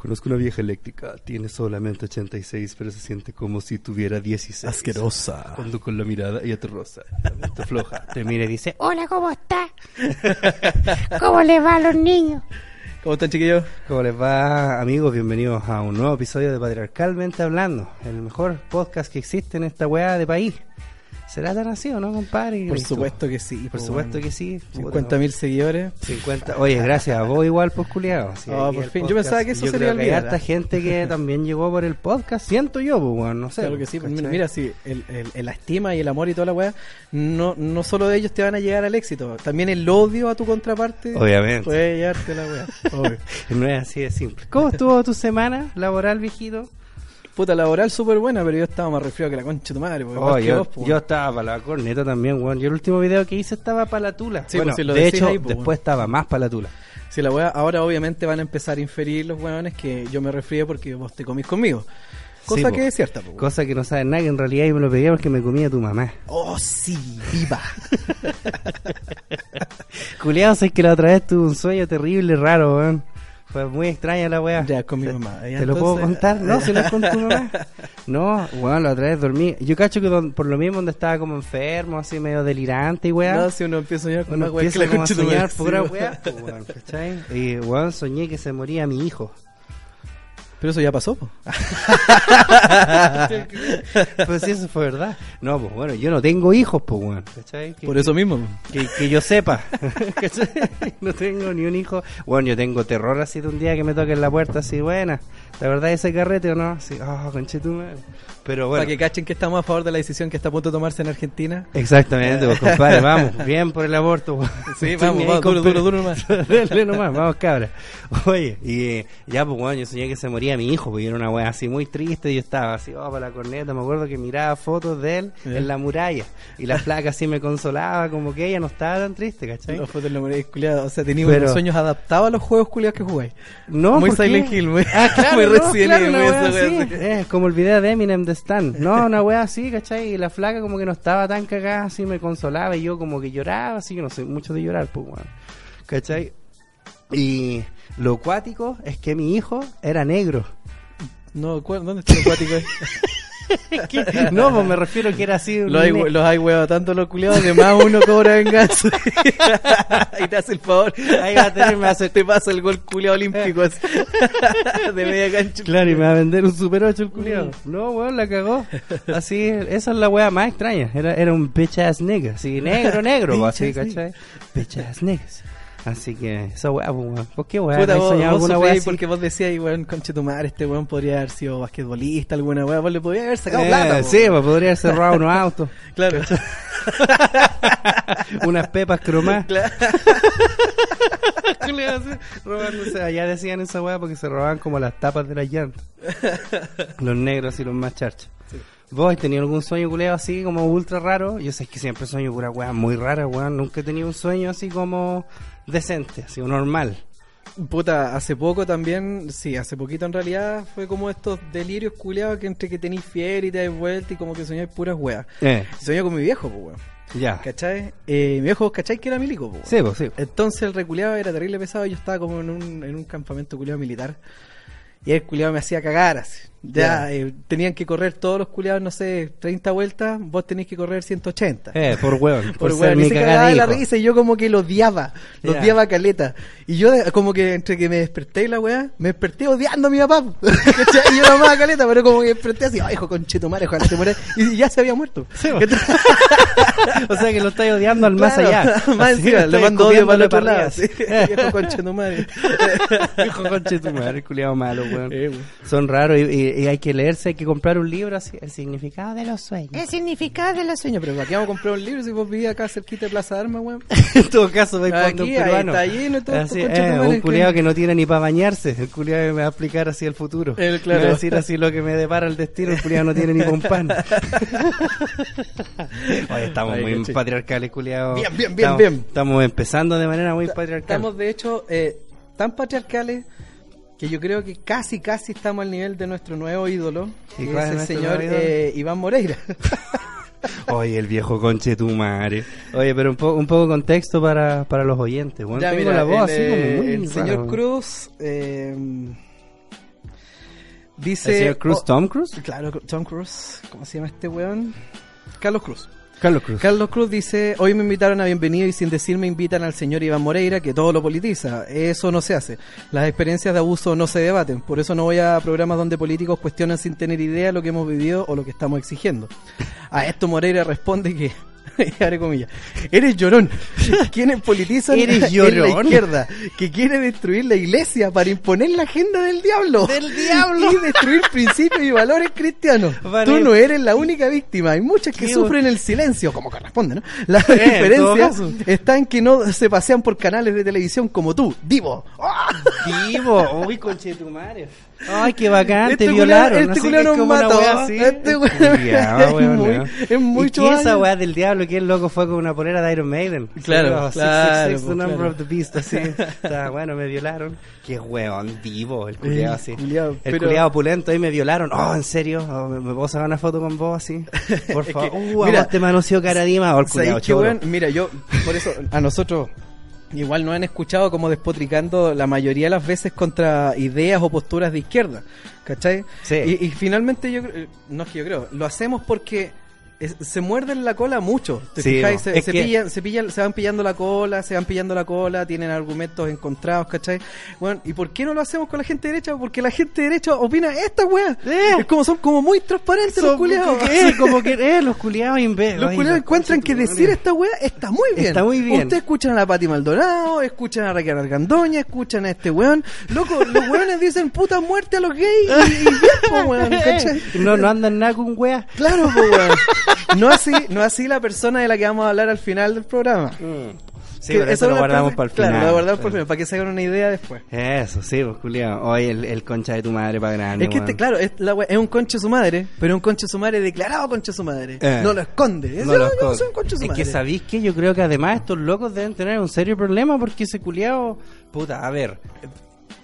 Conozco una vieja eléctrica, tiene solamente 86, pero se siente como si tuviera 16. Asquerosa. Cuando con la mirada ella te roza, la mente floja, te mira y dice, Hola, ¿cómo está? ¿Cómo le va a los niños? ¿Cómo están, chiquillos? ¿cómo les va amigos? Bienvenidos a un nuevo episodio de Patriarcalmente Hablando, el mejor podcast que existe en esta weá de país. ¿Será tan así o no, compadre? Por supuesto que sí. Por po, supuesto weón. que sí. 50 mil seguidores. 50. Oye, gracias a vos igual, pues, culiado. Ah, aquí por el fin. Yo pensaba que eso yo sería creo que hay harta gente que también llegó por el podcast. Siento yo, pues, weón, no sé. Claro que sí. ¿cachai? Mira, mira, sí, el, el- el- estima y el amor y toda la weá, no, no solo de ellos te van a llegar al éxito, también el odio a tu contraparte Obviamente. puede llevarte la weá. Obvio. No es así de simple. ¿Cómo estuvo tu semana laboral, viejito? Puta laboral súper buena, pero yo estaba más resfriado que la concha de tu madre. Oh, yo, vos, po, yo estaba para la corneta también, weón. Yo el último video que hice estaba para la tula. Sí, bueno, pues si lo de hecho, ahí, pues, después estaba más para la tula. Si la weá, ahora obviamente van a empezar a inferir los weones que yo me resfrié porque vos te comís conmigo. Cosa Sí, que po. es cierta, po. Cosa que no saben nada, que en realidad yo me lo pedía porque me comía tu mamá. Oh, sí, viva. Culeado, sé que la otra vez tuve un sueño terrible, raro, weón. Fue muy extraña la weá. ya, con mi ¿Te- mamá. ¿Te lo puedo contar? No, si no es con tu mamá. No, weón, la otra vez dormí. Yo cacho que don- por lo mismo donde estaba como enfermo, así medio delirante y weá. No, si uno empieza a soñar con una weá que la a soñar pura weá, pues, weón, ¿cachai? Y weón, soñé que se moría mi hijo. Pero eso ya pasó, po. Pues sí, eso fue verdad. No, pues bueno, yo no tengo hijos, pues. Que- Por eso mismo. Que, que yo sepa. ¿Cachai? no tengo ni un hijo. Bueno, yo tengo terror así de un día que me toquen la puerta así, buena. ¿La verdad ese carrete o no? Así, oh, conchetumadre. Pero bueno. Para que cachen que estamos a favor de la decisión que está a punto de tomarse en Argentina. Exactamente, pues, compadre, vamos, bien por el aborto. weón. Sí, vamos, vamos, duro, duro, duro nomás. Nomás, vamos cabra. Oye, y eh, ya pues bueno, yo soñé que se moría mi hijo, porque era una wea así muy triste, yo estaba así, oh, para la corneta, me acuerdo que miraba fotos de él en la muralla, y la flaca así me consolaba, como que ella no estaba tan triste, ¿cachai? Los fotos de la moneda culiada. O sea, tenía Pero- unos sueños adaptados a los juegos culiados que jugáis. No, muy ¿por qué? Silent Hill, muy, Ah, claro, muy no, Resident claro, Evil, una muy wea esa wea así. así. Eh, como el video de Eminem de Stan. No, una wea así, ¿cachai? Y la flaca como que no estaba tan cagada, así me consolaba y yo como que lloraba, así que no soy mucho de llorar, pues, weón. ¿Cachai? Y lo cuático es que mi hijo era negro. No, ¿cuál- ¿dónde está el acuático? No, pues me refiero que era así. un los, hay, los hay huevados tanto los culiados que más uno cobra venganza. y te hace el favor. Ahí va a tener, me hace- Te pasa el gol culiado olímpico así. de media cancha. Claro, y me va a vender un Super 8 el culiado. No, weón, la cagó. Así, esa es la wea más extraña. Era, era un bitch ass nigga. Así, negro, negro, así, ¿cachai? Bitch ass niggas. Así que, esa wea, pues, weón. ¿Por qué wea? Puta, ¿Has vos, vos alguna porque vos decías, weón, conche tu madre, este weón podría haber sido basquetbolista, alguna weón, vos le podría haber sacado Eh, plata. sí, pues podría haber cerrado unos autos. claro. unas pepas cromadas. Claro. Robándose. Allá decían esa weá porque se robaban como las tapas de las llantas. los negros y los más. ¿Vos has tenido algún sueño culeo así como ultra raro? Yo sé que siempre sueño pura weá muy rara, weón. Nunca he tenido un sueño así como decente, así normal. Puta, hace poco también, sí, hace poquito en realidad fue como estos delirios culiados que entre que tenís fiebre y te das vuelta y como que soñáis puras weas. Eh, Soñé con mi viejo, pues weón. ya. ¿Cachai? Eh, mi viejo, ¿cachai? Que era milico, pues. Sí, pues sí. Entonces el reculeado era terrible pesado y yo estaba como en un, en un campamento culiado militar. Y el culiado me hacía cagar así. Ya, eh, tenían que correr todos los culiados, no sé, 30 vueltas, vos tenés que correr 180. Eh, por weón. Por, Por weón, y se cagaba de la risa y yo como que lo odiaba, lo Ya. odiaba caleta. Y yo como que entre que me desperté y la weá, me desperté odiando a mi papá. y yo lo amaba caleta, pero como que desperté así, ay hijo conchetumare, ojalá te mueras. Y ya se había muerto. O sea que lo estáis odiando al más allá. más encima, le mando odio para el otro lado. sí. Viejo conchetumare. Hijo conche tu madre, culiado malo, weón. Eh, weón. Son raros y, y- y hay que leerse, hay que comprar un libro así, el significado de los sueños. El significado de los Señor, pero ¿para qué vamos a comprar un libro si vos vivís acá cerquita de Plaza de Armas, weón? en todo caso, vais cuando un ahí peruano. está lleno Así, estos eh, un culiado que- que no tiene ni para bañarse. El culiado me va a explicar así el futuro. El, claro. Me va a decir así lo que me depara el destino. El culiado no tiene ni con pan. Oye, estamos Ay, muy patriarcales, culiado. Bien, bien, bien, estamos, bien. Estamos empezando de manera muy patriarcal. Estamos de hecho eh, tan patriarcales que yo creo que casi, casi estamos al nivel de nuestro nuevo ídolo, ¿Y que cuál es el señor nuevo ídolo? eh, Iván Moreira. Oye, el viejo conche tu madre. Oye, pero un, po- un poco de contexto para, para los oyentes. Bueno, Ya, tengo mira, la voz el, así eh, como muy el señor Cruz eh, Dice. ¿El señor Cruz, oh, Tom Cruise? Claro, Tom Cruise. ¿Cómo se llama este weón? Carlos Cruz. Carlos Cruz. Dice, hoy me invitaron a bienvenido y sin decirme invitan al señor Iván Moreira que todo lo politiza. Eso no se hace. Las experiencias de abuso no se debaten. Por eso no voy a programas donde políticos cuestionan sin tener idea lo que hemos vivido o lo que estamos exigiendo. A esto Moreira responde que abre comillas, eres llorón. Quienes politizan Eres en la llorón. izquierda, que quiere destruir la iglesia para imponer la agenda del diablo. ¡Del diablo! Y destruir principios y valores cristianos. Vale. Tú no eres la única víctima. Hay muchas que Qué sufren el silencio, como corresponde, ¿no? La Eh, diferencia está en que no se pasean por canales de televisión como tú, Divo. ¡Ah! Vivo, uy, conche tu madre. Ay, qué bacán, Este te culiao- violaron. este es nos como una mató. así. Este weón- Culiao, es weón, muy- ¿no? es muy ¿Y esa weá del diablo? Que el loco fue con una polera de Iron Maiden. Claro, Sí, oh, claro, 666, the number claro. of the beast, así. Está bueno, me violaron. Qué weón, vivo, el culiao así. culiao, el pero- culiao opulento, ahí me violaron. Oh, ¿en serio? Oh, ¿me, me puedo sacar una foto con vos así? Por Es favor. que, uh, mira, te manoseó caradima. Oh, el ¿Sabéis culiao, qué, choro. weón? Mira, yo, por eso, a nosotros, igual nos han escuchado como despotricando la mayoría de las veces contra ideas o posturas de izquierda, ¿cachai? Sí. Y, y finalmente yo, creo- no es que yo creo, lo hacemos porque es- se muerden la cola mucho, ¿te Sí, fijáis? Se, se que- pillan, se pillan, se van pillando la cola, se van pillando la cola, tienen argumentos encontrados, ¿cachai? Bueno, ¿y por qué no lo hacemos con la gente derecha? Porque la gente derecha opina esta weá. Eh. Es como son como muy transparentes los culiados. eh, como que, eh, los culiados imbéciles. Los culiados encuentran que decir esta weá está muy bien. Está muy bien. Ustedes escuchan a la Pati Maldonado, escuchan a Raquel Argandoña, escuchan a este weón. Loco, los weones dicen puta muerte a los gays y, y bien, po, weón, ¿cachai? No, no andan nada con weas. Claro, po, weón. No así, no así la persona de la que vamos a hablar al final del programa. Sí, Que pero eso es lo guardamos para el Claro, final. lo guardamos para el final, para que se hagan una idea después. Eso, sí, pues, culiao. Oye, el, el concha de tu madre para grande, Es que este, claro, es, la wea- es un conche su madre, pero un conche su madre declarado conche su madre. Eh. No lo esconde. Es, No lo yo esconde. soy un conche su Es madre. que sabéis que yo creo que además estos locos deben tener un serio problema porque ese culiao, puta, a ver,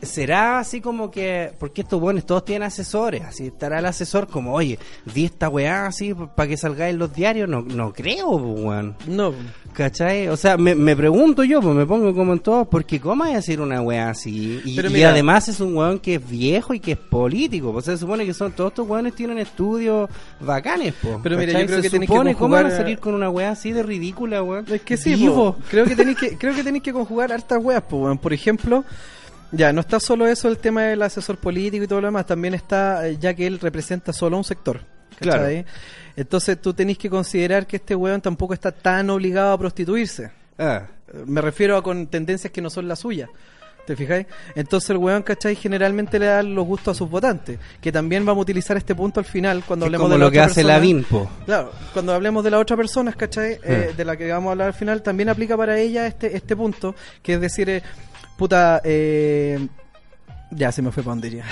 será así como que, porque estos buenos todos tienen asesores, así estará el asesor como, oye, di esta weá así para que salga en los diarios, no, no creo, pues, weón. No. ¿Cachai? O sea, me, me pregunto yo, pues me pongo como en todos, porque ¿cómo a decir una weá así? Y, Pero y mira- además es un weón que es viejo y que es político. Pues se supone que son todos estos weones tienen estudios bacanes, po, Pero mira, yo creo Se que tenéis que supone, ¿Cómo van a salir con una weá así de ridícula, weón? Es que sí, Vivo. po. creo que tenéis que creo que tenéis que conjugar hartas weas, po, weón. Por ejemplo, ya no está solo eso el tema del asesor político y todo lo demás, también está eh, ya que él representa solo a un sector. ¿cachai? Entonces tú tenés que considerar que este weón tampoco está tan obligado a prostituirse. Ah, Eh, Me refiero a con tendencias que no son las suyas. ¿Te fijáis? Entonces el weón, ¿cachai? Generalmente le da los gustos a sus votantes. Que también vamos a utilizar este punto al final cuando es hablemos como de la lo que otra hace persona. la VINPO. Claro, cuando hablemos de la otra persona, ¿cachai? Eh, Eh. de la que vamos a hablar al final, también aplica para ella este, este punto, que es decir, eh, puta, eh, ya se me fue para donde iría.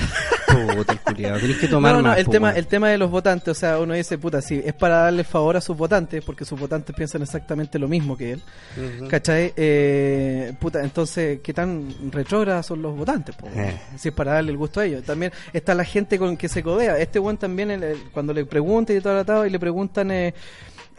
Puta, el culiao. Tenés que tomar No, no, más, el tema, el tema de los votantes, o sea, uno dice, puta, sí, es para darle favor a sus votantes, porque sus votantes piensan exactamente lo mismo que él, Ujú. ¿cachai? Eh, puta, entonces, ¿qué tan retrógradas son los votantes? po? Eh. Si es para darle el gusto a ellos. También está la gente con que se codea. Este buen también, el- el- cuando le preguntan y todo tratado, y le preguntan eh,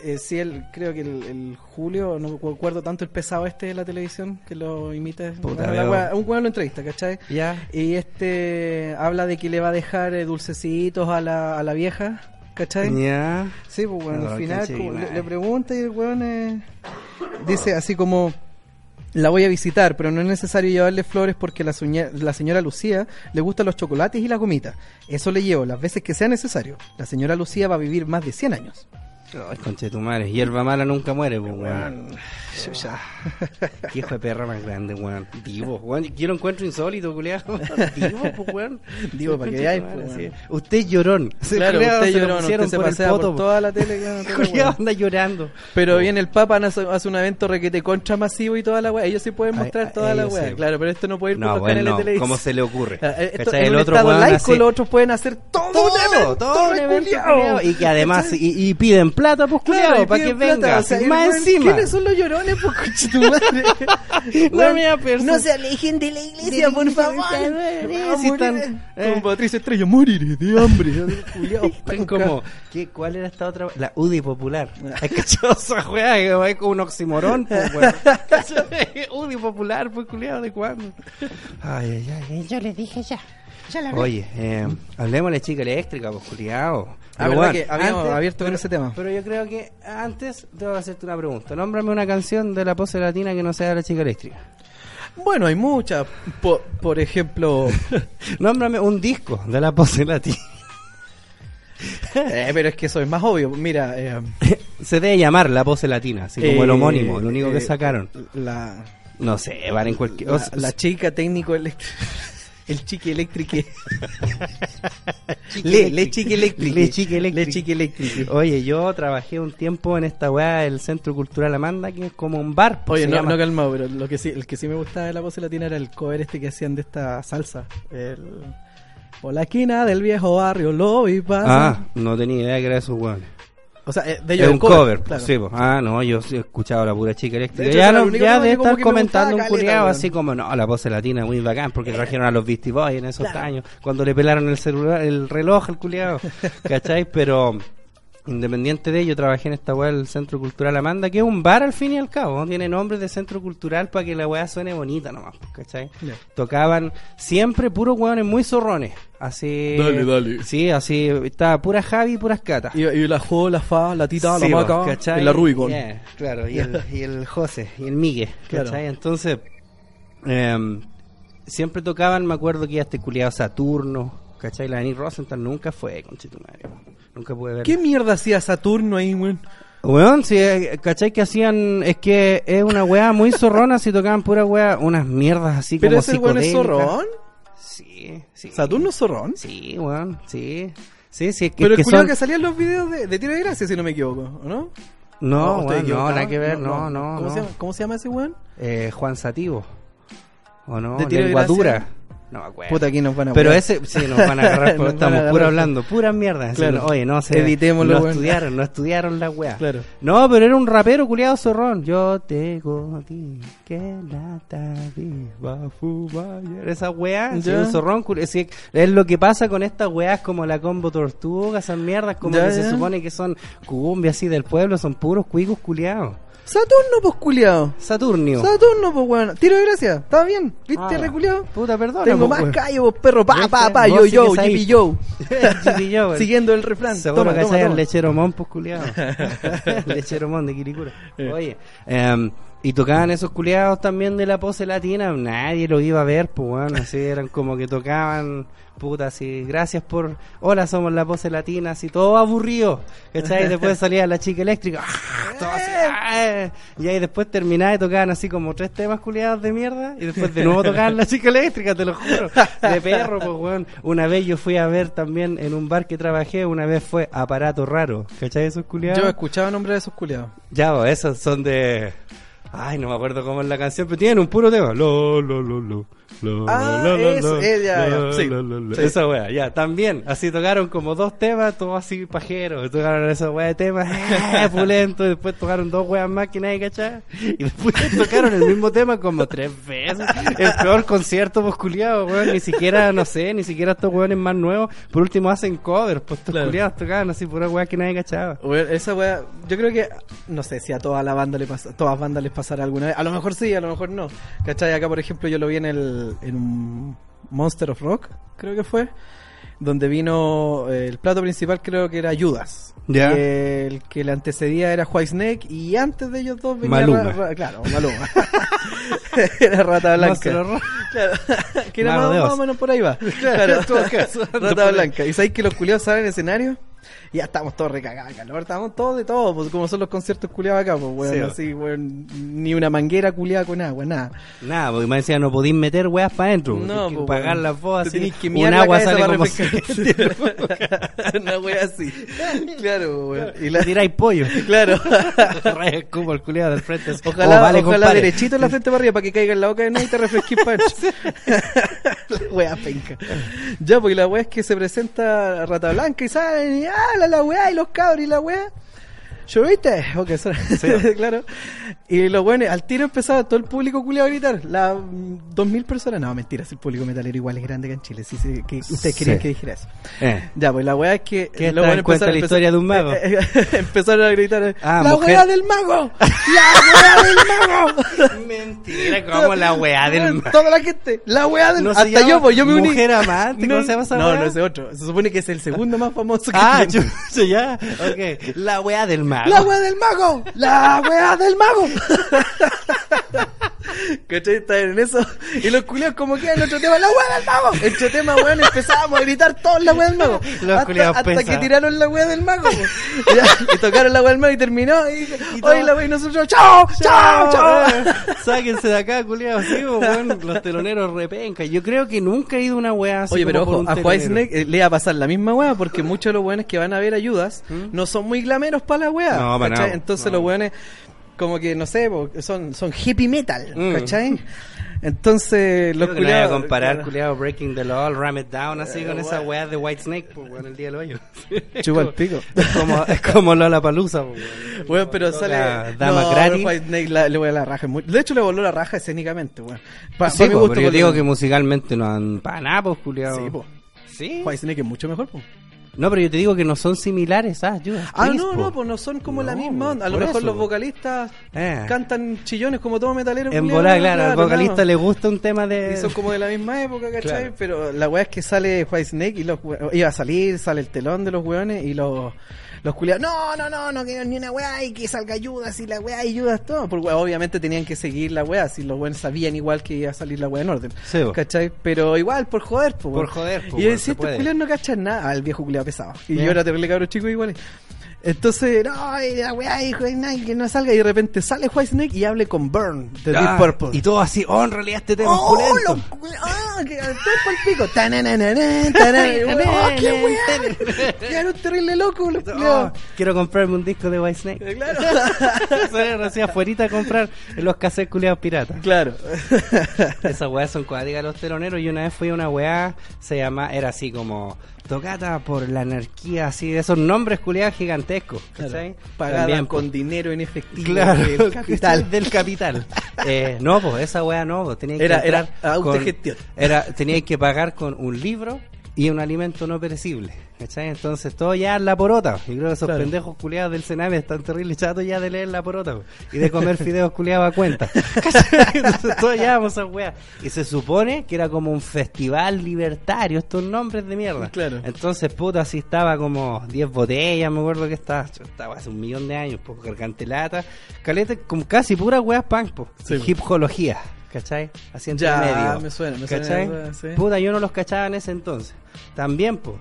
eh, si él, creo que el, el Julio, no me acuerdo tanto el pesado este de la televisión, que lo imita. Puta, Bueno, la un weón lo entrevista, ¿cachai? Ya. Y este habla de que le va a dejar eh, dulcecitos a la, a la vieja, ¿cachai? Ya. Sí, pues bueno, No, al final como mi le, pregunta y el weón eh, dice así como la voy a visitar, pero no es necesario llevarle flores porque la, la señora Lucía le gustan los chocolates y la gomita. Eso le llevo las veces que sea necesario. La señora Lucía va a vivir más de 100 años. Ay, conche tu madre. Hierba mala nunca muere, pues, weón. Qué hijo de perra más grande, weón. Divo, weón. Yo lo encuentro insólito, culiado. Divo, pues, weón. Divo, para que veáis, pues. Usted llorón. Claro, usted llorón, usted se pasea por toda la tele. weá. anda llorando. Pero viene el Papa, hace, un evento requete contra masivo y toda la weá. Ellos sí pueden mostrar toda la weá. Claro, pero esto no puede ir por los canales de televisión. ¿Cómo se le ocurre? Ah, eh, Esto, en El otro laico, los otros pueden hacer todo, todo, todo. Y que además, y piden plata, pues, Claro, para que plata, venga. o sea, más weón, encima. ¿Quiénes son los llorones, coche tu madre? No aperso- no se alejen de la iglesia, por favor. Si están- eh. Con Patricia Estrella, moriré de hambre. Culiao, Es penca. como, ¿qué, ¿cuál era esta otra? La UDI popular. Es cachosa, weá, que es como un oximorón, pues. UDI popular, pues, culiado, ¿de cuándo? Ay, ay, ay. Yo le dije ya. Oye, eh, hablemos de la chica eléctrica, pues, culiao. Ah, Pero verdad bueno, que habíamos antes- abierto con pero- ese tema. Pero yo creo que antes debo hacerte una pregunta. Nómbrame una canción de la pose latina que no sea de la chica eléctrica. Bueno, hay muchas. Por, por ejemplo, Nómbrame un disco de la pose latina. eh, pero es que eso es más obvio. Mira, eh, Se debe llamar la pose latina, así como el eh, homónimo, lo único que sacaron. La, No sé, van en cualquier... la, o sea, la chica técnico eléctrico. El chique eléctrico. Le, le chique eléctrico. Le chique eléctrico. Le chique eléctrico. Oye, yo trabajé un tiempo en esta weá del Centro Cultural Amanda, que es como un bar. pues, Oye, no, llama. no calmado, pero lo que sí, el que sí me gustaba de la pose latina era el cover este que hacían de esta salsa. El... Por la esquina del viejo barrio lo vi pasar. Ah, no tenía idea que era esos weones. O sea, eh, de Es ellos un cover, claro. sí, pues. Ah, no, yo he escuchado la pura chica eléctrica. Ya no, ya de estar comentando un culiado así como, no, la pose latina es muy bacán porque trajeron a los Beastie Boys en esos años, cuando le pelaron el celular, el reloj al culiado, ¿cachai? Pero independiente de ello, trabajé en esta weá del Centro Cultural Amanda, que es un bar al fin y al cabo, ¿no? tiene nombre de centro cultural para que la weá suene bonita nomás, ¿cachai? Ya. Tocaban siempre puros weones muy zorrones, así... Dale, dale. Sí, así, estaba pura Javi y puras catas. Y, y la Jo, la Fa, la Tita, Sí, la Maca, ¿cachai? y la Rubicon. Yeah, claro, y el, y el José, y el Migue, Claro. ¿cachai? Entonces, em, siempre tocaban, me acuerdo que iba este culiado Saturno, ¿cachai? La Denis Rosenthal nunca fue, conchetumario. Nunca pude ver. ¿Qué mierda hacía Saturno ahí, weón? Weón, sí, eh, ¿cachai? Que hacían, es que es una weá muy zorrona si tocaban pura weá, unas mierdas así Pero como ese weón es zorrón. Sí, sí. ¿Saturno es zorrón? Sí, weón, sí. Sí, sí, es que, Pero es que el culiao son- que salía en los videos de, de Tiro de Gracia, si no me equivoco, ¿o no? No, ¿O estoy weón, no, equivocado? nada que ver, no, no, ¿Cómo, no. Se llama, ¿Cómo se llama ese weón? Eh, Juan Sativo. ¿O no? ¿De tiro No me acuerdo. Puta, aquí nos van a Pero ese, sí, nos van a agarrar, pero a estamos agarrar. puro hablando, pura mierda. Claro. oye, no se. Editémoslo, No weón. estudiaron, no estudiaron la weá. Claro. No, pero era un rapero culiado zorrón. Yo tengo aquí que lata viva fumar. Esa weá, Ya. un zorrón. es lo que pasa con estas weas como la combo tortuga, esas mierdas como Ya, que se supone que son cumbias así del pueblo, son puros cuicos culiados. Saturno, pues culiao. Saturnio. Saturno, pues weón. Tiro de Gracia, ¿estaba bien? ¿Viste, Ah, reculiao? Puta, perdón. Tengo más callo, pues perro. Pa, pa, pa, yo, yo, Jippy Joe. Siguiendo el refrán. Seguro Toma, que toma, el toma. lechero mon, pues culiado. lechero mon de Quiricura. Eh. Oye, em, y tocaban esos culiados también de la pose latina, nadie lo iba a ver, pues bueno, así eran como que tocaban, puta, así, gracias por, hola, somos la pose latina, así, todo aburrido, ¿cachai? Y después salía la chica eléctrica, ¡ah! todo así, ¡ah! y ahí después terminaba y tocaban así como tres temas culiados de mierda, y después de nuevo tocaban la chica eléctrica, te lo juro, de perro, pues weón. Una vez yo fui a ver también en un bar que trabajé, una vez fue Aparato Raro, ¿cachai esos culiados? Yo escuchaba nombres de esos culiados. Ya, pues, esos son de. Ay, no me acuerdo cómo es la canción, pero tienen un puro tema. Lo, lo, lo, lo. Lo, Ah, lo, lo, eso, lo, eh, ya, sí, sí. Esa wea, ya, también. Así tocaron como dos temas, todos así pajeros. Tocaron esa wea de temas, eh, pulento. Y después tocaron dos weas más que nadie cachaba. Y después tocaron el mismo tema como tres veces. El peor concierto, pues culiado, weón. Ni siquiera, no sé, ni siquiera estos weones más nuevos. Por último hacen covers, pues estos Claro. culiados tocaban así pura wea que nadie cachaba. Weón, esa weá, yo creo que, no sé si a toda la banda le pasa, todas bandas les pasará alguna vez. A lo mejor sí, a lo mejor no. ¿Cachai? Acá, por ejemplo, yo lo vi en el, en un Monster of Rock, creo que fue, donde vino eh, el plato principal, creo que era Judas. Ya. Y el que le antecedía era Whitesnake y antes de ellos dos venía Maluma. Ra- Ra- claro, Maluma. era Rata Blanca. Claro, que era más, o menos por ahí va. Claro, Rata Blanca. ¿Y sabéis que los culiados salen en escenario? Ya estamos todos recagados, de calor, estamos todos de todo, pues como son los conciertos culiados acá, pues weón, Sí, así, weón, ni una manguera culiada con agua, nada. Nada, porque me decían, no podéis meter weas para adentro. No, pues, pagar las así. tenés que un agua sale como refrescar. una wea así. Claro, weón. Y la, tiráis pollo. claro. Como el culiado del frente. Ojalá, Oh, vale, ojalá derechito en la frente para arriba para que caiga en la boca de nuevo y te refresques para wea penca. Ya, porque la wea es que se presenta Rata Blanca y salen y habla la wea y los cabros y la wea. ¿Lloviste? Ok, eso- claro. Y lo bueno, al tiro empezaba todo el público culiado a gritar. Las mm, dos mil personas. No, mentira, si el público metalero igual es grande que en Chile. Sí, sí, que ustedes Sí. querían que dijera eso. Eh. Ya, pues la weá es que. ¿Qué los en cuenta la historia de un mago? eh, eh, empezaron a gritar: eh, Ah, ¡La mujer. weá del mago! ¡La weá del mago! Mentira, como la weá del mago. Toda la gente, la weá del No se Hasta yo, pues yo me uní. Mujer amante, ¿cómo se llama esa No, weá? no, ese otro. Se supone que es el segundo más famoso que Ah, tiene. chucha, ya. Ok. La weá del mago. ¡La weá del mago! ¡La weá del mago! ¿Cachai? Está en eso. Y los culiados como que en otro tema, ¡la weá del mago! Entre tema, weón, empezábamos a gritar todos la weá del mago. Los hasta culiados hasta que tiraron la weá del mago. Ya, y tocaron la weá del mago y terminó. Y, Y oye, la weá y nosotros, ¡chao! ¡Chao! ¡Chao! Sáquense de acá, culiados. Sí, weón, los teloneros repenca. Yo creo que nunca he ido a una weá así. Oye, pero ojo, a. Whitesnake eh, le va a pasar la misma weá porque muchos de los weones que van a ver ayudas no son muy glameros para la weá. ¿Mm? No, para nada. Entonces No. los weones, como que no sé, son, son hippie metal, Mm. ¿cachai? Entonces los que no culiados. comparar, culiado, Breaking the Law, Ram It Down, así Eh, con esa weá de White Snake, pues, weón, el día del hoyo. Chupa el pico. Es como, es como Lola Palusa, pues, weón. Weón, pero sale. Dama no, gratis. Whitesnake la- le voy a la raja. De hecho, le voló la raja escénicamente, weón. Pa- Sí, pero yo digo que musicalmente no han para nada, pues, culiado. Sí, po. ¿Sí? Whitesnake es mucho mejor, po. No, pero yo te digo que no son similares, ah, Judas Ah, Priest, no, po. no, pues no son como la misma onda. A lo mejor eso, los vocalistas Eh. cantan chillones como todo metalero. En volar, claro, al vocalista le gusta un tema de... Y son como de la misma época, ¿cachai? Claro. Pero la weá es que sale White Snake y los iba a salir, sale el telón de los weones y los los culiados, no, no, no, no quiero ni una weá y que salga ayudas y la weá y ayudas todo. Porque weá, obviamente tenían que seguir la weá, si los weones sabían igual que iba a salir la weá en orden. Sí. ¿Cachai? Pero igual, por joder, po, Por joder, po, Y decía, estos culiados no cachan nada. Ah, el viejo culiado pesado. Y Ya. yo era terrible cabro chico igual. Entonces, no, y la weá, y White Snake, que no salga. Y de repente sale White Snake y hable con Burn de Ah, Deep Purple. Y todo así, oh, en realidad este tema es ¡Oh, pulento. lo ¡Ah! Que pico. ¡Oh, qué weá! Quedaron terrible loco los Oh, culiados. quiero comprarme un disco de White Snake. Eh, Claro. Salieron así afuera a comprar en los cassettes culiados piratas. Claro. Esas weas son cuádricas los teloneros. Y una vez fui a una weá, se llama, era así como tocata por la anarquía, así de esos nombres culiados gigantescos. Pagada También, con dinero en efectivo Claro, del capital. del capital. Eh, no, pues esa weá no, pues tenía que Era- era entrar autogestión. con- Era, tenía que pagar con un libro y un alimento no perecible. ¿Cachai? Entonces todo ya es la porota. Y creo que esos Claro. pendejos culiados del Sename están terribles chatos ya de leer la porota po, y de comer fideos culiados a cuenta. Entonces todos llevamos esas weas. Y se supone que era como un festival libertario, estos nombres de mierda. Claro. Entonces, puta, así estaba como 10 botellas, me acuerdo que estaba, estaba hace un millón de años, poco gargante lata, caleta, como casi pura weas punk. Sí, hipología, ¿cachai? Así entre Ya, medio. me suena, me suena sí. Puta, yo no los cachaba en ese entonces. También, pues,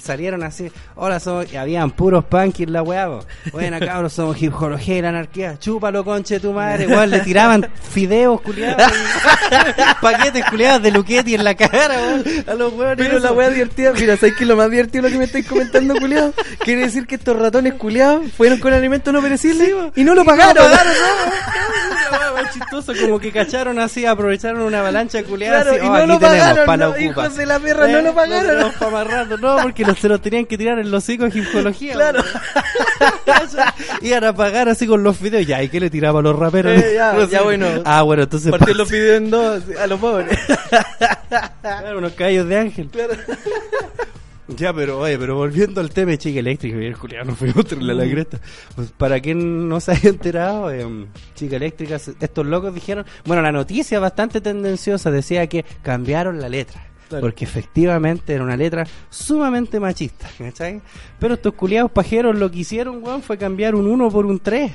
salieron así, hola, somos, y habían puros punk en la weá, po. Bueno, cabros, somos y la anarquía, chúpalo, conche tu madre, igual le tiraban fideos culiados, paquetes culiados de Luchetti en la cara, a los weones. Pero la weá divertida, mira, ¿sabes qué es lo más divertido lo que me estáis comentando, culiado? Quiere decir que estos ratones culiados fueron con alimento no perecible y no lo pagaron. pagaron, no, La weá más chistoso, como que cacharon así, aprovecharon una avalancha culiada. Claro, así, y oh, no lo pagaron, no, hijos de la perra, no lo pagaron. Rato, no, porque los, se los tenían que tirar en los hocicos de ginecología. Claro. Iban a pagar así con los videos. Ya, ¿y qué le tiraba a los raperos? Eh, ya, No ya, sé. bueno. Ah, bueno, entonces. Partió pa- los videos en dos a los pobres. Claro, unos callos de ángel. Claro. Ya, pero oye, pero volviendo al tema de Chica Eléctrica, bien Julián, no fue otro la, la cresta. Pues para quien no se haya enterado, em, Chica Eléctrica, estos locos dijeron, bueno, la noticia bastante tendenciosa decía que cambiaron la letra. Claro. Porque efectivamente era una letra sumamente machista, ¿cachai? Pero estos culiados pajeros lo que hicieron, weón, fue cambiar un 1 por un 3.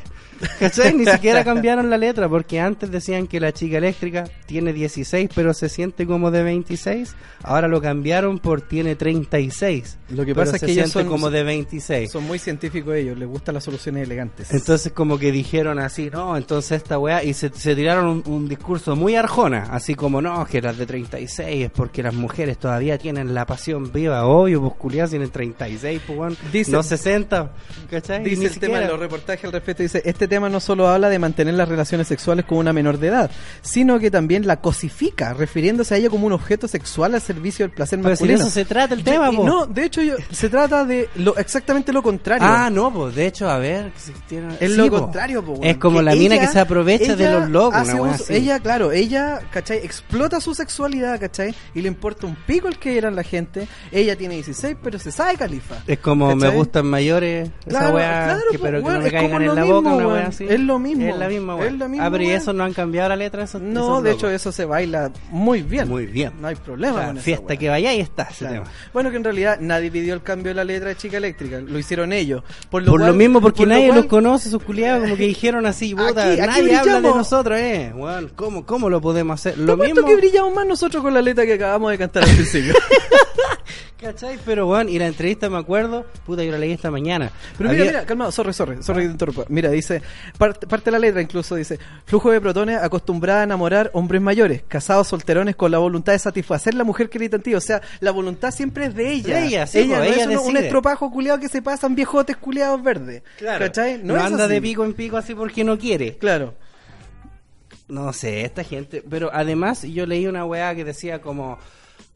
¿Cachai? Ni siquiera cambiaron la letra, porque antes decían que la chica eléctrica tiene 16, pero se siente como de 26. Ahora lo cambiaron por tiene 36. Lo que pasa es se que ellos siente son- como de 26. Son muy científicos ellos, les gustan las soluciones elegantes. Entonces como que dijeron así, no, entonces esta weá, y se, se tiraron un, un discurso muy arjona, así como, no, que las de 36 es porque las mujeres todavía tienen la pasión viva. Obvio, pues tienen 36, pues weón. Dice- no 60, ¿cachai? Dice Ni el tema en los reportajes al respecto, dice, este tema no solo habla de mantener las relaciones sexuales con una menor de edad, sino que también la cosifica, refiriéndose a ella como un objeto sexual al servicio del placer Pero si de masculino. eso se trata el tema, po. No, de hecho yo- se trata de lo exactamente lo contrario. Ah, no, pues de hecho, a ver. si tiene- Es sí, lo po. contrario, po. Es como la mina que se aprovecha de los locos, una uso-. Ella, claro, ella, ¿cachai? Explota su sexualidad, ¿cachai? Y le importa un pico el que eran la gente. Ella tiene 16, pero se sabe califa. Es como ¿Cachai? me gustan mayores, esa Claro, weá, claro, que, pero que no me caigan en lo la mismo, boca, una weá así. Es lo mismo. Es la misma weá. Es la misma ah, pero y eso no han cambiado la letra, esos No, esos de hecho eso se baila muy bien. Muy bien. No hay problema O sea, con esa fiesta weá. que vaya y está ese Claro. tema. Bueno, que en realidad nadie pidió el cambio de la letra de Chica Eléctrica, lo hicieron ellos. Por Por lo cual- mismo, porque por lo nadie cual- los conoce, sus culiados, como que dijeron así, puta, Aquí- aquí nadie habla de nosotros, eh. Weón, ¿cómo, ¿cómo lo podemos hacer? Lo mismo, que brillamos más nosotros con la letra que acabamos de cantar al principio. ¿cachai? Pero, weón, y la entrevista me acuerdo, puta, yo la leí esta mañana. Pero Había- mira, mira, calmado, sorry, sorry, sorry interrumpa. Mira, dice, parte, parte de la letra incluso dice, flujo de protones acostumbrada a enamorar hombres mayores, casados solterones con la voluntad de satisfacer la mujer que en ti. O sea, la voluntad siempre es de ella. De ella, sí, ella pues, no ella es un- estropajo culiado que se pasan viejotes culiados verdes. ¿Cachai? No, es anda así. de pico en pico así porque no quiere. Claro. No sé, esta gente. Pero además, yo leí una weá que decía como.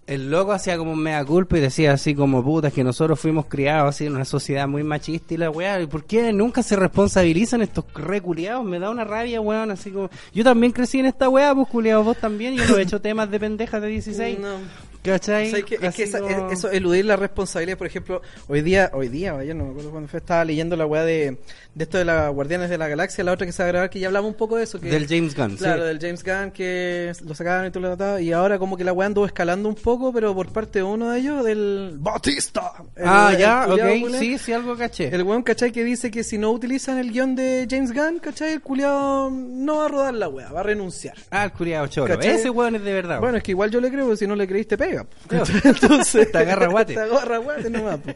El loco hacía como un mea culpa y decía así como putas que nosotros fuimos criados así en una sociedad muy machista y la weá. ¿Y por qué nunca se responsabilizan estos reculeados? Me da una rabia, weón. Así como. Yo también crecí en esta weá, pues culiados, vos también. Yo no he hecho temas de pendejas de 16. No. ¿Cachai? Es que esa- como- eso, eludir la responsabilidad, por ejemplo, hoy día, hoy día, ayer no me acuerdo cuándo fue, estaba leyendo la weá de, de esto de las Guardianes de la Galaxia, la otra que se va a grabar, que ya hablaba un poco de eso. Que, Del James Gunn, Claro, sí. del James Gunn, que lo sacaban y todo lo trataba, y ahora como que la weá anduvo escalando un poco, pero por parte de uno de ellos, del Bautista. El- Ah, el ya, culiao ok. culé. Sí, sí, algo caché. El weón, ¿cachai? Que dice que si no utilizan el guion de James Gunn, ¿cachai? El culiado no va a rodar la weá, va a renunciar. Ah, el culiado choro. ¿Cachai? Ese weón es de verdad. Bueno, es que igual yo le creo, si no le creíste, pega. Claro. Entonces, Te agarra guate. Te agarra guate nomás, po.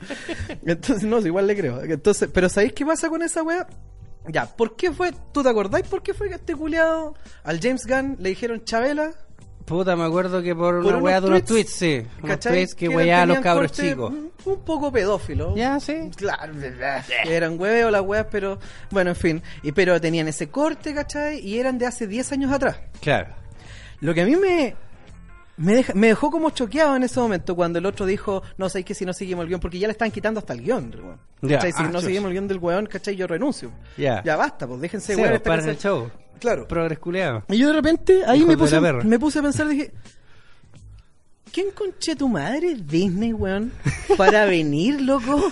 Entonces, no, igual le creo. Entonces, pero ¿sabéis qué pasa con esa weá? Ya, ¿por qué fue? ¿Tú te acordáis por qué fue que este culiado al James Gunn le dijeron Chabela? Puta, me acuerdo que por, Por una weá de unos tweets, sí. Unos tweets que weá a los cabros chicos. Un poco pedófilo. Ya, sí. Claro, eran huevos las weas, pero bueno, en fin. Y, pero tenían ese corte, ¿cachai? Y eran de hace 10 años atrás. Claro. Lo que a mí me, me, deja- me dejó como choqueado en ese momento cuando el otro dijo, no sé que si no seguimos el guion, porque ya le están quitando hasta el guion. weón. ¿Cachai? Si ah, no seguimos el guion del weón, ¿cachai? Yo renuncio. Ya. Ya basta, pues déjense Sí, weón, pues, para el show. Claro. Progres culeado. Y yo de repente ahí me puse, me puse a pensar, dije, ¿quién conche tu madre es Disney, weón? Para venir, loco,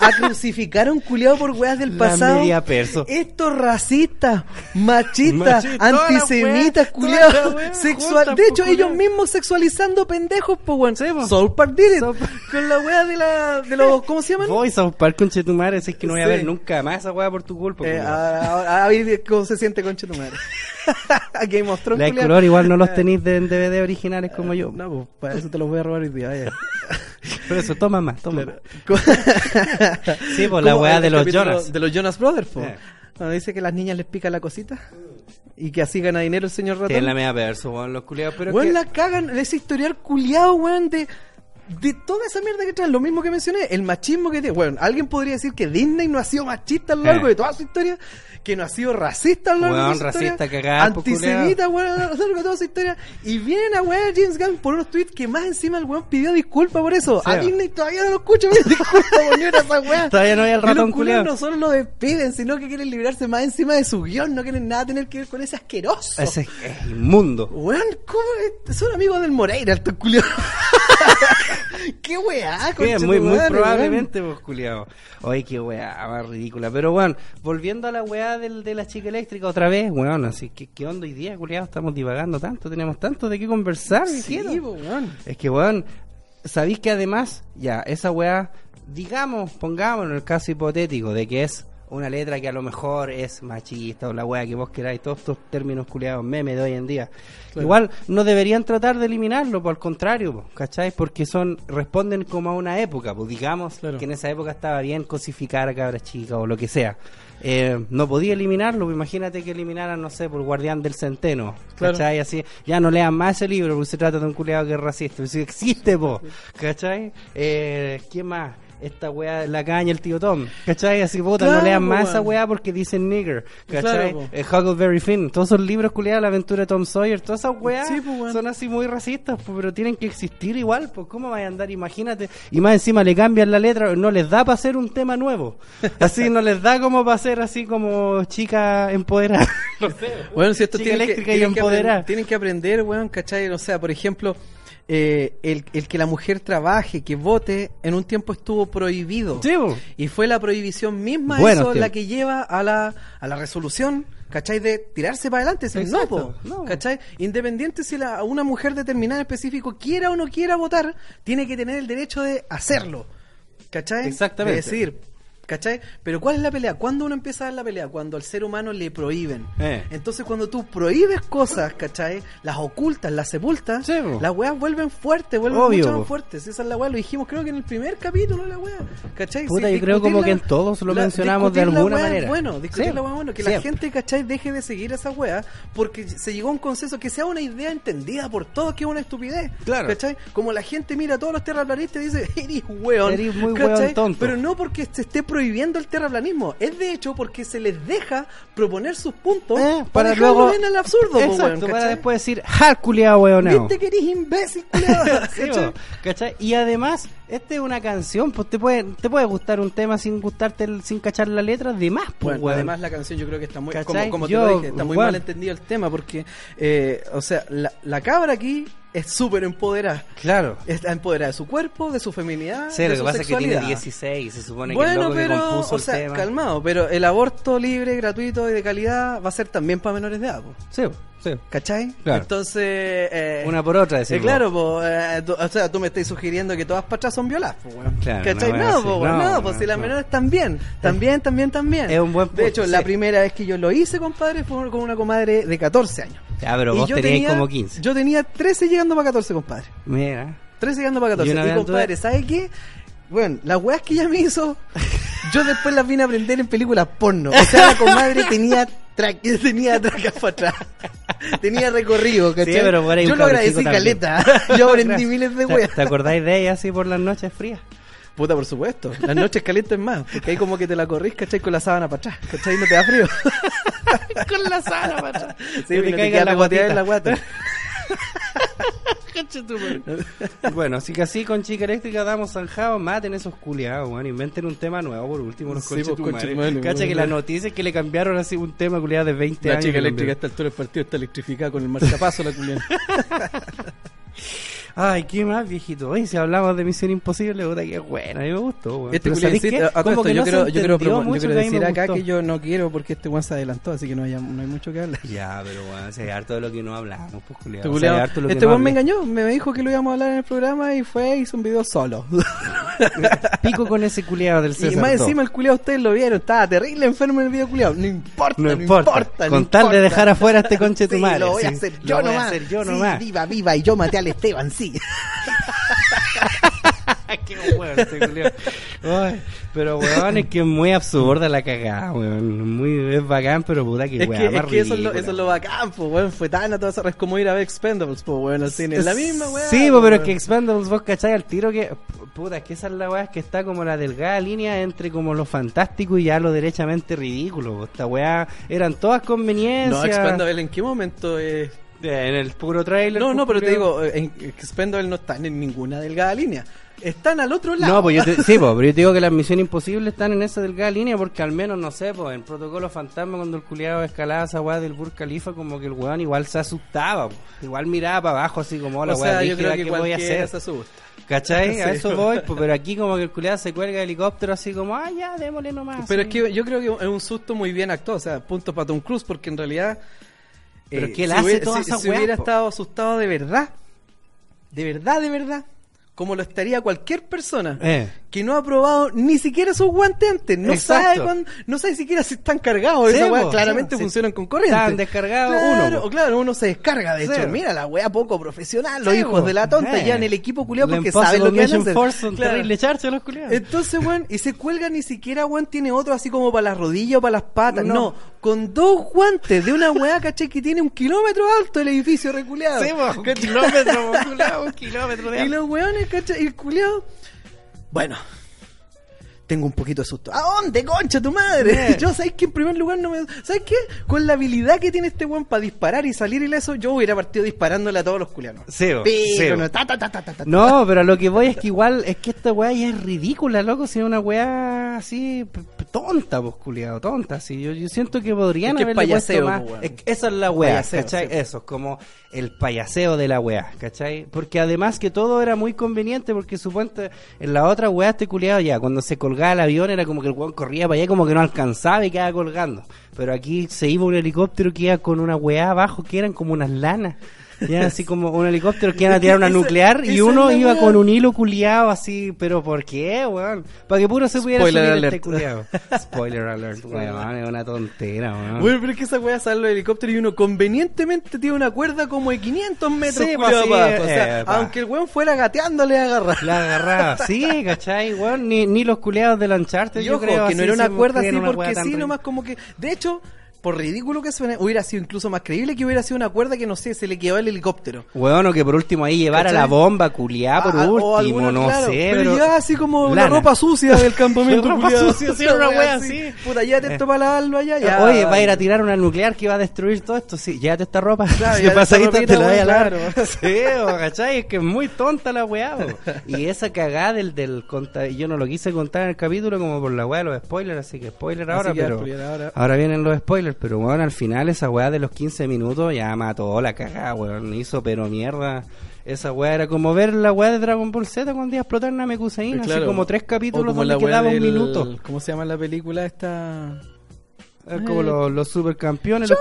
a crucificar a un culiado por weas del La pasado. media perso. Estos racistas, machistas, Machista, la antisemitas, wea, culiados, la wea sexual. juntas, De hecho, ellos culiao. mismos sexualizando pendejos, po, weón. Sí. South Park did it. South Park. Con la wea de la, de los, ¿cómo se llaman? Voy a Park con Chetumare, es que no voy a Sí. ver nunca más esa weá por tu culpa. Eh, culiao. a, ver cómo se siente conche tu madre. Game of Thrones, La color igual no los Eh, tenéis de, en DVD originales como yo. No, pues, para eso te los voy a robar hoy día. vaya. Pero eso, toma más, toma Claro. más. Sí, pues, la weá de los Jonas. De los Jonas Brothers, po. Eh. Cuando dice que las niñas les pica la cosita y que así gana dinero el señor ratón. Tienen la media perso, weón, los culiados. Pero Weón, que- la cagan ese historial culiado, weón, de, de toda esa mierda que traen. Lo mismo que mencioné, el machismo que tiene. Bueno, alguien podría decir que Disney no ha sido machista a lo largo Eh. de toda su historia, que no ha sido racista a lo largo Weón, de su historia, racista, cagada, po, antisemita, weón, a lo largo de toda su historia. Y vienen a weón James Gunn por unos tweets que más encima el weón pidió disculpas por eso. Sí. A Disney todavía no lo escucho pedir disculpas por ni una de esas weas. Todavía no hay el ratón culiados culiao. no solo lo despiden, sino que quieren librarse más encima de su guion, no quieren nada tener que ver con ese asqueroso. Ese es inmundo. Weón, ¿cómo es? Son amigos del Moreira, estos culiados. qué weá, Sí, muy, muy probablemente, pues, culiado. Oye, qué weá más ridícula. Pero, weón, volviendo a la weá del, de la chica eléctrica otra vez, weón, así que, ¿qué onda hoy día, culiado? Estamos divagando tanto, tenemos tanto de qué conversar. Sí, weón. Es que, weón, sabéis que además, ya, esa weá, digamos, pongamos en el caso hipotético de que es una letra que a lo mejor es machista o la wea que vos queráis, todos estos términos culiados memes de hoy en día. Igual no deberían tratar de eliminarlo, por el contrario, po, ¿cachai? Porque son responden como a una época, pues digamos Claro. que en esa época estaba bien cosificar a cabras chicas o lo que sea. Eh, no podía eliminarlo, pues imagínate que eliminaran, no sé, por Guardián del Centeno, Claro. ¿cachai? Así, ya no lean más ese libro porque se trata de un culiado que es racista, sí existe, po, ¿cachai? Eh, ¿Quién más? Esta weá, la caña, el tío Tom, ¿cachai? Así, puta, Claro, no lean más esa weá porque dicen nigger, ¿cachai? Claro. Eh, Huckleberry Finn, todos esos libros culiados, la aventura de Tom Sawyer, todas esas weas Sí, po, weón. son así muy racistas, po, pero tienen que existir igual, pues ¿cómo vaya a andar? Imagínate, y más encima le cambian la letra, no les da para hacer un tema nuevo, así no les da como para ser así como chica empoderada, no sé, Bueno, si esto chica tienen que, eléctrica y tienen, que empoderada. aprender, tienen que aprender, weón, ¿cachai? O sea, por ejemplo, eh, el, el que la mujer trabaje, que vote, en un tiempo estuvo prohibido. Sí. Y fue la prohibición misma eso la que lleva a la, a la resolución, ¿cachai? De tirarse para adelante. Decir, no, po, no. ¿cachai? Independiente si la, una mujer determinada en específico quiera o no quiera votar, tiene que tener el derecho de hacerlo. ¿Cachai? Exactamente. De decir, ¿cachai? Pero ¿cuál es la pelea? ¿Cuándo uno empieza a dar la pelea? Cuando al ser humano le prohíben. Eh. Entonces cuando tú prohíbes cosas, ¿cachai? Las ocultas, las sepultas, Sí, las weas vuelven fuertes, vuelven Obvio, mucho más fuertes. Esa es la wea, lo dijimos creo que en el primer capítulo la wea, ¿cachai? Puta, Sí, yo creo como que en todos lo la- mencionamos de alguna wea es manera. Bueno, discutir Sí, la wea bueno, que la gente, ¿cachai? Deje de seguir esa wea porque se llegó a un consenso que sea una idea entendida por todos que es una estupidez. Claro. ¿Cachai? Como la gente mira a todos los terraplanistas y dice, eres weón. Eres muy weón tonto. Pero no porque se esté prohibiendo el terraplanismo, es de hecho porque se les deja proponer sus puntos Eh, para, para luego en el absurdo, Exacto, weón, para después decir, ja, culiado weoneo. Viste que eres imbécil, culiao, Sí, ¿cachai? ¿cachai? Y además, esta es una canción, pues te puede, te puede gustar un tema sin gustarte, el- sin cachar la letra, de más, pues, Bueno, weón. además la canción yo creo que está muy, ¿Cachai? como, como te Yo, lo dije, está muy weón. mal entendido el tema porque, eh, o sea, la, la cabra aquí es súper empoderada. Claro. Está empoderada de su cuerpo, de su feminidad, Sí, de lo que su pasa es que tiene sexualidad. 16, se supone que el Bueno, loco que pero, compuso o el sea, tema. calmado, pero el aborto libre, gratuito y de calidad va a ser también para menores de edad, po, Sí, sí. ¿cachai? Claro. Entonces, eh, Una por otra, eh, decimos. claro, po, eh, tú- o sea, tú me estás sugiriendo que todas pachas son violadas, po, weón. Claro, ¿Cachai? no, No, bueno, po, no, no, pues si las no. menores también, también, también, también. Es un buen De hecho, la primera vez que yo lo hice, compadre, fue con una comadre de 14 años. Ya, pero Y vos yo tenías tenía- como 15. Yo tenía 13 llegando para 14, compadre. Mira. 13 llegando para Y 14. una Y, compadre, ¿sabes qué? Bueno, las weas que ella me hizo, yo después las vine a aprender en películas porno. O sea, la comadre tenía tenía tracas para atrás. Tenía recorrido, ¿cachai? Sí, pero por ahí yo lo agradecí también. caleta. Yo aprendí miles de ¿Te, weas. ¿Te acordáis de ella así por las noches frías? Puta, por supuesto. Las noches calientes más. Porque ahí como que te la corrís, ¿cachai? Con la sábana para atrás. ¿Cachai? No te da frío. Con la sala, macho. Sí, Que te caiga la guateada en la guata. bueno, así que así con chica eléctrica damos zanjado, maten esos culiados, weón, inventen un tema nuevo por último, los Sí, pues, conchetumares. conchetumare, Cacha que la noticia es que le cambiaron así un tema culiado de 20 La años. chica que eléctrica a esta altura del partido está electrificada con el marcapaso, la culiana. Ay, qué más, viejito. Oye, si hablamos de Misión Imposible, puta que bueno, a mí me gustó, weón. Este que yo se quiero, yo quiero, yo quiero decir acá que yo no quiero porque este weón se adelantó, así que no, haya, no hay mucho que hablar. Ya, pero bueno, si hay harto de lo que no hablamos, pues culiado. Este culiao- hay harto de lo que este no weón me engañó, me dijo que lo íbamos a hablar en el programa y fue hizo un video solo. Pico con ese culiado del y César. más dos. encima el culiao ustedes lo vieron, estaba terrible enfermo en el video culiao. No importa, No no, importa, importa. no con tal de importa. dejar afuera a este conche tu madre. Lo voy a hacer yo nomás. yo nomás. viva, viva, y yo maté al Esteban, sí. Qué weón culiao. Ay, pero weón, es que es muy absurda la cagada, weón. Muy, es bacán, pero puta que Es weón. que, es que eso, es lo, eso es lo bacán, pues, weón. Fue tan a todas Es como ir a ver Expendables, pues, weón, al cine. Es la misma, weón. Sí, po, pero es que Expendables vos cachai al tiro que. Puta, es que esa es la weá que está como la delgada línea entre como lo fantástico y ya lo derechamente ridículo. po. Esta weá eran todas conveniencias. No, Expendables, ¿en qué momento es...? Eh, En el puro trailer. No, no, pues, pero te digo, en Expendables no están en ninguna delgada línea. Están al otro lado. No, pues yo te, sí, pues, pero yo te digo que las misiones imposibles están en esa delgada línea porque al menos, no sé, pues en Protocolo Fantasma cuando el culiado escalaba esa weá del Burj Khalifa como que el weón igual se asustaba, pues. igual miraba para abajo así como la o weá yo creo que que voy a hacer. se asusta. ¿Cachai? A eso voy, pues, pero aquí como que el culiado se cuelga de helicóptero así como, ah, ya, démosle nomás. Pero sí. es que yo creo que es un susto muy bien actuado, o sea, punto para Tom Cruise, porque en realidad... Pero eh, que él si hace hubiera, toda si- esa si weá, hubiera po. estado asustado de verdad, de verdad, de verdad, como lo estaría cualquier persona Eh. Que no ha probado ni siquiera sus guantes antes. No Exacto. sabe cuándo- no sabe siquiera si están cargados. Sí, Esa weá claramente sí, funcionan con corriente. Están descargados claro, uno. Claro, uno se descarga, de Sí. hecho. Mira la weá poco profesional, los hijos de la tonta, ya en el equipo culiado porque saben lo que hacer. Force Claro. charcha los culiados. Entonces, weón, y se cuelga ni siquiera, weón, tiene otro así como para las rodillas o para las patas. No. No. con dos guantes de una weá, ¿cachai? Que tiene un kilómetro alto el edificio reculeado. Sí, po, un kilómetro, culiao, un kilómetro de Y alto. los weones, ¿cachai? Y el culiado. Bueno. Tengo un poquito de susto. ¿A dónde, concha tu madre? Eh. Yo, ¿sabes que En primer lugar no me... ¿Sabes qué? Con la habilidad que tiene este weón para disparar y salir ileso, yo hubiera partido disparándole a todos los culianos. Sí, po. no, ta, ta, ta, ta, ta, ta. No, pero lo que voy es que igual, es que esta weá ya es ridícula, loco, si es una weá así, tonta, pues, culiado, tonta, así, yo, yo siento que podrían Es que haberle payaseo, puesto más, pues, weón. es esa la weá, Payaseo, ¿cachai? sí. Eso, es como el payaseo de la weá, ¿cachai? Porque además que todo era muy conveniente, porque suponte, en la otra weá este culiado ya, cuando se colgaba el avión era como que el weón corría para allá como que no alcanzaba y quedaba colgando, pero aquí se iba un helicóptero que iba con una weá abajo que eran como unas lanas. Ya así como un helicóptero que iban a tirar una nuclear y uno iba con un hilo culiado así, pero ¿por qué, weón? Para que puro se pudiera Spoiler subir alert. este culiado. Spoiler alert, weón, es una tontera, weón. Bueno, pero es que esa weá sale los helicópteros y uno convenientemente tiene una cuerda como de 500 metros Sí, culiao, pa, sí, pa'. O sea, eh, pa. aunque el weón fuera gateando, le agarra. La agarraba, sí, ¿cachai? Weón, ni, ni los culiados del Uncharted, Y yo ojo, creo. que no así era una cuerda así porque sí, nomás como que... De hecho, por ridículo que suene, hubiera sido incluso más creíble que hubiera sido una cuerda que, no sé, se le quedó al helicóptero. Weón, o que por último ahí llevara ¿Cachai? la bomba culiada por Ah, último, alguna, no claro, sé, pero, ya así como la ropa sucia del campamento ropa sucia, sí, una wea así. Puta, ya te Eh. topa la alba ya, ya. Oye, va a ir a tirar una nuclear que va a destruir todo esto. Sí, llévate esta ropa. Claro, Si te la vaya a lavar. claro. Sí, o, ¿cachai? Es que es muy tonta la weá. Y esa cagada del, del conta- yo no lo quise contar en el capítulo como por la weá de los spoilers, así que spoiler ahora, pero ahora vienen los spoilers, pero bueno, al final esa weá de los 15 minutos ya mató la cagada, weón, hizo pero mierda. Esa weá era como ver la weá de Dragon Ball Z cuando iba a explotar Namekusein, así Claro. como tres capítulos como donde wea quedaba un del- minuto. ¿Cómo se llama la película esta? Es como los, los supercampeones, los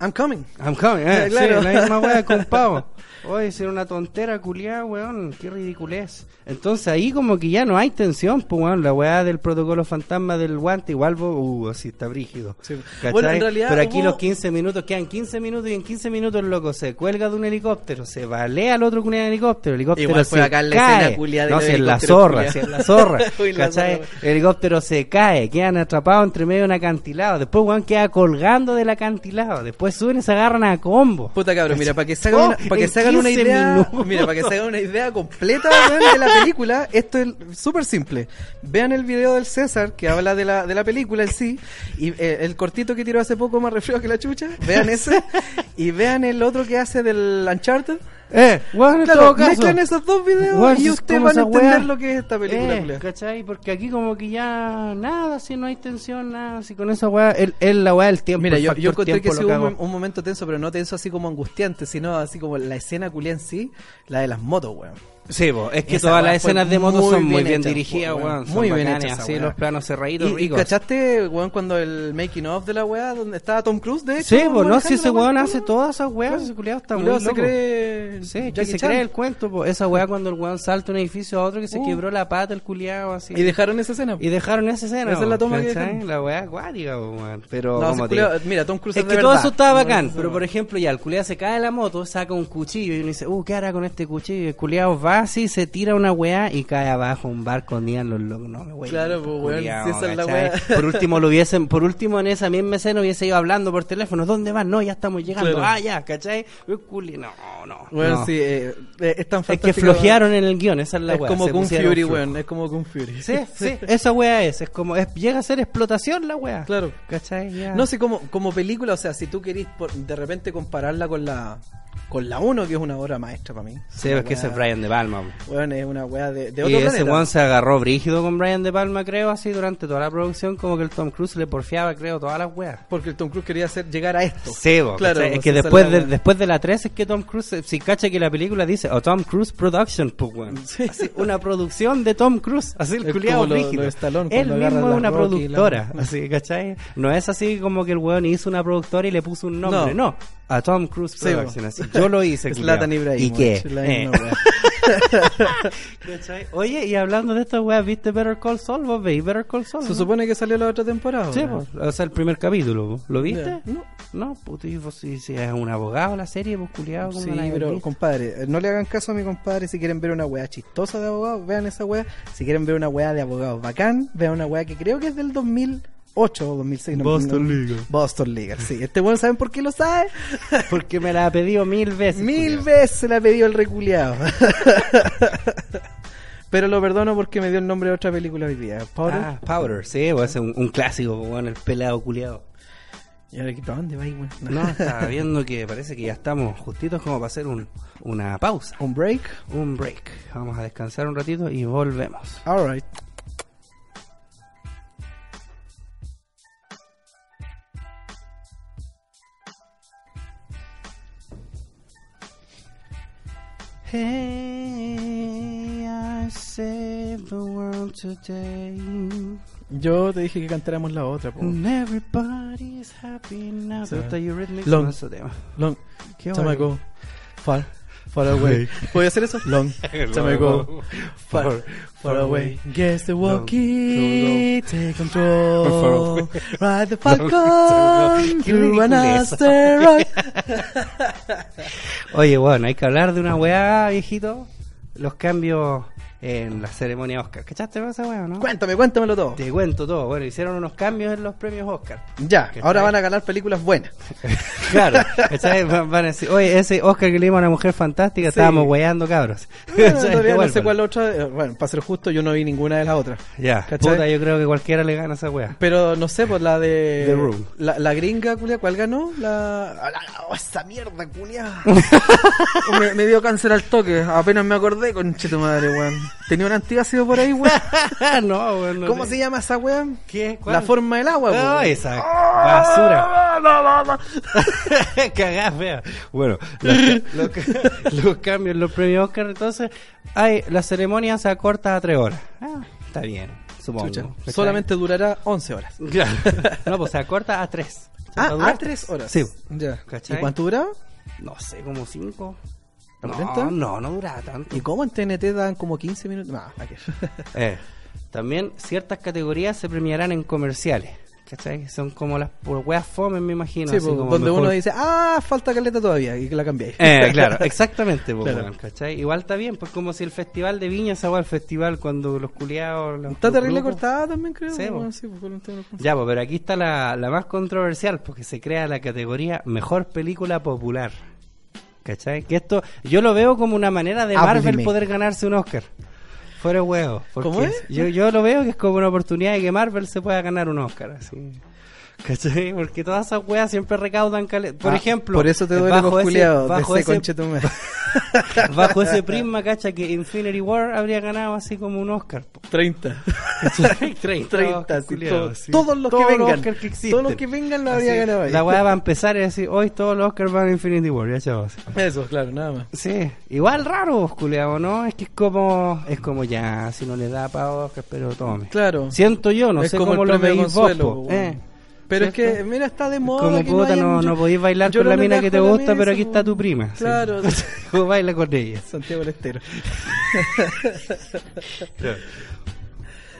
I'm coming. I'm coming, eh, Eh, claro. sí, la misma weá con pavo. Oye, si era una tontera culiada, weón, qué ridiculez. Entonces ahí como que ya no hay tensión, pues weón, la weá del protocolo fantasma del guante, igual vos, uh, así está brígido. Sí. Bueno, en realidad Pero aquí hubo- los 15 minutos, quedan 15 minutos y en 15 minutos el loco se cuelga de un helicóptero, se balea al otro con un helicóptero, el helicóptero Igual se fue acá la cae. culiada de no, si es la zorra, si es la zorra, Uy, la ¿cachai? zorra. El helicóptero se cae, quedan atrapados entre medio de un acantilado, después weón queda colgando del acantilado, después suben y se agarran a combo. Puta cabrón, mira, para que se hagan Oh, para que se hagan una 15 idea, minutos. mira, para que se hagan una idea completa de la película, esto es súper simple. Vean el video del César que habla de la, de la película en sí y eh, el cortito que tiró hace poco más refrío que la chucha, vean ese y vean el otro que hace del Uncharted. Eh, en Claro, todo caso. mezclen esos dos videos Weón, y es ustedes van a entender lo que es esta película. Eh. ¿Cachai? Porque aquí como que ya nada, si no hay tensión, nada, si con esa weá, él, él la weá del tiempo. Mira, yo, yo encontré que sí un, un momento tenso, pero no tenso así como angustiante, sino así como la escena culia en sí, la de las motos, weón. Sí, po, es que todas las escenas de moto son muy bien dirigidas, weón. Muy bien bacanes, hecha esa así los planos cerraditos Y, ricos. cachaste, weón, cuando el making of de la weá, donde estaba Tom Cruise, de hecho. Sí, pues no, si ese weón hace todas esas weas, ese culiado está muy se cree Sí, que se cree el cuento, po. esa weá cuando el weón salta un edificio a otro que se Uh. quebró la pata el culiado así. Y dejaron esa escena. Y dejaron esa escena. Esa es la toma que. La weá acuática, weón. Pero, como mira, Tom Cruise Es que todo eso estaba bacán, pero por ejemplo, ya el culiado se cae de la moto, saca un cuchillo y uno dice, uh, ¿qué hará con este cuchillo? El culiado va así, se tira una weá y cae abajo un barco con los locos. No, wey, Claro, pues, weón, si esa es la weá. Por último lo hubiesen, por último en esa misma escena hubiese ido hablando por teléfono, ¿dónde van? No, ya estamos llegando. Claro. Ah, ya, ¿cachai? No, no. Bueno, no. sí, eh, eh, es tan Es fantástico. que flojearon en el guion, esa es la Es weá. como se Kung Fury, weón. Es como Kung Fury. Sí, sí, esa weá es, es como, es, llega a ser explotación la weá. Claro. ¿Cachai? No, sí, como, como película, o sea, si tú querís por- de repente compararla con la con la 1, que es una obra maestra para mí. Sí, es que ese es Brian De Palma. Bueno, es una weá de, de Y otro ese planeta. weón se agarró brígido con Brian De Palma, creo, así durante toda la producción, como que el Tom Cruise le porfiaba, creo, todas las weas. Porque el Tom Cruise quería hacer llegar a esto. Sí, bo, Claro, es que después de, después de la 3 es que Tom Cruise, eh, si cacha que la película dice, o Tom Cruise Production, pues weón. Sí. Así, una producción de Tom Cruise, así el culiado lo- brígido. lo Él mismo es una y la- productora, así, ¿cachai? No es así como que el weón hizo una productora y le puso un nombre, No. no. A Tom Cruise Sí, Production, así. Yo lo hice, culiao. ¿Y qué? Eh. Oye, y hablando de estas weas, ¿viste Better Call Saul? ¿Vos veis Better Call Saul? Se no? supone que salió la otra temporada. Sí, ¿no? pues, o sea, el primer capítulo. ¿lo viste? No. No, puto, y vos si, si es un abogado la serie, pues culiado, ¿cómo Sí, pero compadre, no le hagan caso a mi compadre si quieren ver una weá chistosa de abogados, vean esa weá. Si quieren ver una weá de abogados bacán, vean una weá que creo que es del 2008 o 2006. no- Boston no- Legal. Boston Legal, sí. Este bueno, ¿saben por qué lo sabe? Porque me la ha pedido mil veces. Mil culiao. veces se la pidió el reculeado. Pero lo perdono porque me dio el nombre de otra película hoy día. Powder. Ah, Powder, sí, pues es un, un clásico, bueno, el pelado culiado. ¿Y ahora para dónde va, weón? No, estaba viendo que parece que ya estamos justitos como para hacer un, una pausa, ¿Un break? un break. Vamos a descansar un ratito y volvemos. Alright. Hey, I saved the world today. Yo te dije que cantáramos la otra, po. And everybody's happy now. Long. Long time ago, far, far away. ¿Puedo hacer eso? Long time ago, far, far away. Guess the walkie, take control. Ride the falcon through an asteroid. Oye, bueno, hay que hablar de una weá, viejito. Los cambios en la ceremonia Oscar. ¿Cachaste esa weá, no? Cuéntame, cuéntamelo todo. Te cuento todo. Bueno, hicieron unos cambios en los premios Oscar. Ya, ahora van a ganar películas buenas. Claro, ¿cachai? Van a decir, oye, ese Oscar que le dimos a una mujer fantástica, Sí. estábamos weyando, cabros. Bueno, ¿Cachai? todavía no sé cuál otra. eh, Bueno, para ser justo, yo no vi ninguna de las otras. Ya, puta, yo creo que cualquiera le gana a esa weá. Pero no sé, pues la de. The Room. La, la gringa, culia, ¿cuál ganó? La. ah, la- oh, esa mierda, culia. me, me dio cáncer al toque. Apenas me acordé, conche tu madre, weón. Tenía un antiácido por ahí, weón. no, weón. no ¿Cómo se llama esa weón? ¿Qué? ¿Cuál? La forma del agua, Ah, weón. esa basura. Cagá, fea. Bueno, los, los- los cambios en los premios Oscar, entonces, hay, la ceremonia se acorta a tres horas. Ah, está bien, supongo. Solamente durará 11 horas. Claro. No, pues se acorta a tres. Ah, ¿Va durar a 3 horas. Sí. Ya. ¿Y cuánto duraba? No sé, como cinco. ¿La No, no, no duraba tanto. ¿Y cómo en TNT dan como 15 minutos? No. Eh, también ciertas categorías se premiarán en comerciales. ¿Cachai? Son como las weas fome, me imagino. Sí, así como donde mejor- uno dice, ah, falta caleta todavía, y que la cambiáis. Eh, claro, exactamente, pues, Claro. ¿cachai? Igual está bien, pues como si el festival de Viña se el festival cuando los culiados... los- Está terrible cortada también, creo. Sí, po. sí, pues, Ya, pues, pero aquí está la, la más controversial, porque se crea la categoría Mejor Película Popular. ¿Cachai? Que esto, yo lo veo como una manera de Hábleme. Marvel poder ganarse un Oscar. Fuera de huevo. porque ¿Cómo es? Yo, yo lo veo que es como una oportunidad de que Marvel se pueda ganar un Oscar, así. ¿Cachai? Porque todas esas weas siempre recaudan cale- Por Ah, ejemplo, Por eso te duele bajo los de bajo ese. Bajo ese prisma, cacha, que Infinity War habría ganado así como un Oscar. po. 30. ¿Cachai? 30, 30, Oscar, sí, culiao, todo- sí. todos los Todos que vengan. Oscar que existen. todos los que vengan lo habría ganado ahí. La weá va a empezar y decir, hoy todos los Oscars van a Infinity War, ya chavos. Eso, claro, nada más. Sí, igual raro, culiao, ¿no? Es que es como, es como ya, si no le da para Oscar, pero tome. Claro. Siento yo, no es sé como cómo lo veis vos, po, eh. Pero es que, mira, está de moda. Como que puta, no, no podéis bailar Yo con no la mina que te gusta, pero aquí está tu prima. sí. Claro. Como baila con ella. Santiago del Estero.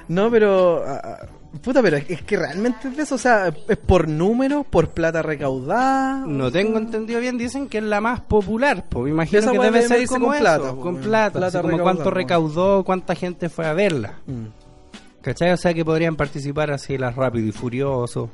No, pero. ah, ah, puta, pero es que realmente es de eso. O sea, es por números, por plata recaudada. No tengo entendido bien, dicen que es la más popular, pues me imagino Esa que debe ser como con eso, plata, con plata, Plata así como cuánto recaudó, cuánta gente fue a verla. Mm. ¿Cachai? O sea que podrían participar así las Rápido y Furioso,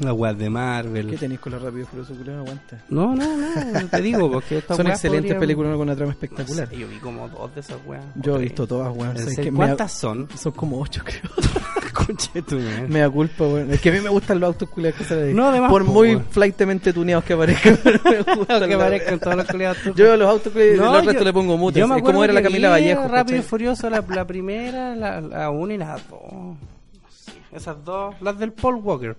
las weas de ¿Qué Marvel. tenéis con los rápidos furiosos culiao? Aguanta. No, no, no, te digo, porque estas Son weas excelentes películas con una trama No espectacular. sé, yo vi como dos de esas weas. Yo he visto todas, weón. ¿En ¿sabes serio? qué? Me ¿Cuántas son? Son como ocho, creo. Conche tu. Me da culpa, weón. Es que a mí me gustan los autos culiados que salen. No, además, Por po, muy weón. flightamente tuneados que aparezcan. pero me gustan que la- parezcan todos los culiados. Yo los autos que No, el resto yo- le pongo mute. yo me Es como era la Camila Vallejo. Rápido y. Furioso, la, la primera, la, la una y la dos. Esas dos, las del Paul Walker.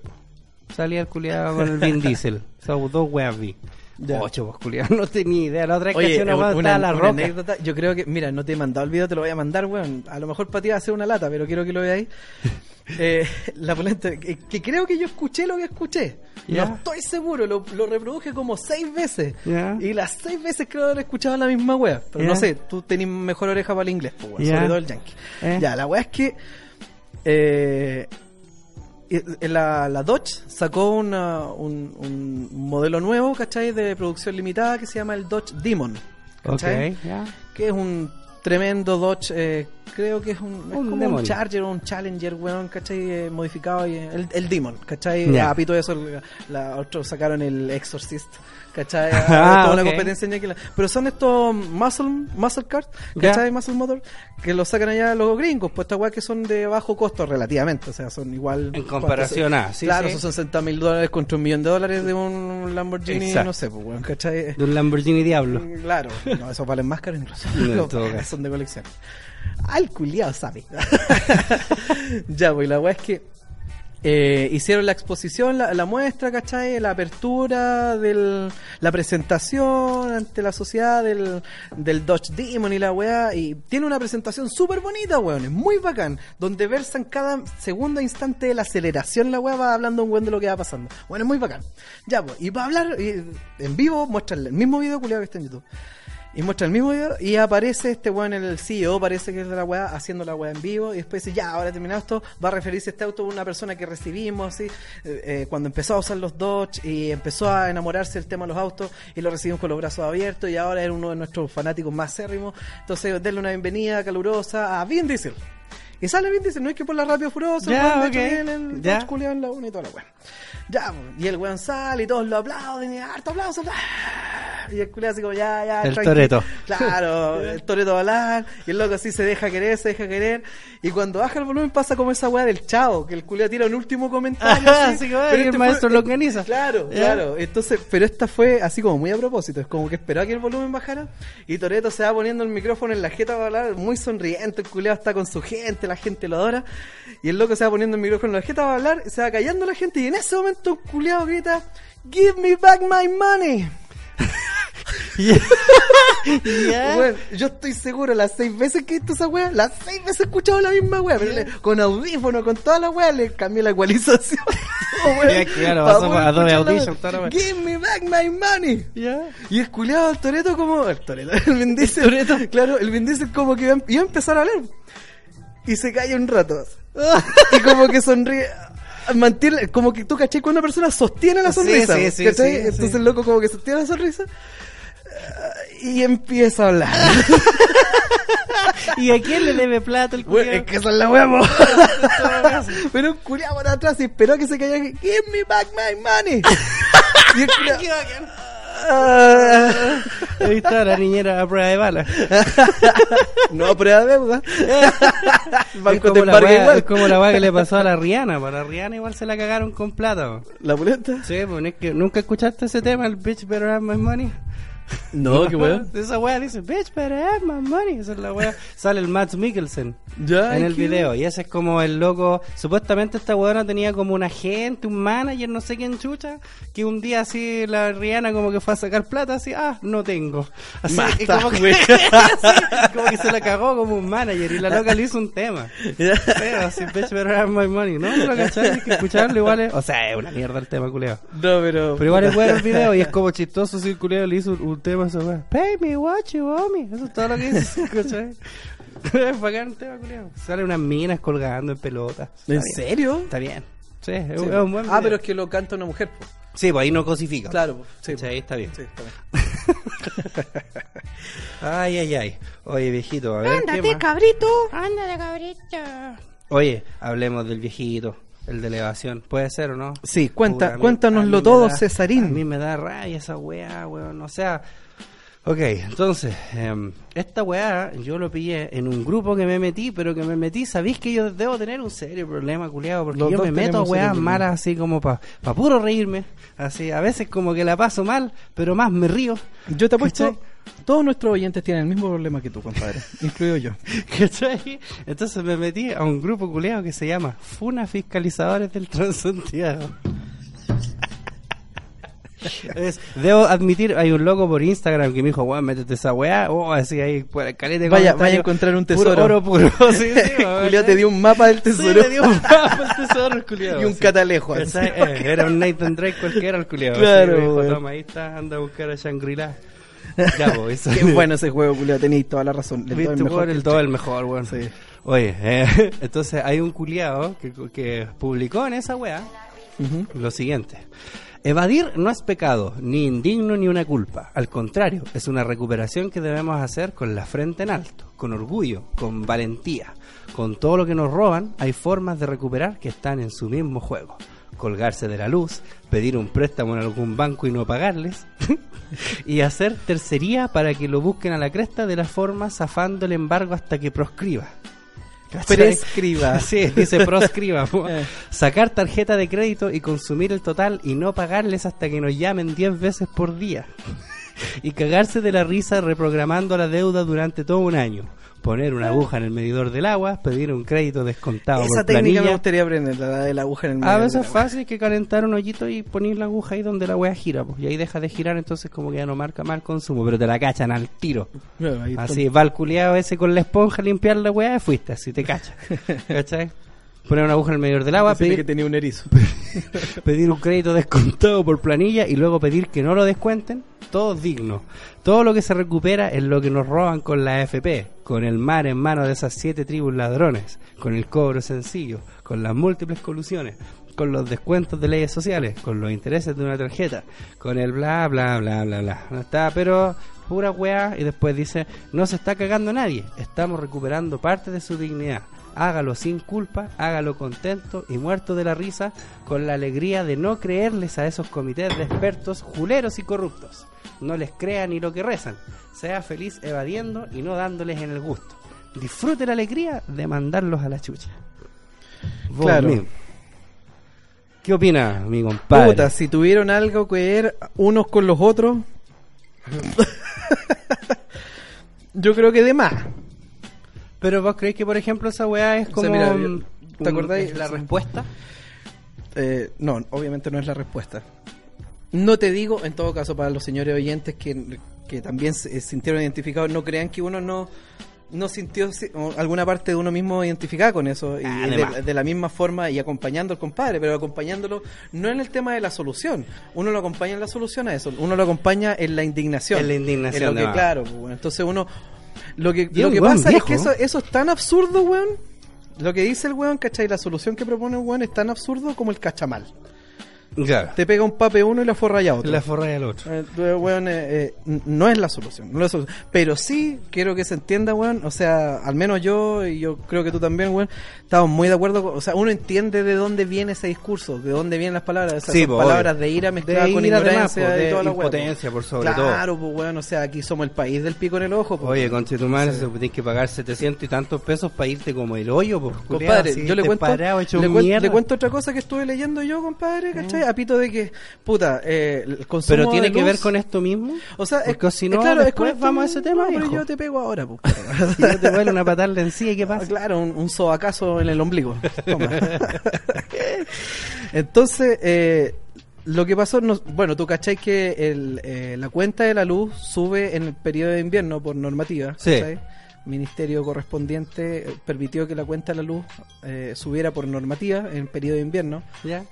Salía el culiado con el Vin Diesel. Esas dos weas vi. Ya. Ocho, pues, culiao, no tenía idea. La otra vez que Oye, hacía una una, weá estaba la una roca. anécdota, yo creo que, mira, no te he mandado el video, te lo voy a mandar, weón. A lo mejor para ti va a ser una lata, pero quiero que lo veáis. Eh, la polenta, que, que creo que yo escuché lo que escuché. Ya. No estoy seguro, lo, lo reproduje como seis veces. Ya. Y las seis veces creo haber escuchado la misma wea. Pero Ya. no sé, tú tenés mejor oreja para el inglés, pues, weón, sobre todo el yankee. Eh. Ya, la wea es que eh, eh, la, la Dodge sacó una- un, un modelo nuevo, ¿cachai? De producción limitada que se llama el Dodge Demon. ¿cachai? Que es un tremendo Dodge, eh, creo que es un, es como un Charger o un Challenger, weón, ¿cachai? Eh, modificado, y, eh, el, el Demon, ¿cachai? Ya. A pito de eso, la, la- otros sacaron el Exorcist, ¿cachai? Ah, toda una ok. competencia Pero son estos muscle, muscle cars. ¿cachai? Muscle motor, que los sacan allá los gringos, pues estas weas que son de bajo costo relativamente, o sea, son igual... En comparación a, sí, claro, sí. son 60 mil dólares contra un millón de dólares de un Lamborghini, Exacto. no sé, pues, weón, ¿cachai? De un Lamborghini Diablo. Claro, no, esos valen más caro incluso. No, caso. Son de colección. Al culiao sabe. ya, pues la weá es que eh, hicieron la exposición, la, la muestra, ¿cachai? La apertura, del, la presentación ante la sociedad del, del Dodge Demon y la weá. Y tiene una presentación súper bonita, weón. Es muy bacán. Donde versan cada segundo instante de la aceleración, la weá va hablando un weón de lo que va pasando. Bueno, es muy bacán. Ya, pues. Y para hablar en vivo, muestran el mismo video culiao que está en YouTube. Y muestra el mismo video y aparece este weón, el CEO, parece que es de la weá, haciendo la weá en vivo. Y después dice, ya, ahora terminado esto, va a referirse este auto a una persona que recibimos, así, eh, eh, cuando empezó a usar los Dodge y empezó a enamorarse del tema de los autos y lo recibimos con los brazos abiertos y ahora es uno de nuestros fanáticos más cérrimos. Entonces, denle una bienvenida calurosa a Vin Diesel. Y sale Vin Diesel, no es que por la rápido furioso, Ya, weón, de ok. hecho, viene el Ya. En la una y toda la weá. Ya, y el weón sale y todos lo aplauden y harto aplauso. Y el culiao así como ya, ya. El. Toretto. Claro, el Toreto hablar y el loco así se deja querer, se deja querer. Y cuando baja el volumen pasa como esa weá del chavo, que el culiao tira un último comentario. Ajá, así, así que, "Ay, pero el este maestro fue- lo organiza". Claro, claro. Entonces, pero esta fue así como muy a propósito. Es como que esperaba que el volumen bajara y Toreto se va poniendo el micrófono en la jeta para hablar, muy sonriente. El culiao está con su gente, la gente lo adora. Y el loco se va poniendo el micrófono en la jeta para hablar, se va callando la gente y en ese momento un culiao grita, Give me back my money. Yo estoy seguro, las seis veces que he visto esa weá, las seis veces he escuchado la misma weá, pero le- con audífono, con toda la weá, le cambié la ecualización. weón, Ya, claro, a Adobe Audition, la. Give me back my money. Y el culiado el Toreto como. El Toreto, el Vin Claro, el Vin como que iba, iba a empezar a hablar. Y se calla un rato. y como que sonríe. Mantiene, como que tú caché cuando una persona sostiene la sonrisa. sí, sí, ¿cachai? sí, Entonces sí. el loco como que sostiene la sonrisa. eh, Y empieza a hablar. ¿Y a quién le debe plata el Bueno, culiao? es que esa es la po. Pero un culiado por atrás y esperó que se callara. Give me back my money. y el culiao. Ahí está la niñera a prueba de bala. No, prueba de deuda. Banco te como, la embarga wea, igual. es como la weá que le pasó a la Rihanna. Para Rihanna igual se la cagaron con plata. po. ¿La pulenta? Sí, pues es que nunca escuchaste ese tema, el bitch better have my money. No, qué weón. Esa weá dice, bitch better have my money. Esa es la weá. Sale el Matt Mikkelsen Ya, en el qué- video. Y ese es como el loco. Supuestamente esta weona tenía como un agente, un manager, no sé quién chucha. Que un día así la Rihanna como que fue a sacar plata, así, ah, no tengo. Así, y como, que, así, como que se la cagó como un manager. Y la loca le hizo un tema. Pero así, bitch better have my money. No, no lo cachai, hay que escucharlo igual. es- O sea, es una mierda el tema, culeado. No, pero. Pero igual es bueno el video y es como chistoso si el culiao le hizo un, un tema esa weá. Pay me what you owe me. Eso es todo lo que dice, ¿cachai? Es bacán el tema, culiao. Sale unas minas colgando en pelota. ¿En Está bien. serio? Está bien. Sí, es, Sí, es un buen ah, video. pero es que lo canta una mujer. po. Sí, pues ahí no cosifica. Claro, po. sí. Sí, po. está bien. Sí, está bien. Ay, ay, ay. Oye, viejito, a ver. ¿qué Ándate, más? cabrito. Ándale, cabrito. Oye, hablemos del viejito, el de elevación. ¿Puede ser o no? Sí, cuenta, cuéntanoslo todo, da- Cesarín. A mí me da raya esa weá, weón. O sea, ok, entonces, em, esta weá yo lo pillé en un grupo que me metí, pero que me metí, sabéis que yo debo tener un serio problema, culiado, porque Los yo me meto a weas malas así como para pa puro reírme. Así, a veces como que la paso mal, pero más me río. Yo te apuesto, ¿Cachai? Todos nuestros oyentes tienen el mismo problema que tú, compadre. incluido yo. ¿Cachai? Entonces me metí a un grupo culeado que se llama Funa Fiscalizadores del Transantiago. Es- debo admitir, hay un loco por Instagram que me dijo, weón, métete esa weá. Oh, así ahí, calete Vaya, vaya a encontrar un Puro tesoro. oro puro. Sí, sí. Julio te dio un mapa del Sí, tesoro le dio un mapa al tesoro y un catalejo. así. ¿Cachai? Eh, era un Nathan Drake cualquiera el culiado. Claro, dijo, toma, ahí está, anda a buscar a Shangri-La. Ya, pues, eso. Qué bueno ese juego, Julio, tenéis toda la razón. El todo es mejor el el todo el mejor, weón. Sí. Oye, eh, entonces hay un culiado que, que publicó en esa weá Ujú. lo siguiente. Evadir no es pecado, ni indigno ni una culpa. Al contrario, es una recuperación que debemos hacer con la frente en alto, con orgullo, con valentía. Con todo lo que nos roban, hay formas de recuperar que están en su mismo juego. Colgarse de la luz, pedir un préstamo en algún banco y no pagarles, y hacer tercería para que lo busquen a la cresta de la forma zafando el embargo hasta que proscriba. ¿Cachai? Prescriba. Sí, dice proscriba. Eh. Sacar tarjeta de crédito y consumir el total y no pagarles hasta que nos llamen 10 veces por día. Y cagarse de la risa reprogramando la deuda durante todo un año. Poner una aguja en el medidor del agua, pedir un crédito descontado Esa por técnica me gustaría aprender, la de la aguja en el medio. A veces es fácil que calentar un hoyito y poner la aguja ahí donde la wea gira, pues, y ahí deja de girar, entonces como que ya no marca mal consumo, pero te la cachan al tiro. Así, va el culiado ese con la esponja a limpiar la weá, fuiste, así te cacha. ¿Cachai? Poner una aguja en el medidor del agua, pedir, que tenía un erizo. pedir un crédito descontado por planilla y luego pedir que no lo descuenten, todo digno. Todo lo que se recupera es lo que nos roban con la AFP, con el mar en manos de esas siete tribus ladrones, con el cobro sencillo, con las múltiples colusiones, con los descuentos de leyes sociales, con los intereses de una tarjeta, con el bla bla bla bla bla. No está, pero pura weá y después dice, no se está cagando nadie, estamos recuperando parte de su dignidad. Hágalo sin culpa, hágalo contento y muerto de la risa, con la alegría de no creerles a esos comités de expertos juleros y corruptos. No les crea ni lo que rezan. Sea feliz evadiendo y no dándoles en el gusto. Disfrute la alegría de mandarlos a la chucha. Vos Claro. mismo. ¿Qué opina, mi compadre? Puta, si tuvieron algo que ver unos con los otros. yo creo que de más. Pero vos creéis que, por ejemplo, esa weá es O como... sea, mira, yo- ¿te acordáis? la respuesta? Eh, no, obviamente no es la respuesta. No te digo, en todo caso, para los señores oyentes que, que también se sintieron identificados, no crean que uno no, no sintió alguna parte de uno mismo identificada con eso. Y Ah, de, la misma forma y acompañando al compadre, pero acompañándolo no en el tema de la solución. Uno lo acompaña en la solución a eso. Uno lo acompaña en la indignación. En la indignación, En lo que, claro, pues, bueno, entonces uno. Lo que, lo que pasa viejo. es que eso, eso es tan absurdo, weón. Lo que dice el weón, ¿cachai? La solución que propone el weón es tan absurdo como el cachamal. Claro. Te pega un pape uno y la forra ya otro. La forra del otro. Eh, weón, eh, eh, no es la solución, no es la solución. Pero sí quiero que se entienda, weón. O sea, al menos yo y yo creo que tú también, weón, estamos muy de acuerdo. Con, o sea, uno entiende de dónde viene ese discurso, de dónde vienen las palabras. O sea, Sí, son po, palabras obvio. de ira mezcladas De con ira, ignorancia de toda la impotencia, por sobre todo. Claro, pues, weón. O sea, aquí somos el país del pico en el ojo, po. Oye, conche tu madre, tienes que pagar 700 y tantos pesos para irte como el hoyo, pues, Compadre, yo le cuento, parado, le cuento otra cosa que estuve leyendo yo, compadre, ¿cachai? A pito de que, puta, eh, el consumo Pero tiene de que luz- ver con esto mismo. O sea, Porque es, si es no, claro, es después con esto vamos a ese tema, no, pero yo te pego ahora, pues. Si no te vuelve una patada en sí, ¿qué pasa? Claro, un, un sobacazo en el ombligo. Toma. Entonces, eh, lo que pasó, no- bueno, tú cachai que el, eh, la cuenta de la luz sube en el periodo de invierno por normativa. Sí. ¿cachai? Ministerio correspondiente eh, permitió que la cuenta de la luz eh, subiera por normativa en el periodo de invierno. ¿Ya?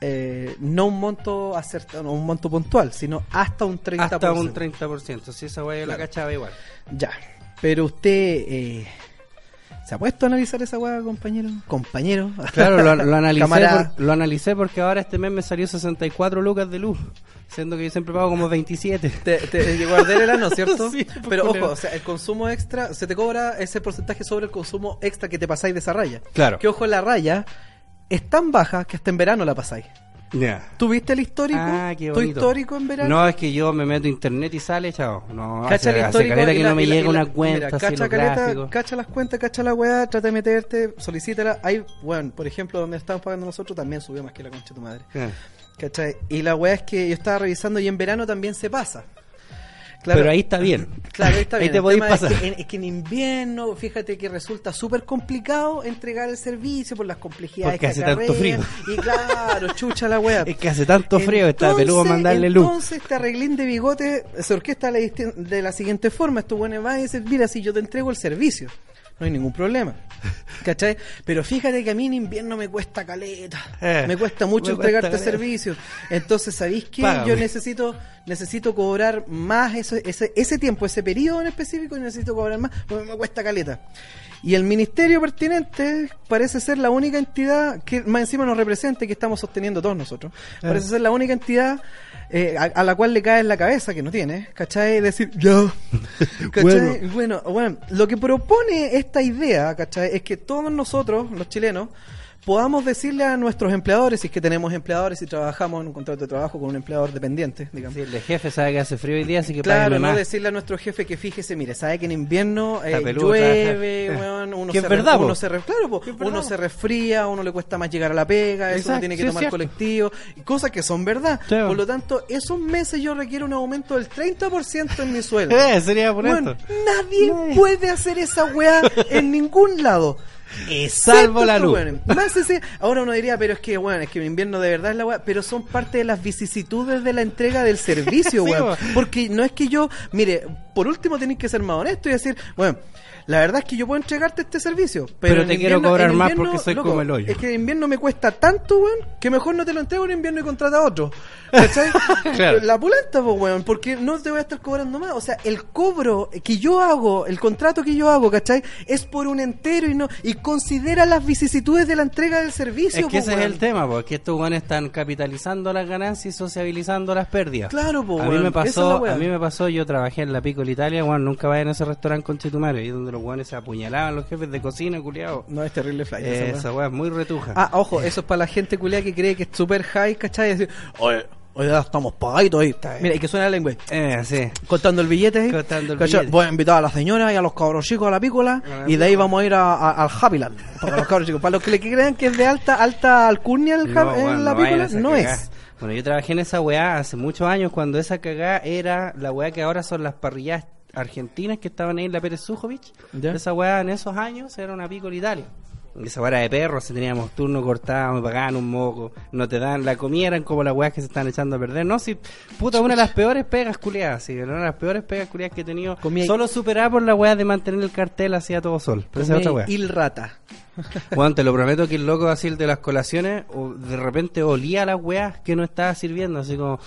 Eh, no un monto acertado, no un monto puntual, sino hasta un 30%. Hasta un 30%. Si esa weá yo la Claro. cachaba igual. Ya. Pero usted eh, se ha puesto a analizar esa weá, compañero. Compañero. Claro, lo, lo analicé por- lo analicé porque ahora este mes me salió 64 lucas de luz. Siendo que yo siempre pago como 27. Te, te llegó a arder el ano, ¿cierto? Sí, pues, Pero ojo, o sea, el consumo extra, se te cobra ese porcentaje sobre el consumo extra que te pasáis de esa raya. Claro. Que ojo, la raya es tan baja que hasta en verano la pasáis. Ya. ¿Tuviste el histórico? Ah, qué ¿Tu bonito. histórico en verano? No, es que yo me meto a internet y sale, chao. No, Cacha el hace, hace histórico que la- no me llega una cuenta mira, cacha, caleta, las cuentas, cacha la weá, trata de meterte, solicítala. Ahí, bueno, por ejemplo, donde estamos pagando nosotros también subió más que la concha de tu madre. Ah. ¿Cachai? Y la weá es que yo estaba revisando y en verano también se pasa. Claro. Pero ahí está bien. Claro, ahí está Ahí bien. te El podéis es pasar. que, en, es que en invierno, fíjate que resulta súper complicado entregar el servicio por las complejidades Porque que hace tanto frío. Y claro, chucha la wea. Es que hace tanto frío, está peludo mandarle luz. Entonces, este arreglín de bigote se orquesta de la, siguiente forma. Estos buenos van y dicen, mira, si yo te entrego el servicio, no hay ningún problema. ¿Cachai? Pero fíjate que a mí en invierno me cuesta caleta. Eh, me cuesta mucho me cuesta entregarte caleta. servicios. Entonces, ¿sabéis qué? Págame. Yo necesito necesito cobrar más eso- ese, ese tiempo, ese periodo en específico, necesito cobrar más porque me cuesta caleta. Y el ministerio pertinente parece ser la única entidad que más encima nos representa y que estamos sosteniendo todos nosotros. Eh. Parece ser la única entidad eh, a, a la cual le cae en la cabeza, que no tiene, ¿cachai? Decir, ya. ¿Cachai? Bueno. bueno, lo que propone esta idea, ¿cachai? Es que todos nosotros, los chilenos, podamos decirle a nuestros empleadores, si es que tenemos empleadores y trabajamos en un contrato de trabajo con un empleador dependiente, digamos. Sí, el jefe sabe que hace frío hoy día, así que Claro, no más. decirle a nuestro jefe que fíjese, mire, sabe que en invierno eh, peludo llueve, uno, se verdad, uno se claro, uno se resfría, uno le cuesta más llegar a la pega, eso uno tiene que sí, tomar colectivo, y cosas que son verdad. Sí. Por lo tanto, esos meses yo requiero un aumento del 30% en mi sueldo. Eh, sería por nadie Nadie. puede hacer esa weá en ningún lado. Y salvo Excepto la estos luz. weones. Más ese- ahora uno diría, pero es que, bueno, es que mi invierno de verdad es la weá, pero son parte de las vicisitudes de la entrega del servicio, Sí, weón. weón. Porque no es que yo, mire, por último tenéis que ser más honesto y decir, bueno, la verdad es que yo puedo entregarte este servicio, pero, Pero en te quiero cobrar en más porque soy loco, como el hoyo. Es que en invierno me cuesta tanto, weón, que mejor no te lo entrego en invierno y contrata a otro. ¿Cachai? Claro. La pulenta, pues, weón, porque no te voy a estar cobrando más. O sea, el cobro que yo hago, el contrato que yo hago, ¿cachai? Es por un entero y no y considera las vicisitudes de la entrega del servicio. Es que po, ese es weón. el tema, porque estos guanes están capitalizando las ganancias y sociabilizando las pérdidas. Claro, po, a mí weón. me es pasó, a mí me pasó, yo trabajé en la Piccola Italia, weón, nunca vayan a ese restaurante con Chetumare, ahí donde los guanes se apuñalaban los jefes de cocina, culiados. No, es terrible fly. esa weá. Esa es muy retuja. Ah, ojo, eso es para la gente culia que cree que es super high, ¿cachai? Oye, ya estamos pagaditos ahí. Mira, y que suena la lengua. Eh, sí. Contando el billete ahí. Contando el billete. Voy a invitar a la señora y a los cabros chicos a la pícola. A la Y de ahí pícola. vamos a ir a- a- al Happyland. Para los cabros chicos. Para los que le crean que es de alta alta alcurnia el No, en la pícola, no es. Bueno, yo trabajé en esa weá hace muchos años cuando esa cagá era la weá que ahora son las parrillas argentinas que estaban ahí en la Pérez Sujovic. Esa weá en esos años era una Piccola Italia. Esa era de perros, si teníamos turno cortado, me pagaban un moco, no te dan, la comida eran como las weas que se están echando a perder. No, si, puta, una de las peores pegas culiadas, sí, una de las peores pegas culiadas que he tenido. Comía- Solo superada por la weá de mantener el cartel así a todo sol. Pero esa es otra weá. Il rata. Bueno, te lo prometo que el loco así el de las colaciones, o de repente olía las weas que no estaba sirviendo, así como,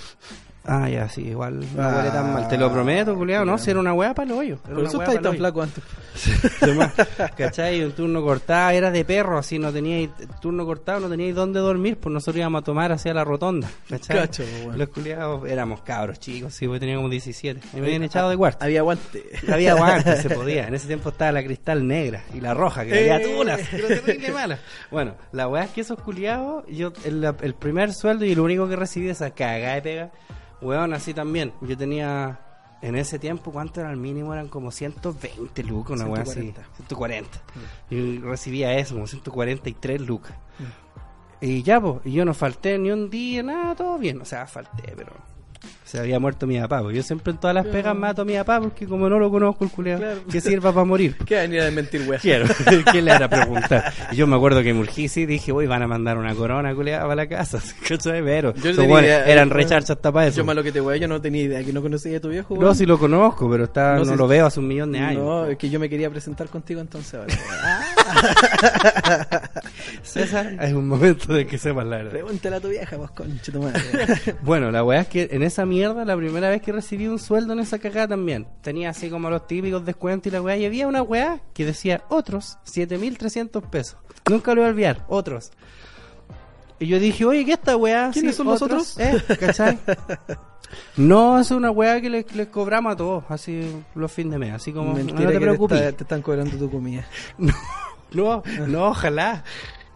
ah, ya, sí, igual no Ah, huele tan mal. Te lo prometo, culiado, no, si era una wea para el hoyo. Por eso estáis tan flaco antes. ¿Cachai? Un turno cortado, era de perro, así, no teníais, turno cortado, no teníais dónde dormir, pues nosotros íbamos a tomar hacia la rotonda, ¿cachai? Cacho, bueno. Los culiados éramos cabros chicos, sí, pues teníamos 17. Y me habían echado de cuarto. Había aguante. Había guantes, se podía. En ese tiempo estaba la cristal negra y la roja, que había Eh. tunas, terrible mala. Bueno, la weá es que esos culiados, yo, el, el primer sueldo y lo único que recibí esa cagada de pega, weón, así también. Yo tenía, en ese tiempo, ¿cuánto era el mínimo? Eran como 120 lucas, una weá así. 140. 140. Y recibía eso, como 143 lucas. Y ya, pues, y yo no falté ni un día, nada, todo bien. O sea, falté, pero se había muerto mi papá. Yo siempre en todas las pegas mato a mi papá porque como no lo conozco el culiado, Claro. que sirva para morir. ¿Qué venir a desmentir, weá? Quiero, ¿qué le hará preguntar? Y yo me acuerdo que en Urgisi dije, uy, van a mandar una corona culiada para la casa. ¿Cachai? Pero Yo no tenía weones idea, eran eh, recharchas hasta para eso. Yo malo que te weá, yo no tenía idea que no conocía a tu viejo, No, weón. si lo conozco, pero está, No, no, si- lo veo hace un millón de años. No, es que yo me quería presentar contigo entonces ahora. César, es un momento de que sepas la verdad. Pregúntale a tu vieja, pues, conche tu madre. Bueno, la weá es que en esa mierda, la primera vez que recibí un sueldo en esa cagada también, tenía así como los típicos descuentos y la weá, y había una weá que decía otros, 7300 pesos. Nunca lo voy a olvidar, otros. Y yo dije, oye, ¿qué esta weá? ¿Quiénes Sí, son los otros? ¿Eh? ¿Cachai? No, es una weá que les, les cobramos a todos, así los fines de mes, así como, Mentira no te preocupes. está- te están cobrando tu comida. No, no, no, ojalá.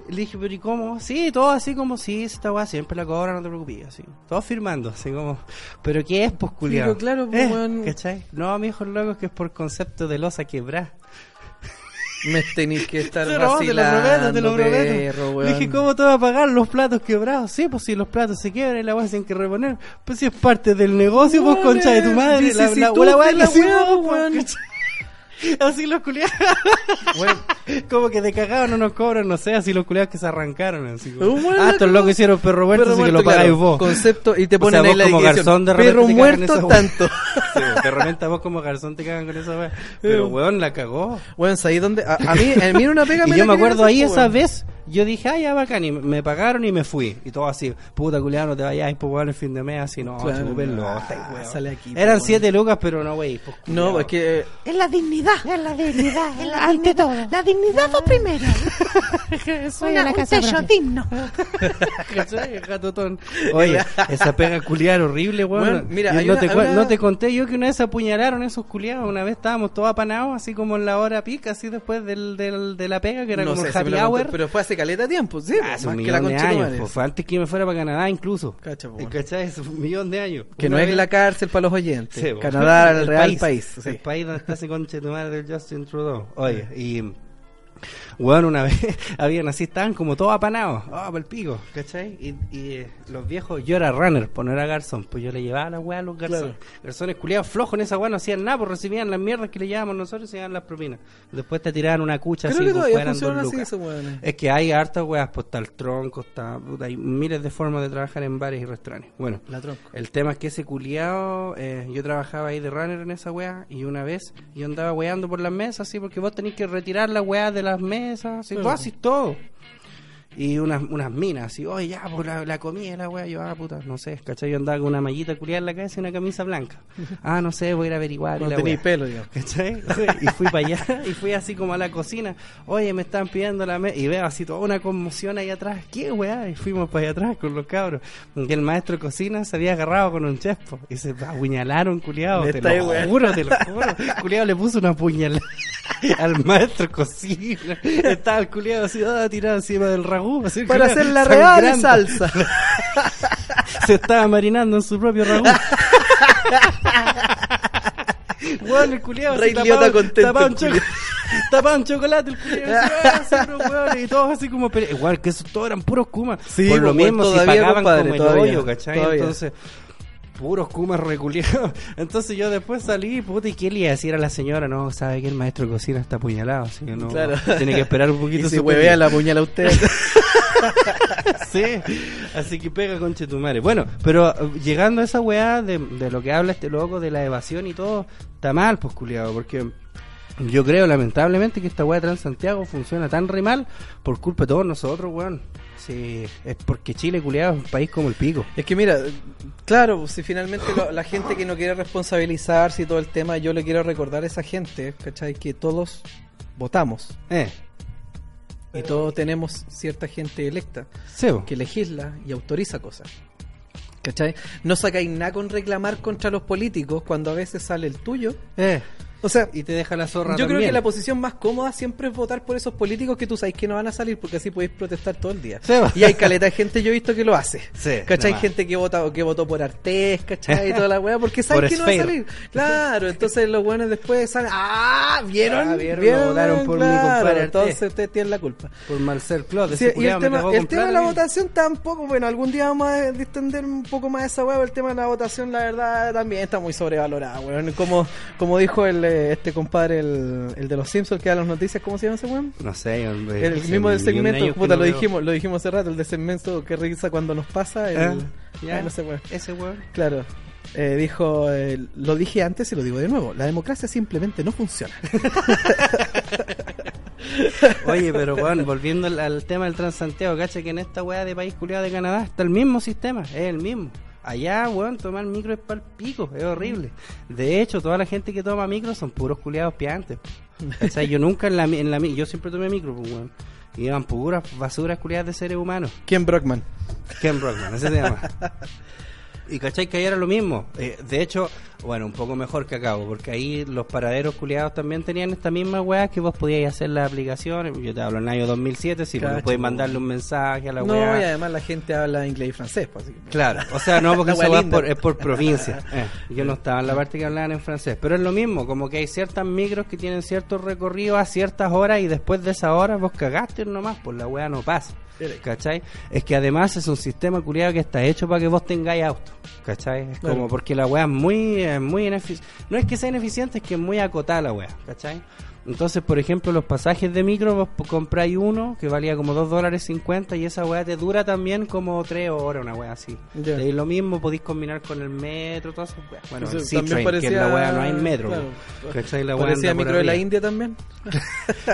Le dije, pero ¿y cómo? Sí, todo así como, sí, esta weá siempre la cobran, no te preocupes, así. Todos firmando, así como, ¿pero qué es, pues, culiao? Pero claro, pues, ¿Eh? weón. ¿Cachai? No, mi hijo loco, es que es por concepto de losa quebrar. Me tenéis que estar Sí, no, te lo prometo, te lo vacilando, prometo. Dije, ¿cómo te va a pagar los platos quebrados? Sí, pues si los platos se quiebran y la weá se tienen que reponer. Pues si es parte del negocio, pues concha de tu madre. La, la, la weá de que la Así los culiados. como que de cagado no nos cobran, no sé, así los culiados que se arrancaron. Así como, weón ah, estos loco. locos hicieron perro muerto, Perro así que muerto, lo pagáis claro. vos. Concepto, y te O ponen sea, ahí vos la como garzón de repente Perro muerto tanto. Sí, de repente vos como garzón te cagan con esa weá. Pero weón, la cagó. Bueno, ¿sabes dónde? A, a mí, a mí una pega Y yo me acuerdo ahí esa weón. vez, yo dije, ah, ya bacán, y me pagaron y me fui. Y todo así, puta culiado, no te vayas, pues weón, el fin de mes, así, no, Claro, ah, weón. sale aquí, pues, Eran siete lucas, pero no, wey. Pues, No, es que eh, Es la dignidad. Es la dignidad. Es la ante todo. La dignidad va primero. Soy Una- la un casa propia. digno. Oye, esa pega culiar horrible, weón. Bueno, mira, no, una- te, una- no te conté yo que una vez se apuñalaron esos culiados. Una vez estábamos todos apanados, así como en la hora pica, así después del, del, de la pega, que era no como sé el happy hour. pero fue hace caleta tiempo, sí, Ah, hace un que la de de años, madre. pues, fue antes que me fuera para Canadá incluso. Cacha, po, weón. ¿Cachai? Es un millón de años. Que no es la cárcel para los oyentes. Sí, po. Canadá, el, real país. sí. El país donde está ese conche de madre del Justin Trudeau. Oye, y... Bueno, una vez habían así, estaban como todos apanados, ah, el pico, ¿cachai? Y, y, eh, los viejos, yo era runner, pues no era garzón, pues yo le llevaba la weá a los garzones. Garzones culiados flojos en esa weá, no hacían nada, pues recibían las mierdas que le llevábamos nosotros y se llevaban las propinas. Después te tiraban una cucha Creo así, que pues, fueran dos así lucas. Es que hay hartas weas, pues está el tronco, está, puta, hay miles de formas de trabajar en bares y restaurantes. Bueno, La tronco. el tema es que ese culiao, eh, yo trabajaba ahí de runner en esa wea y una vez yo andaba weando por las mesas, así, porque vos tenés que retirar la wea de las mesas, así, haces todo. Y unas, unas minas, así, oye, ya, pues la, la comida, la wea, yo, ah, puta, no sé, ¿cachai? Yo andaba con una mallita culiada en la cabeza y una camisa blanca. Ah, no sé, voy a ir a averiguar. No wea. pelo, digamos. ¿Cachai? Y fui para allá y fui así como a la cocina. Oye, me están pidiendo la mesa. Y veo así toda una conmoción ahí atrás. ¿Qué weá? Y fuimos para allá atrás con los cabros. Que el maestro de cocina se había agarrado con un chespo. Y se apuñalaron, culiado. Te lo juro, te lo juro. Culiado le puso una puñalada al maestro cocina. Estaba el culiado así, ah, tirado encima del ragú. Así, Para hacer la real salsa. Se estaba marinando en su propio ragú. Bueno, el culiado Rey Liotta contento, tapaba un, choco- tapaba un chocolate el culiado. y todos así como... Igual que eso, todos eran puros kumas. Sí, Por lo pues, mismo, si pagaban compadre, como el todavía, hoyo, ¿cachai? todavía. Entonces... Puros kumas reculiados. Entonces yo después salí, puta, ¿y qué le iba a decir a la señora? No, sabe que el maestro de cocina está apuñalado, así que no... Claro. Tiene que esperar un poquito si su huevea la puñala a usted. Sí, así que pega con Chetumare. Bueno, pero eh, llegando a esa weá de, de lo que habla este loco, de la evasión y todo, está mal, pues culiado, porque yo creo lamentablemente que esta weá de Transantiago funciona tan re mal por culpa de todos nosotros, weón. Sí, es porque Chile, culiado, es un país como el pico. Es que mira, claro, si finalmente lo- la gente que no quiere responsabilizarse y todo el tema, yo le quiero recordar a esa gente, ¿cachai? Que todos votamos Eh, y todos tenemos cierta gente electa que legisla y autoriza cosas. ¿Cachai? No sacáis nada con reclamar contra los políticos cuando a veces sale el tuyo. Eh, O sea, y te deja la zorra yo creo también. que la posición más cómoda siempre es votar por esos políticos que tú sabes que no van a salir porque así podéis protestar todo el día. Sí, y hay caleta de gente, yo he visto que lo hace. Sí, ¿Cachai? nomás. Gente que vota que votó por Artés, ¿cachai? Y toda la weá, porque saben Por que no va a salir. Claro, entonces los buenos después salen, ¡ah! ¿Vieron? Ah, vieron, votaron por mi Claro, compadre Artés. entonces ustedes tienen la culpa. Por Marcel Claude, Sí, y el tema, el tema de la y- votación tampoco, bueno, algún día vamos a distender un poco más esa weá, el tema de la votación, la verdad, también está muy sobrevalorado, weón. Como, como dijo el, eh, este compadre, el, el de los Simpsons que da las noticias, ¿cómo se llama ese weón? No sé, El hace mismo del segmento, puta, lo dijimos, lo dijimos hace rato, el de segmento que risa cuando nos pasa, el, Ah, ya. no sé, weón. Ese weón. Claro. Eh, dijo, eh, lo dije antes y lo digo de nuevo, la democracia simplemente no funciona. Oye, pero bueno, volviendo al, al tema del Transantiago, cacha que en esta weá de país culiado de Canadá está el mismo sistema, es el mismo. Allá, weón, tomar micro es para el pico, es horrible. De hecho, toda la gente que toma micro son puros culiados piantes. O sea, yo nunca en la, en la mi- yo siempre tomé micro, pues, weón. Y Iban puras basuras culiadas de seres humanos. Ken Brockman. Ken Brockman, ese se llama. Y cachai que ahí era lo mismo. Eh, de hecho, Bueno, un poco mejor que acá, porque ahí los paraderos culiados también tenían esta misma weá que vos podíais hacer las aplicaciones. Yo te hablo en el año 2007, sí, porque Cacho. podéis mandarle un mensaje a la No, weá. y además la gente habla inglés y francés. Pues, así que- Claro, o sea, no, porque La eso linda. por, es por provincia. Eh, yo no estaba en la parte que hablaban en francés, pero es lo mismo, como que hay ciertas micros que tienen cierto recorrido a ciertas horas y después de esa hora vos cagaste nomás, pues la weá no pasa. ¿Cachai? Es que además es un sistema culiado que está hecho para que vos tengáis auto. ¿Cachai? Es Claro. como porque la weá es muy, es muy ineficiente. No es que sea ineficiente, es que es muy acotada la weá. ¿Cachai? Entonces, por ejemplo, los pasajes de micro, vos compráis uno que valía como 2 dólares 50 y esa weá te dura también como 3 horas, una weá así. Ya. Y lo mismo podéis combinar con el metro, todas esas weas. Bueno, el Entonces, C-Train, que en la weá no hay metro. claro. ¿Cachai? La weá Parecía micro de la. India también.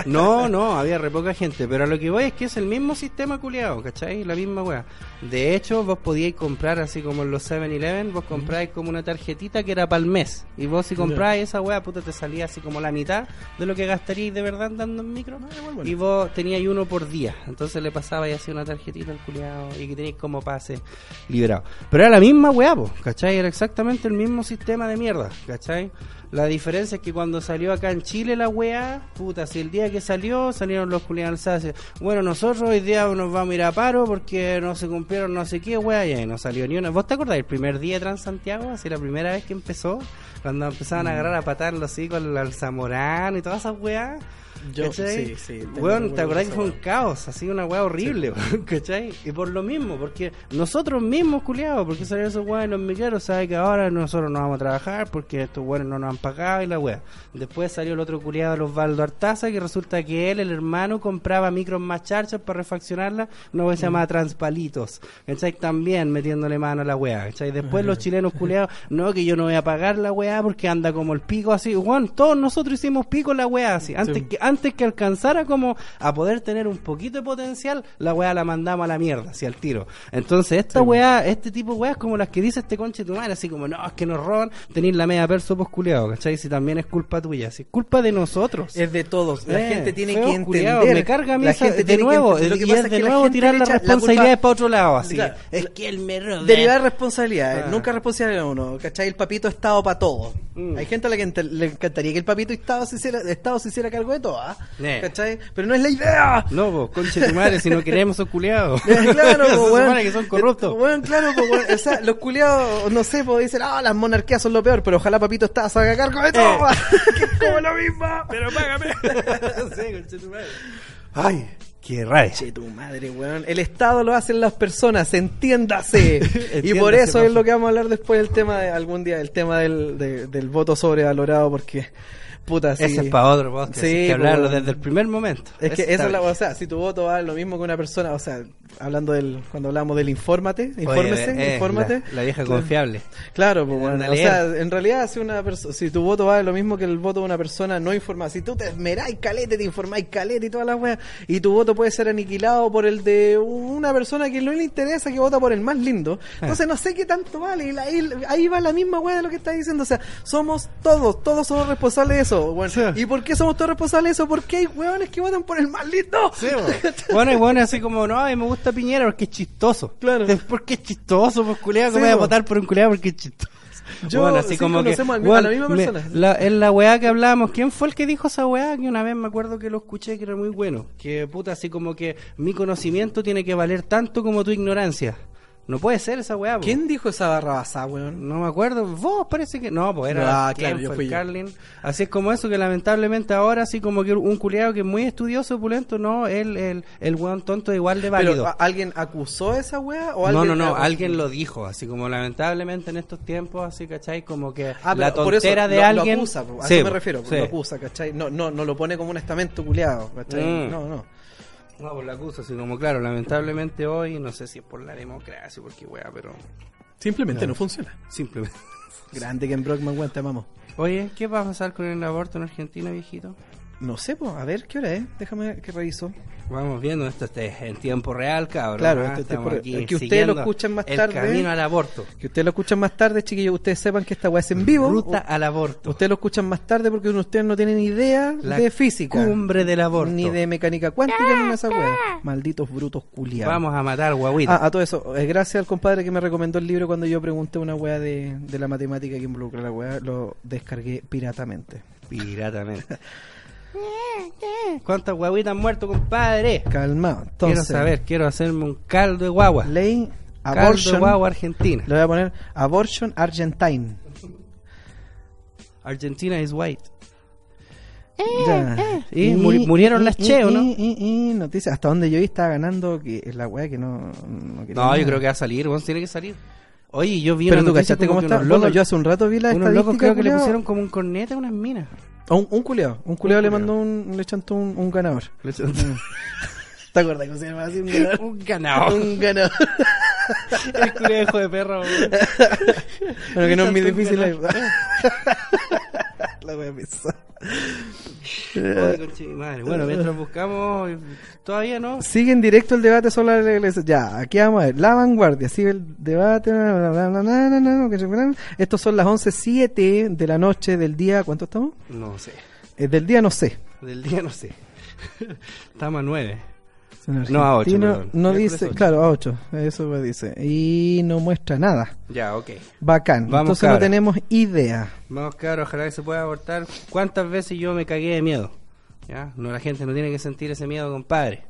No, no, había re poca gente, pero a lo que voy es que es el mismo sistema culiado, ¿cachai? La misma weá. De hecho, vos podíais comprar así como en los 7-Eleven, vos compráis como una tarjetita que era para el mes. Y vos si compráis esa weá, puta, te salía así como la mitad de lo que gastaríais de verdad andando en micro. Y vos teníais uno por día. Entonces le pasabais así una tarjetita al culiado y que teníais como pase liberado. Pero era la misma weá, po, ¿cachai? Era exactamente el mismo sistema de mierda, ¿cachai? La diferencia es que cuando salió acá en Chile la weá, puta, si el día que salió salieron los culiados alsacios. Bueno, nosotros hoy día nos vamos a ir a paro porque no se cumplieron no sé qué weá y ahí no salió ni una. ¿Vos te acordás el primer día de Transantiago? Así la primera vez que empezó, cuando empezaban a agarrar a patarlo así con el Zamorano y todas esas weas. Yo- ¿cachai? sí, sí, Weón, ¿te acordás que fue un caos? Así una weá horrible, weón, ¿cachai? Y por lo mismo, porque nosotros mismos, culiados, porque salieron esos weones los miqueros, sabe que ahora nosotros no vamos a trabajar porque estos weones no nos han pagado y la weá. Después salió el otro culiado de los Osvaldo Artaza, que resulta que él, el hermano, compraba micros más charchas para refaccionarla, una weá se llama Transpalitos, ¿cachai? También metiéndole mano a la weá, ¿cachai? Después los chilenos culiados, no, que yo no voy a pagar la weá porque anda como el pico así. Weón, todos nosotros hicimos pico la weá así. Antes que antes que alcanzara como a poder tener un poquito de potencial, la weá la mandamos a la mierda, así al tiro. Entonces, esta weá, este tipo de weas como las que dice este conche tu madre, así como, no, es que nos roban, tenéis la media perso culiado, ¿cachai? Si también es culpa tuya, así, culpa de nosotros. Es de todos. La Eh, gente tiene que entender. culiados, me carga a mí la esa- gente de que nuevo, entender. Lo que y pasa es es de que la nuevo gente tirar la la responsabilidad para otro lado, así. Claro. Es que él me roba. Derivar responsabilidad, Ah. nunca responsabilidad de uno, ¿cachai? El papito Estado para todo. Mm. Hay gente a la que le encantaría que el papito Estado se hiciera, Estado se hiciera cargo de todo, ¿ah? Eh. ¿cachai? Pero no es la idea. No, pues, conche tu madre, si no queremos esos culiados. Eh, claro, po, weón. que son corruptos. Eh, weón, claro, po, weón. O sea, los culiados, no sé, pues dicen, ah, las monarquías son lo peor, pero ojalá papito Estado se haga cargo de todo. Eh. que es como lo mismo. Pero págame. sí, conche tu madre. Ay, qué raro. Che, tu madre, weón. El Estado lo hacen las personas, entiéndase. y por eso es lo que vamos a hablar después del tema de algún día, el tema del, de- del voto sobrevalorado, porque, puta, sí. Ese es para otro podcast. Sí, que hablarlo desde el primer momento. Es que está es la, bien. o sea, si tu voto vale lo mismo que una persona, o sea, hablando del, cuando hablamos del infórmate, infórmese, Oye, eh, infórmate. La, la vieja confiable. Claro, pues bueno, o sea, en realidad si una si tu voto vale lo mismo que el voto de una persona no informada, si tú te esmeráis calete, te informáis calete y todas las weas, y tu voto puede ser aniquilado por el de una persona que no le interesa, que vota por el más lindo, entonces no sé qué tanto vale, y la- ahí, ahí va la misma wea de lo que está diciendo, o sea, somos todos, todos somos responsables de eso, bueno, Sí. ¿y por qué somos todos responsables de eso? Porque hay weones que votan por el más lindo. Sí, bueno, y bueno, así como, no, a mí me gusta Piñera porque es chistoso. Claro. Es porque es chistoso, pues Sí, ¿cómo voy a votar por un culiado porque es chistoso? Yo- Bueno, así sí, como que, al bueno, a la misma me- persona. la- en la weá que hablábamos, ¿quién fue el que dijo esa weá? Que una vez me acuerdo que lo escuché que era muy bueno. Que puta, así como que mi conocimiento tiene que valer tanto como tu ignorancia. No puede ser esa weá, po. ¿Quién dijo esa barra basada, weón? No me acuerdo, vos parece que no, pues era Ah, ¿quién claro, yo fue? fui yo. Carlin. Así es como eso que lamentablemente ahora así como que un culiado que es muy estudioso, opulento, no, el el el weón tonto igual de válido. Pero, ¿a- ¿alguien acusó esa wea? ¿O no, alguien, no, no, ah, alguien lo dijo, así como lamentablemente en estos tiempos, así, ¿cachai? Como que Ah, la pero por eso tontera de lo, lo alguien... acusa, po, a Sí, eso me refiero, sí. lo acusa, ¿cachai? No, no, no lo pone como un estamento culiado, ¿cachai? Mm. No, no. No, pues la acusa, así como claro, lamentablemente hoy, no sé si es por la democracia, porque weá, pero Simplemente No. no funciona. simplemente... Grande Ken Brockman, weón, te amamos. Oye, ¿qué va a pasar con el aborto en Argentina, viejito? No sé, pues, a ver qué hora es. Déjame que reviso. Vamos viendo esto este, en tiempo real, cabrón. Claro, ¿ah? esto es tiempo real. Es que ustedes lo escuchan más el tarde. camino al aborto. Que ustedes lo escuchan más tarde, chiquillos. Ustedes sepan que esta weá es en vivo. Ruta al aborto. Ustedes lo escuchan más tarde porque ustedes no tienen idea La de física. Cumbre del aborto. Ni de mecánica cuántica ni de esa weá. Malditos brutos culiados. Vamos a matar guaguita. Ah, a todo eso, eh, gracias al compadre que me recomendó el libro cuando yo pregunté una weá de, de la matemática que involucra la weá, lo descargué piratamente. Piratamente. ¿Cuántas guaguitas han muerto, compadre? Calmado. quiero Entonces, saber, quiero hacerme un caldo de guagua. ley Caldo de abortion, guagua argentina. le voy a poner abortion argentine. Argentina is white. Ya. Y muri- murieron las che, ¿o no? y- y- y noticias, hasta donde yo vi estaba ganando que es la weá que no, no No, yo creo que va a salir, vos tiene que salir. Oye, yo vi Pero una tú cachaste cómo está. unos locos- yo hace un rato vi la unos locos creo que le pusieron como un cornete a unas minas. Un, un culeado, un culeado le mandó un, le chantó un, un ganador. ¿Te acuerdas cómo se llama así un ganador? un ganado. un ganador. El culejo de perro. Bueno, que no es muy difícil. la Bueno, mientras buscamos, todavía no. Sigue en directo el debate sobre la iglesia. Ya, aquí vamos a ver. La vanguardia, sigue el debate. Estos son las 11.07 de la noche del día. ¿Cuánto estamos? No sé. Eh, del día no sé. Del día no sé. Estamos a 9. No, a ocho, argentinos, perdón. No Miércoles dice, claro, a 8. Eso me dice. Y no muestra nada. Ya, ok. Bacán. Vamos, Entonces no tenemos idea. Vamos, cabrón, ojalá que se pueda abortar. ¿Cuántas veces yo me cagué de miedo? ¿Ya? No, la gente no tiene que sentir ese miedo, compadre.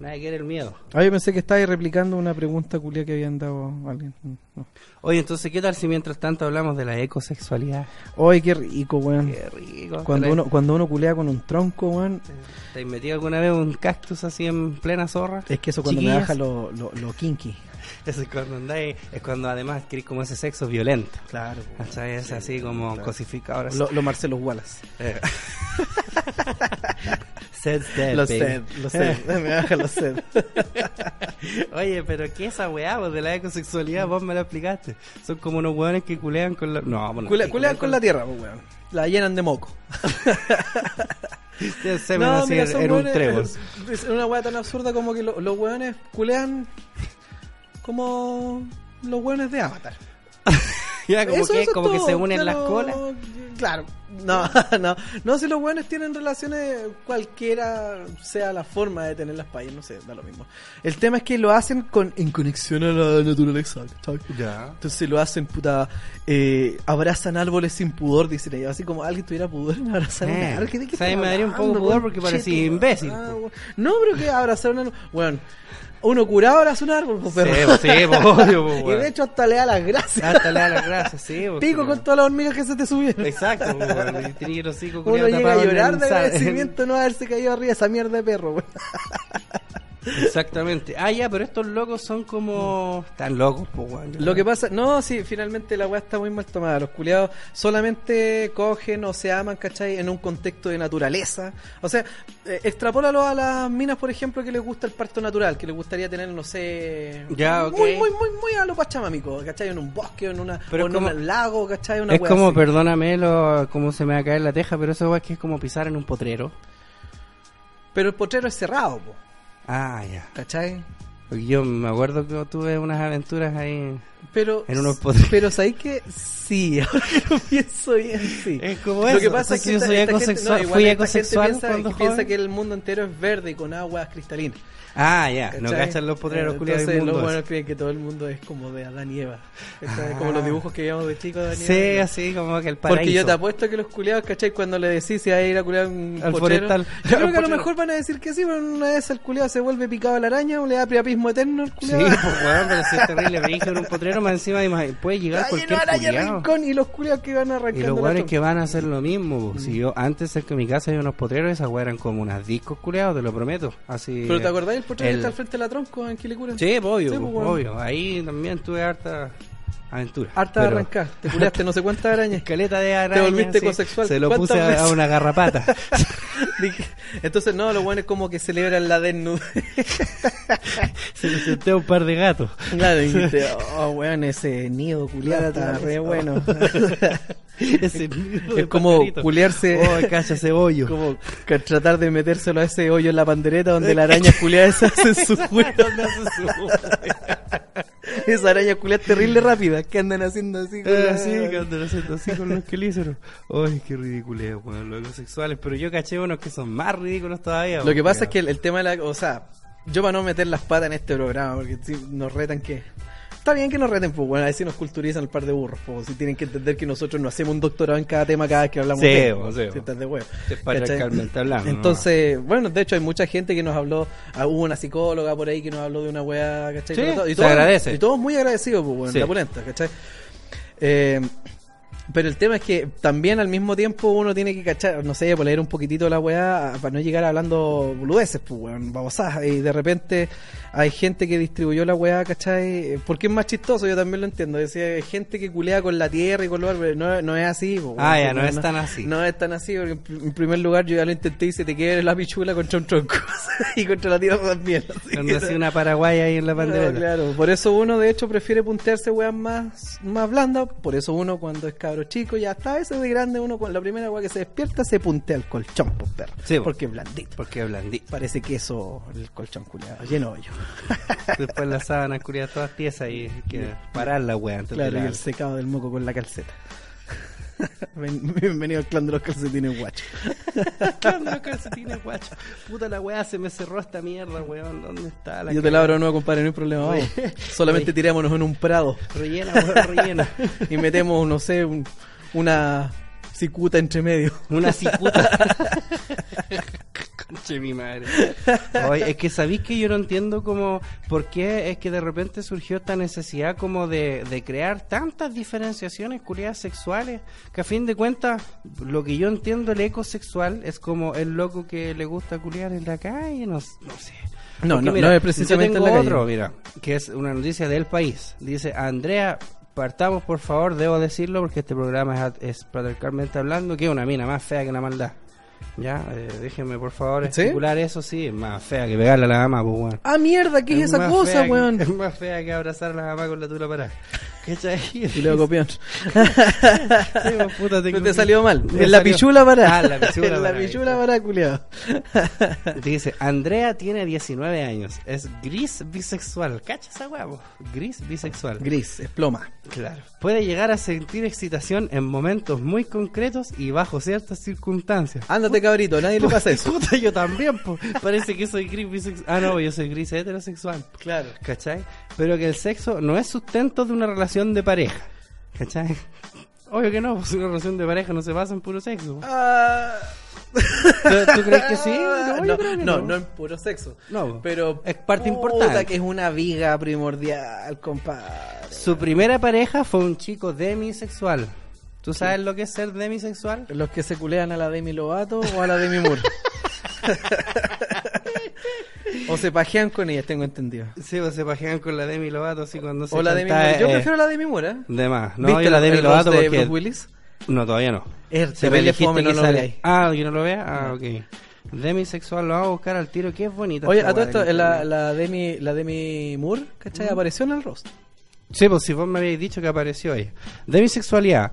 Nadie quiere el miedo. Ah, yo pensé que estabas replicando una pregunta culia que habían dado a alguien. No. Oye, entonces, ¿qué tal si mientras tanto hablamos de la ecosexualidad? Ay, qué rico, weón. Qué rico. Cuando ¿Te- uno, cuando uno culea con un tronco, weón, ¿Te has metido alguna vez un cactus así en plena zorra? es que eso cuando me Chiquillas, baja lo, lo, lo kinky. Eso es cuando andáis, es cuando además querés como ese sexo violento. Claro. ¿Cachai? Es así como cosificado. Lo, lo Marcelo Wallace. Eh. Sed step, Lo sed, lo sed. me baja lo sed. Oye, pero ¿qué es esa weá vos, de la ecosexualidad? Vos me la explicaste. Son como unos weones que culean con la... No, bueno, Culea- que culean con la tierra, pues, weón. La llenan de moco. Así en, son en un weones-. Es una weá tan absurda como que lo- los weones culean como los weones de Avatar. Ya, como Eso- que, eso es como que todo, se unen las claro, colas. Claro. No, no. No, si los buenos tienen relaciones, cualquiera sea la forma de tener las payas, no sé, da lo mismo. El tema es que lo hacen con en conexión a la naturaleza. Ya. Entonces lo hacen, puta, eh, abrazan árboles sin pudor, dicen ellos. Así como alguien tuviera pudor en abrazar un Eh, árbol. ¿Qué- de qué o sea, ahí están me daría un poco hablando, pudor porque parecía imbécil, Ah, no, pero que abrazar un árbol. Bueno, uno curado abraza un árbol, pues, perro. Sí, pues, sí, pues, obvio, pues, y de hecho hasta le da las gracias. Hasta le da las gracias, sí. pues, Pico con todas las hormigas que se te subieron. Exacto, pues. Y tenía el hocico Uno llega a llorar de agradecimiento no haberse caído arriba esa mierda de perro, weón. Exactamente. Ah, ya, pero estos locos son como... Están locos, pues, weón. Lo que pasa, no, sí, finalmente la weá está muy mal tomada. Los culiados solamente cogen o se aman, ¿cachai? En un contexto de naturaleza. O sea, eh, extrapólalo a las minas, por ejemplo, que les gusta el parto natural, que les gustaría tener, no sé. Ya. Muy, muy, muy, muy a lo pachamámico, ¿cachai? En un bosque, en, una, Pero o en como- un lago, ¿cachai? Una Es como, así. perdóname lo, cómo se me va a caer la teja, pero eso es que es como pisar en un potrero. Pero el potrero es cerrado, po, Ah, ya. ¿cachai? Yo me acuerdo que tuve unas aventuras ahí. Pero, En unos potreros. pero ¿sabéis que Sí, ahora que lo pienso bien, sí. Es como Lo eso, que pasa es que yo esta- soy gente- ecosexual, no, igual fui gente ecosexual piensa, cuando que piensa que el mundo entero es verde y con aguas cristalinas. Ah, ya, no cachan los potreros Eh, culiados del los mundo. buenos creen que todo el mundo es como de Adán y Eva. ¿cachai? Ah. Como los dibujos que veíamos de chicos de Adán y Sí, Eva. así como que el paraíso. Porque yo te apuesto que los culiados, ¿cachai? Cuando le decís si a ir a culiar un Al potrero, forestal. Yo creo que a lo mejor van a decir que sí, pero una vez el culiado se vuelve picado a la araña o le da priapismo eterno al Sí, culiado. pues weón, pero si es terrible, me en un potrero más encima imag- puede llegar cualquier culiao. rincón y los culiados que van arrancando Y los trompa. que van a hacer lo mismo, po. si yo antes cerca de mi casa había unos potreros, esas weas eran como unas discos culeados, te lo prometo. Así ¿Pero te acordás del potrero que el- está al frente de la tronco en Quilicura? Sí, obvio, Sí, pues, obvio. Ahí también tuve harta aventura. Harta de arrancar. Te culiaste no sé cuántas arañas. Escaleta de araña. volviste sí. Se lo ¿Cuántas puse veces? a una garrapata. Entonces, no, lo bueno es como que celebran la desnudez. Se le senté a un par de gatos. Claro, dijiste, oh, weón, ese nido culiado está re bueno. Ese nido de es como pajarito. culiarse, Oh, cacha cebollo. como que tratar de metérselo a ese hoyo en la pandereta donde la araña culiada se hace su juego. Esa araña culiada terrible rápida que andan haciendo así. con sí, que andan haciendo así con los quelíceros. Ay, qué ridículo, weón, los homosexuales. Pero yo caché unos que son más ridículos todavía. Lo que pasa es que el, el tema de la... O sea, yo para no meter las patas en este programa, porque si nos retan que... Está bien que nos reten, pues bueno, a si nos culturizan el par de burros, pues si tienen que entender que nosotros no hacemos un doctorado en cada tema cada vez que hablamos Sí, de bo, sí, si estás de huevo. ¿no? Entonces, bueno, de hecho hay mucha gente que nos habló, ah, hubo una psicóloga por ahí que nos habló de una weá, ¿cachai? Sí, y se todos- agradece. Y todos muy agradecidos, pues bueno, la pulenta, ¿cachai? Eh, pero el tema es que también al mismo tiempo uno tiene que cachar, no sé, por leer un poquitito la weá para no llegar hablando boludeces, pues weón, babosadas. Y de repente hay gente que distribuyó la weá, ¿cachai? Porque es más chistoso, yo también lo entiendo. Decía, hay gente que culea con la tierra y con los árboles. No, no es así, pues, Ah, ya, no es tan así. No es tan así, porque en pr- en primer lugar yo ya lo intenté y se te queda la pichula contra un tronco y contra la tierra también. Cuando hacía una paraguaya ahí en la no, bandereta. claro, por eso uno de hecho prefiere puntearse weas más, más blandas. Por eso uno cuando es cabro chico, ya está, ese de grande, uno con la primera wea que se despierta se puntea el colchón, pues perro. Sí, po. porque es blandito. Porque es blandito. Parece queso el colchón culiado, lleno de hoyo. Después las sábanas curias todas tiesas y hay que parar la wea antes Claro, de y la... el secado del moco con la calceta. Ven- Bienvenido al clan de los calcetines guacho. ¿Qué onda los calcetines, guacho? Puta la wea, se me cerró esta mierda, weón. ¿Dónde está la Yo te la abro de nuevo, compadre, no hay problema. Vamos. Solamente Oye. tirémonos en un prado Rellena, weón, rellena. y metemos, no sé, un- una cicuta entre medio. Una cicuta. Conche mi madre. Oye, es que sabéis que yo no entiendo como por qué es que de repente surgió esta necesidad como de, de crear tantas diferenciaciones culiadas sexuales que a fin de cuentas lo que yo entiendo el ecosexual es como el loco que le gusta culiar en la calle, no, no sé. No, Porque no, mira, no es precisamente yo en tengo la calle. otro, mira, que es una noticia del país. Dice, Andrea, partamos por favor, debo decirlo porque este programa es, es patriarcalmente hablando, que es una mina más fea que la maldad. Ya, eh, déjenme por favor ¿Sí? estipular eso, sí, es más fea que pegarle a la mamá, pues weón. Ah, mierda, ¿qué es, esa cosa, que- weón? Es más fea que abrazar a la mamá con la tula para. ¿Cachai? Y luego copión. Sí, pues, puta, tengo- te salió mal. En la salió- pichula para. Ah, en la pichula En la pichula está. para, culiado. Dice, Andrea tiene 19 años, es gris bisexual. ¿Cacha esa huevo? Gris bisexual. Gris, es ploma. Claro. Puede llegar a sentir excitación en momentos muy concretos y bajo ciertas circunstancias. Ándate, cabrito, nadie le pasa eso. Puta, yo también, po. Parece que soy gris bisexual. Ah, no, yo soy gris heterosexual. Claro. ¿Cachai? Pero que el sexo no es sustento de una relación de pareja. ¿Cachai? Obvio que no, pues una relación de pareja no se basa en puro sexo. Ah. ¿Tú, tú crees que sí? No, No, que no, no. no en puro sexo. No, Pero es parte puta, importante. que es una viga primordial, compadre. Su primera pareja fue un chico demisexual. ¿Tú sabes lo que es ser demisexual? Los que se culean a la Demi Lovato o a la Demi Moore. o se pajean con ellas, tengo entendido. Sí, pues se pajean con la Demi Lovato así cuando se O la Demi Moore. Yo eh, prefiero la Demi Moore, ¿eh? De más. No, ¿Viste yo la Demi el Lovato de porque... Bruce Willis? No, todavía no. Es Se me dijiste no sale- veáis. Ah, que no lo vea. Ah, ok. Demisexual lo vamos a buscar al tiro. Que es bonita. Oye, a todo esto, la, la, Demi, la Demi Moore, ¿cachai? Apareció en el roast. Sí, pues si vos me habéis dicho que apareció ahí. Demisexualidad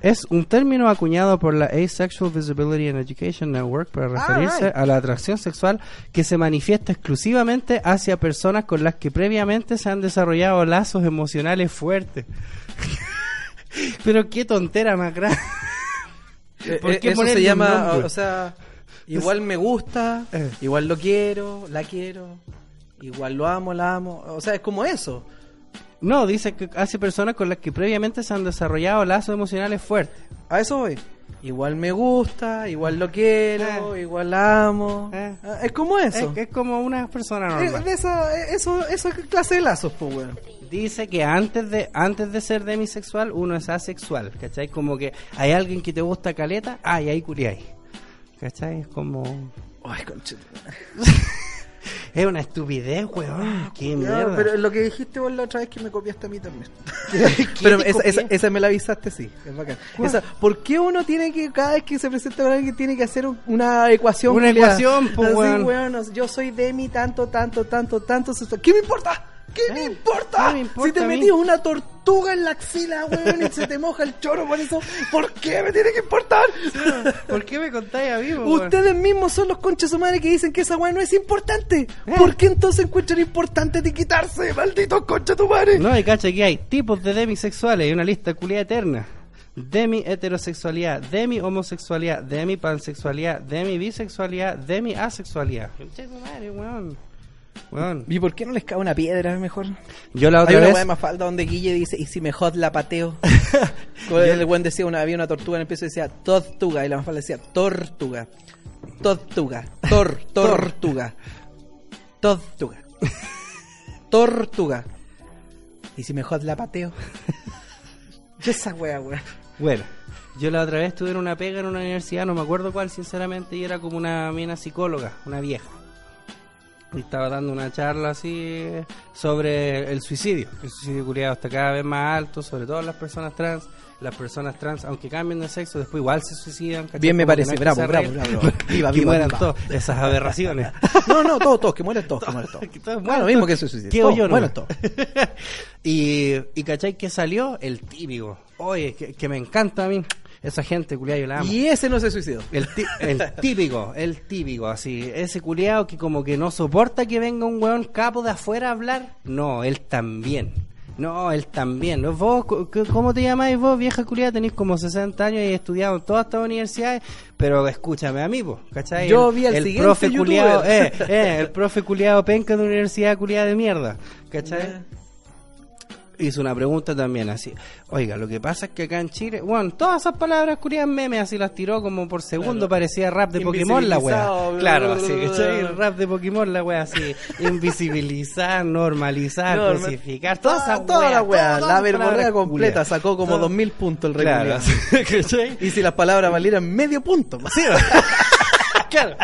es un término acuñado por la Asexual Visibility and Education Network para referirse right. a la atracción sexual que se manifiesta exclusivamente hacia personas con las que previamente se han desarrollado lazos emocionales fuertes. Pero qué tontera más grande. ¿Por Eh, qué eso se llama, nombre? o sea, igual me gusta, Eh. igual lo quiero, la quiero, igual lo amo, la amo. O sea, es como eso. No, dice que hace personas con las que previamente se han desarrollado lazos emocionales fuertes. A eso voy. Igual me gusta, igual lo quiero, igual la amo. Eh. Es como eso. Es, es como una persona Eh, normal. de esa, eh, eso, esa clase de lazos, pues, weón. Dice que antes de antes de ser demisexual uno es asexual, ¿cachai? Como que hay alguien que te gusta caleta, ay, ahí curiáis. ¿Cachai? Es como... Ay, conche. Es una estupidez, weón. Qué Ya, mierda. pero lo que dijiste vos la otra vez que me copiaste a mí también. ¿Qué pero esa, esa, esa me la avisaste, sí. Es bacán. Esa, ¿Por qué uno tiene que, cada vez que se presenta con alguien, tiene que hacer un- una ecuación? Una ecuación, Así, weón. weón, Yo soy de mi tanto, tanto, tanto, tanto. ¿Qué me importa? ¿Qué me importa? ¿qué me importa si te a mí? metí una tortuga en la axila, weón, y se te moja el choro por eso, ¿por qué me tiene que importar? ¿Por qué me contáis a weón? Ustedes mismos son los conchas madre que dicen que esa weá no es importante. Eh. ¿Por qué entonces encuentran importante de quitarse, malditos conchas tu madre? No, y cacha que hay tipos de demisexuales, hay una lista culiada eterna. Demi heterosexualidad, demi homosexualidad, demi pansexualidad, demi bisexualidad, demi asexualidad. Concha de tu madre, weón. Weón. ¿Y por qué no les cae una piedra mejor? Yo la Hay otra una vez. más falta donde Guille dice, ¿y si me jod la pateo? El buen decía, una, había una tortuga en el piso y decía, tortuga, y la más falta decía, tortuga, tortuga, tor, tortuga, tortuga, tortuga. ¿Y si me jod la pateo? Yo esa weá, weá. Bueno, yo la otra vez tuve una pega en una universidad, no me acuerdo cuál, sinceramente, y era como una mina psicóloga, una vieja. Estaba dando una charla así sobre el suicidio. El suicidio culiado está cada vez más alto, sobre todo las personas trans. Las personas trans, aunque cambien de sexo, después igual se suicidan. ¿cachai? Bien me Como parece, bravo, bravo, arreglen, bravo. Viva, que viva, mueran viva. todos, esas aberraciones. No, no, todos, todos, que mueran todos, que mueran todos. Que todos Bueno, mueran lo mismo todos. que se suicida. ¿Qué Todos, hoyo no? mueran todos. y, y ¿cachai que salió? El típico. Oye, que, que me encanta a mí. Esa gente, culiado, yo la amo. Y ese no se suicidó. El, el típico, el típico, así. Ese culiado que como que no soporta que venga un weón capo de afuera a hablar. No, él también. No, él también. ¿No? ¿Vos, ¿Cómo te llamáis vos, vieja culiada? Tenéis como 60 años y he estudiado en todas estas universidades. Pero escúchame a mí, ¿cachai? Yo El- vi al el siguiente profe culiado, eh, eh, el profe culiado penca de universidad culiada de mierda. ¿Cachai? Ya. Hizo una pregunta también así. Oiga, lo que pasa es que acá en Chile, bueno, todas esas palabras curias memes así las tiró como por segundo, parecía rap de Pokémon la wea. Claro, así, rap de Pokémon la wea así. Invisibilizar, normalizar, Norma- cosificar, toda esa Toda, toda la todas la verborrea completa, sacó como Todo- 2000 puntos el Claro, ¿cachai? Y si las palabras valieran medio punto. Sí, claro.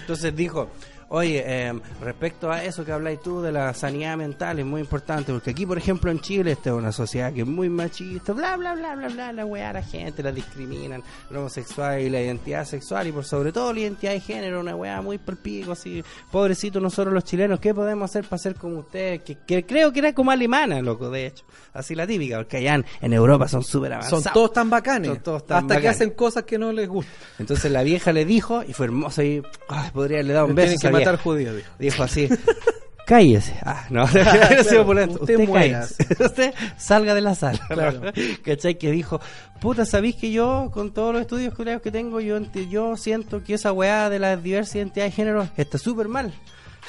Entonces dijo, oye, eh, respecto a eso que habláis tú de la sanidad mental es muy importante, porque aquí, por ejemplo, en Chile, esta es una sociedad que es muy machista, bla, bla, bla, bla, bla, la weá, la gente la discriminan, lo homosexual y la identidad sexual, y por sobre todo la identidad de género, una weá muy palpico, así, pobrecito nosotros los chilenos, ¿qué podemos hacer para ser como ustedes? Que, que creo que era como alemana, loco, de hecho, así la típica, porque allá en, en Europa son súper avanzados. Son todos tan bacanes. Son todos tan hasta que hacen cosas que no les gustan. Entonces la vieja le dijo, y fue hermoso, y ay, podría haberle dado un beso. Matar judíos, dijo. Dijo así, cállese. Ah, no, Claro, usted Usted, cállese. Usted salga de la sala. Claro. ¿Cachai? Que dijo, puta, ¿sabéis que yo, con todos los estudios que tengo, yo, yo siento que esa weá de la diversa identidad de género está súper mal.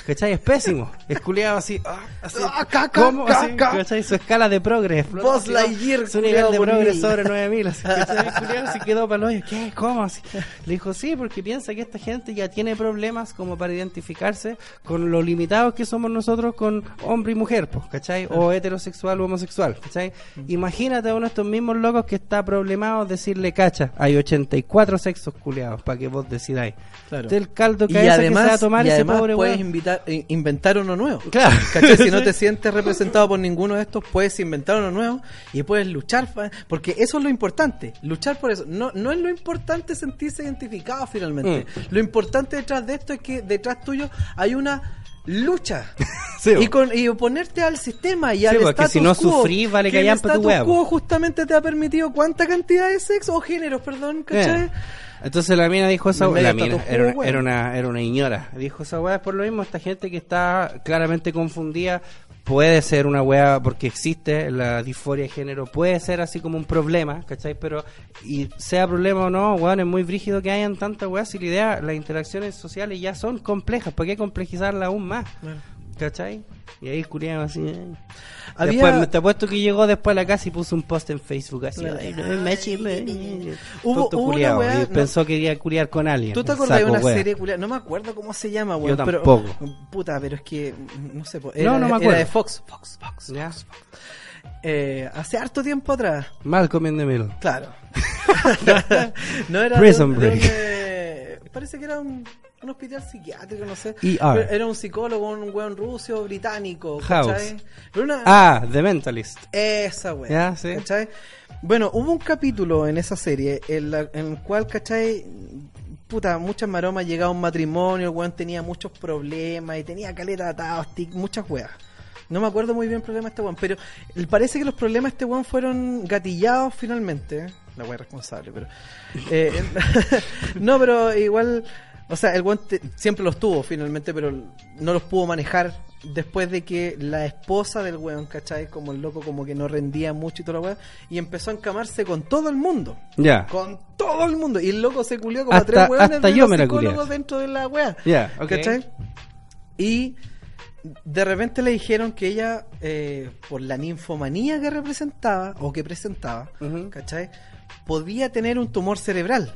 ¿Cachai? Es pésimo. Es culiado así. ah, así Ah, ca, ca, ¿Cómo? ca, Así, ca. ¿Cachai? Su escala de progres. Buzz Lightyear, Su nivel de progres mil. sobre 9000. Así, ¿cachai? Culiao así quedó para el hoyo. ¿Qué? ¿Cómo? Así. Le dijo, sí, porque piensa que esta gente ya tiene problemas como para identificarse con lo limitados que somos nosotros con hombre y mujer, pues, ¿cachai? O heterosexual o homosexual, ¿cachai? Imagínate a uno de estos mismos locos que está problemado decirle, cacha, hay 84 sexos culiados para que vos decidáis. Claro. Este es el caldo Y que, que se va a además, tomar y ese además pobre puedes. Invitar, inventar uno nuevo. Claro. ¿Cachai? Si no te sientes representado por ninguno de estos, puedes inventar uno nuevo y puedes luchar. Porque eso es lo importante, luchar por eso. No, no es lo importante sentirse identificado finalmente. Mm. Lo importante detrás de esto es que detrás tuyo hay una lucha. Sí, y, con, y oponerte al sistema y Sí, al porque si no quo, vale que el callampa tu quo justamente te ha permitido cuánta cantidad de sexo o géneros, perdón, ¿cachai? Entonces la mina dijo esa todo era, una, era una era una iñora. Dijo esa weá por lo mismo, esta gente que está claramente confundida puede ser una weá porque existe la disforia de género, puede ser así como un problema, ¿cachai? Pero y sea problema o no, weón, es muy brígido que hayan tantas weas si la idea, las interacciones sociales ya son complejas, ¿por qué complejizarlas aún más? ¿Cachai? Y ahí culiado así. eh. Había- Después, te apuesto que llegó después a la casa y puso un post en Facebook así. "Ay, no, me chisme". Hubo- una culiao, weá, y no- pensó que quería culiar con alguien. ¿Tú te acordás de una wea. serie culiada? No me acuerdo cómo se llama, weón. Yo pero- tampoco. puta, pero es que, no sé, po, No, era, no me era acuerdo. de Fox. Fox, Fox. Ya. Eh, hace harto tiempo atrás. Malcolm in the Middle. Claro. no era Prison de de Break. un, eh, parece que era un, un hospital psiquiátrico, no sé. ER. Era un psicólogo, un weón ruso, británico, House. una, Ah, The Mentalist. esa weá. Ya, sí. ¿Cachai? Bueno, hubo un capítulo en esa serie en, la- en el cual, ¿cachai? Puta, muchas maromas llegaba a un matrimonio, el weón tenía muchos problemas y tenía caleta atados, muchas weas. No me acuerdo muy bien el problema de este weón, pero parece que los problemas de este weón fueron gatillados finalmente. La wea responsable, pero. eh, no, pero igual. O sea, el weón te- siempre los tuvo finalmente, pero no los pudo manejar después de que la esposa del weón, ¿cachai? Como el loco como que no rendía mucho y toda la weá, y empezó a encamarse con todo el mundo. Ya. Con todo el mundo. Y el loco se culió como Hasta- a tres weones hasta de yo los me la dentro de la weá. Ya, ok. ¿Cachai? Y de repente le dijeron que ella, eh, por la ninfomanía que representaba, o que presentaba, Ujú. ¿cachai? Podía tener un tumor cerebral,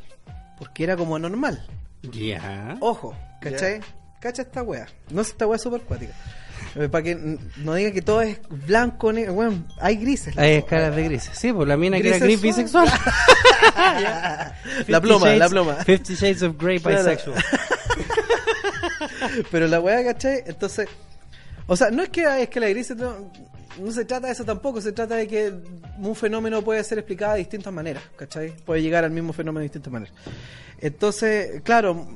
porque era como anormal. Ya. Ojo, ¿cachai? Cacha esta wea. No es esta wea super cuática. Para que no diga que todo es blanco, negro. Bueno, hay grises. Hay escalas de grises. Sí, pues la mina que era gris bisexual. la pluma, la pluma. Fifty Shades of Grey bisexual. Pero la weá, ¿cachai? Entonces, o sea, no es que es que la gris no, no se trata de eso tampoco, se trata de que un fenómeno puede ser explicado de distintas maneras, ¿cachai? Puede llegar al mismo fenómeno de distintas maneras. Entonces, claro,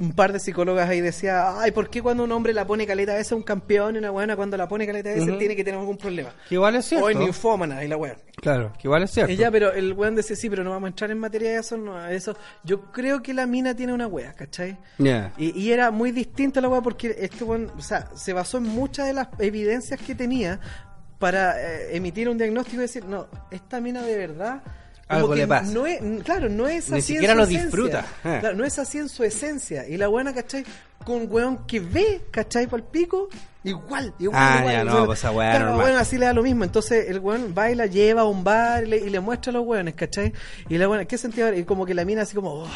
un par de psicólogas ahí decía, ay, ¿por qué cuando un hombre la pone caleta a veces un campeón y una buena cuando la pone caleta a veces tiene que tener algún problema? Que igual es cierto. O en ninfómana y la weá. Claro, que igual es cierto. Ella, pero el weón decía, sí, pero no vamos a entrar en materia de eso, no, eso. Yo creo que la mina tiene una wea, ¿cachai? Y, y era muy distinta la weá porque este weón, o sea, se basó en muchas de las evidencias que tenía para eh, emitir un diagnóstico y decir, no, esta mina de verdad. como Algo que le pasa. No es, claro, no es Ni así siquiera en su lo esencia. disfruta. Eh. Claro, no es así en su esencia. Y la buena, ¿cachai? Con un weón que ve, ¿cachai? Para el pico, igual, igual. Ah, igual. ya, no, pues weá claro, bueno, así le da lo mismo. Entonces el weón va y la lleva a un bar y le, y le muestra a los weones, ¿cachai? Y la buena, ¿qué sentido? Y como que la mina así como, "Oh",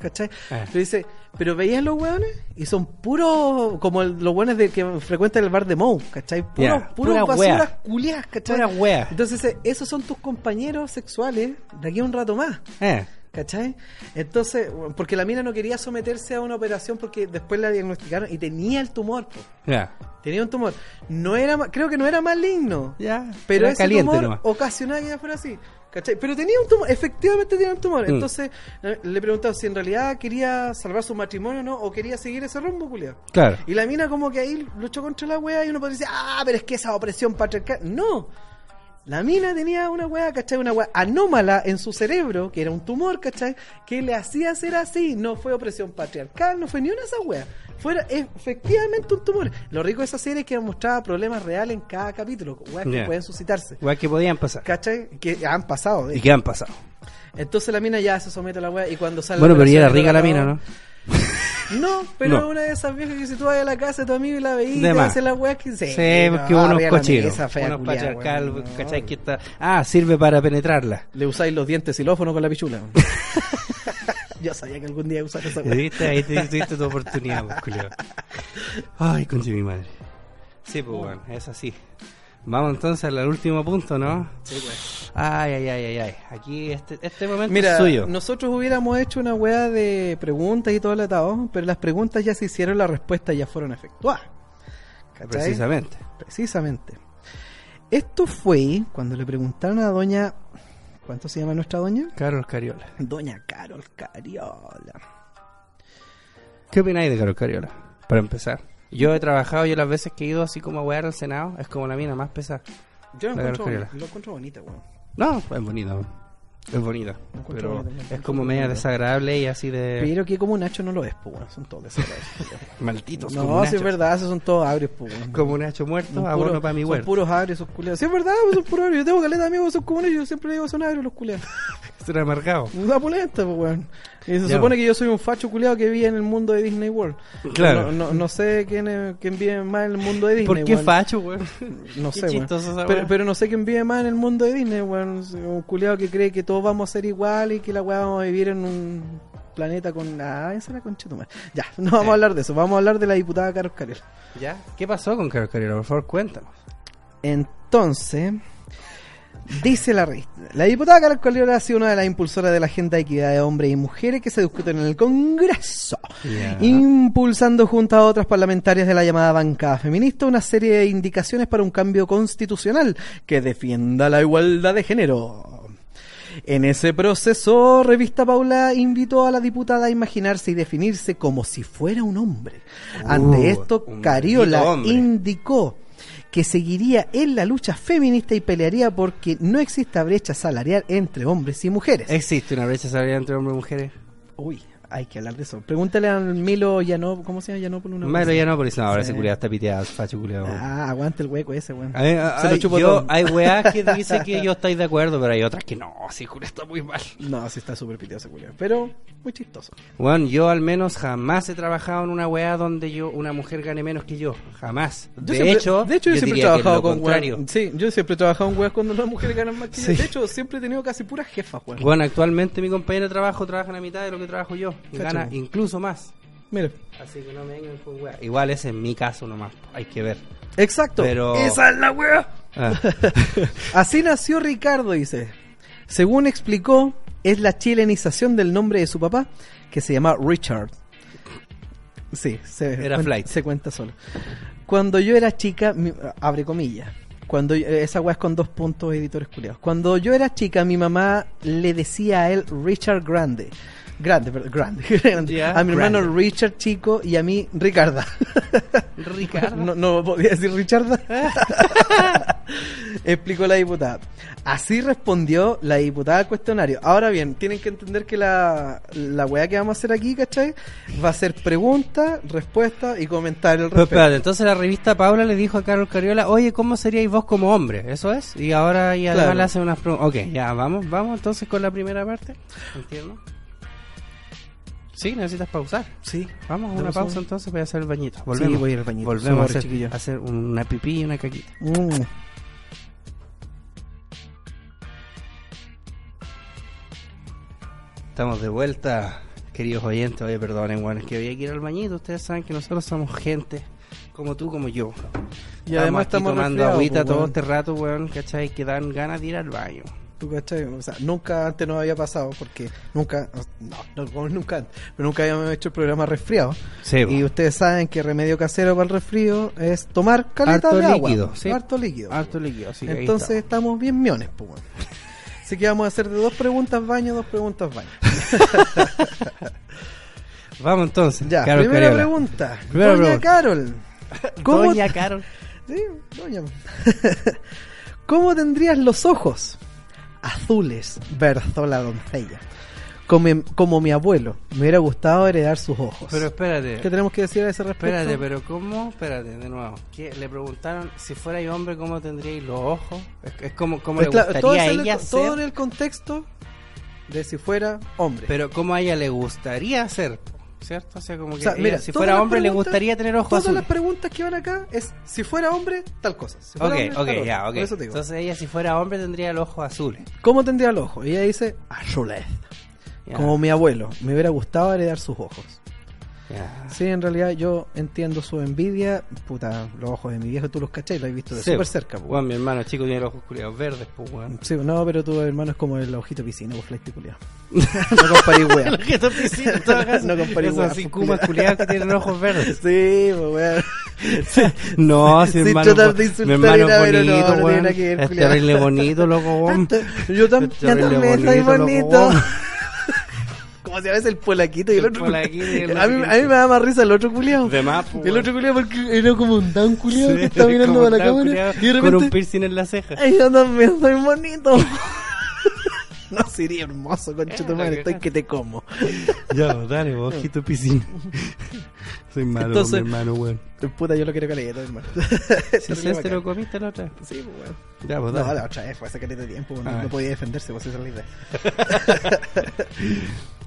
¿cachai? Eh. Le dice, pero veías los weones y son puros, como el- los weones de que frecuentan el bar de Mou, ¿cachai? Puros, Ya, puros pura basuras culiadas, ¿cachai? Pura. Entonces dice, esos son tus compañeros sexuales de aquí a un rato más. Eh. ¿Cachai? Entonces, porque la mina no quería someterse a una operación porque después la diagnosticaron y tenía el tumor. Ya. Tenía un tumor. No era, creo que no era maligno. Ya. Pero Era ese caliente tumor nomás. ocasionaba que ella fuera así. ¿Cachai? Pero tenía un tumor, efectivamente tenía un tumor. Mm. Entonces eh, le preguntaba si en realidad quería salvar su matrimonio o no, o quería seguir ese rumbo, culiado. Claro. Y la mina como que ahí luchó contra la wea y uno podría decir, ah, pero es que esa opresión patriarcal. No. La mina tenía una wea, ¿cachai? Una wea anómala en su cerebro, que era un tumor, ¿cachai? Que le hacía ser así. No fue opresión patriarcal, no fue ni una de esas weas. Fuera efectivamente un tumor. Lo rico de esa serie es que mostraba problemas reales en cada capítulo, weas que pueden suscitarse. Igual que podían pasar. ¿Cachai? Que han pasado. ¿Y qué han pasado? Entonces la mina ya se somete a la wea y cuando sale Bueno, pero ya era rica la mina, ¿no? no, pero No. una de esas viejas que si tú vas a la casa de tu amigo y la veís, te hace la weá que sí, Sí, no, porque unos la cochinos. Unos culiá, patriarcal, weón, no. ¿cachai? Que está... Ah, sirve para penetrarla. Le usáis los dientes xilófono con la pichula. Yo sabía que algún día usar esa weá. ¿Viste? Ahí te diste tu oportunidad, pues. Ay, conche mi madre. Sí, pues bueno, es así. Vamos entonces al último punto, ¿no? Sí, pues. Ay, ay, ay, ay, ay. Aquí este, este momento Mira, es suyo. nosotros hubiéramos hecho una weá de preguntas y todo el atado, pero las preguntas ya se hicieron, las respuestas ya fueron efectuadas. ¿Cachai? Precisamente. Precisamente. Esto fue cuando le preguntaron a doña... ¿Cuánto se llama nuestra doña? Carol Cariola. Doña Carol Cariola. ¿Qué opináis de Carol Cariola? Para empezar. Yo he trabajado, yo las veces que he ido así como a wear al Senado, es como la mina más pesada. Yo lo encuentro, lo encuentro bonita, weón. No, es bonita. Es bonita. Pero bonita, es como media desagradable y así de... Pero que como Nacho no lo es, pues. Son todos desagradables. Malditos. no, como si es verdad, esos son todos agrios, pues, weón. Como Nacho muerto, Son abono para mi son huerto. puros agrios esos culiados. Si es verdad, pues, son puros agrios. Yo tengo caleta de amigos son como ellos. Yo siempre digo son agrios los culiados. Estoy amargado. Una pulenta, pues, weón. Y se Ya. supone que yo soy un facho culiado que vive en el mundo de Disney World. Claro. No, no, no sé quién, es- quién vive más en el mundo de Disney. ¿Por qué weón. facho, weón? No Qué sé, weón. chistoso Pero, no sé quién vive más en el mundo de Disney, weón. Un culiado que cree que todos vamos a ser iguales y que la weá vamos a vivir en un planeta con. Ah, esa es la concha de tu madre. Ya, no vamos a hablar de eso. Vamos a hablar de la diputada Carol Cariola. ¿Ya? ¿Qué pasó con Carol Cariola? Por favor, cuéntanos. Entonces, Dice la revista. La diputada Carol Cariola ha sido una de las impulsoras de la agenda de equidad de hombres y mujeres que se discuten en el Congreso, impulsando junto a otras parlamentarias de la llamada bancada feminista una serie de indicaciones para un cambio constitucional que defienda la igualdad de género. En ese proceso, Revista Paula invitó a la diputada a imaginarse y definirse como si fuera un hombre. Ante Uh, esto, Cariola indicó que seguiría en la lucha feminista y pelearía porque no exista brecha salarial entre hombres y mujeres. ¿Existe una brecha salarial entre hombres y mujeres? Uy, hay que hablar de eso. Pregúntale a Milo Llanó, ¿cómo se llama Llanópolis? Una Malo cosa ya así. no, ahora Sí. ese culiado está piteado, facho culiado. Ah, aguanta el hueco ese, weón. Se lo hay, chupo yo- todo. hay weas que dicen que yo estoy de acuerdo, pero hay otras que no, sí, culiao está muy mal. No, sí está súper piteado ese culiao. Pero muy chistoso. Bueno, yo al menos jamás he trabajado en una wea donde yo una mujer gane menos que yo, jamás. Yo de, siempre- hecho, de hecho, yo, siempre he trabajado con contrario. weas. Sí, yo siempre he trabajado en weas cuando las mujeres ganan más que yo. De hecho, siempre he tenido casi puras jefas, weón. Bueno, actualmente mi compañero de trabajo trabaja la mitad de lo que trabajo yo Cacho. gana incluso más. Mira. Así que no me vengan con wea. Igual es mi caso nomás, hay que ver. Exacto. Pero- Esa es la wea. Ah. Así nació Ricardo, dice. Según explicó, es la chilenización del nombre de su papá, que se llama Richard. Sí, se, Era cuen- Flight. se cuenta solo. Cuando yo era chica, mi- abre comillas. Cuando yo- esa weá es con dos puntos editores culiados. Cuando yo era chica, mi mamá le decía a él Richard Grande. Grande, perdón, grande. a mi hermano. Richard chico y a mí Ricarda. Ricardo. No, no podía decir Richard. Explicó la diputada. Así respondió la diputada al cuestionario. Ahora bien, tienen que entender que la, la weá que vamos a hacer aquí, ¿cachai? Va a ser pregunta, respuesta y comentario al Pero respecto. espérate, entonces la revista Paula le dijo a Carol Cariola, oye, ¿cómo seríais vos como hombre? ¿Eso es? Y ahora y además Claro. le hacen unas preguntas. Ok, ya, vamos, vamos entonces con la primera parte. Entiendo. Sí, necesitas pausar. Sí. Vamos a una un pausa entonces voy a hacer el bañito. Volvemos. voy al bañito. Volvemos a hacer, a una pipí y una caquita. Mm. Estamos de vuelta, queridos oyentes. Oye, perdonen, bueno, es que había que ir al bañito. Ustedes saben que nosotros somos gente como tú, como yo. Y además aquí estamos tomando agüita pues, todo este rato, weón, ¿cachai? Que dan ganas de ir al baño. ¿Tú cachai? O sea, nunca antes nos había pasado porque nunca, no, no nunca antes, pero nunca habíamos hecho el programa resfriado. Sí, Y ustedes saben que remedio casero para el resfrío es tomar caleta Harto de agua. líquido, sí. Harto líquido. harto líquido. Entonces está. estamos bien miones, pues. Así que vamos a hacer de dos preguntas baño, dos preguntas baño. Vamos entonces. Ya, Carol primera Cariola. pregunta. Primera Doña pregunta. Carol. ¿Cómo, Doña Carol. Sí, doña. ¿Cómo tendrías los ojos? Azules, versó la doncella. Como, como mi abuelo, me hubiera gustado heredar sus ojos. Pero espérate. ¿Qué tenemos que decir a ese respecto? Espérate, pero ¿cómo? Espérate, de nuevo. ¿Qué? Le preguntaron si fuerais hombre, ¿cómo tendríais los ojos? Es, es como, ¿cómo Pues le claro, gustaría todo, a es en ella el, ser? todo en el contexto de si fuera hombre. Pero ¿cómo a ella le gustaría ser? ¿Cierto? O sea, como que O sea, ella, mira, si todas fuera hombre le gustaría tener ojos Todas azules. las preguntas que van acá es si fuera hombre, tal cosa. Si Ok, fuera hombre, tal ok, ya, ok. Por eso te digo. Entonces ella si fuera hombre tendría los ojos azules. ¿Cómo tendría el ojo? Ella dice, azules. Ya, Como mi abuelo, me hubiera gustado heredar sus ojos. Sí, en realidad yo entiendo su envidia. Puta, los ojos de mi viejo tú los cachai, los has visto de súper pues. cerca. po. Bueno, mi hermano chico tiene los ojos culiados verdes, pues. Sí, no, pero tu hermano es como el ojito piscina, vos flight culiado. no comparís piscinas, en todo caso. No comparé Esos weas, así pues, kumas culiados que tienen ojos verdes. Sí, pues weón. No, si hermano, tratar de mi hermano es no, bonito, no weón. que ver, Es terrible bonito, loco, weón. Yo, tam- Es yo terrible también soy bonito. Weón. Como si a veces el polaquito y el, El otro. polaquito y el a, mí, otro a mí me da más risa el otro culiao. De más, pues, El otro culiao porque era como un down culiao Sí, que está mirando para la cámara. Y de Con un piercing en la ceja. Ay, yo también soy bonito. no sería hermoso, concha tu Eh, Estoy que te como. Ya, dale, vos, ojito piscina. Soy malo Entonces- con mi hermano, weón. Puta, yo lo quiero caleta, hermano. Si te lo comiste la otra vez. Sí, pues, weón. Ya, pues No, dale. la otra vez fue hace caleta de tiempo, no, Ah. no podía defenderse, pues esa es la idea.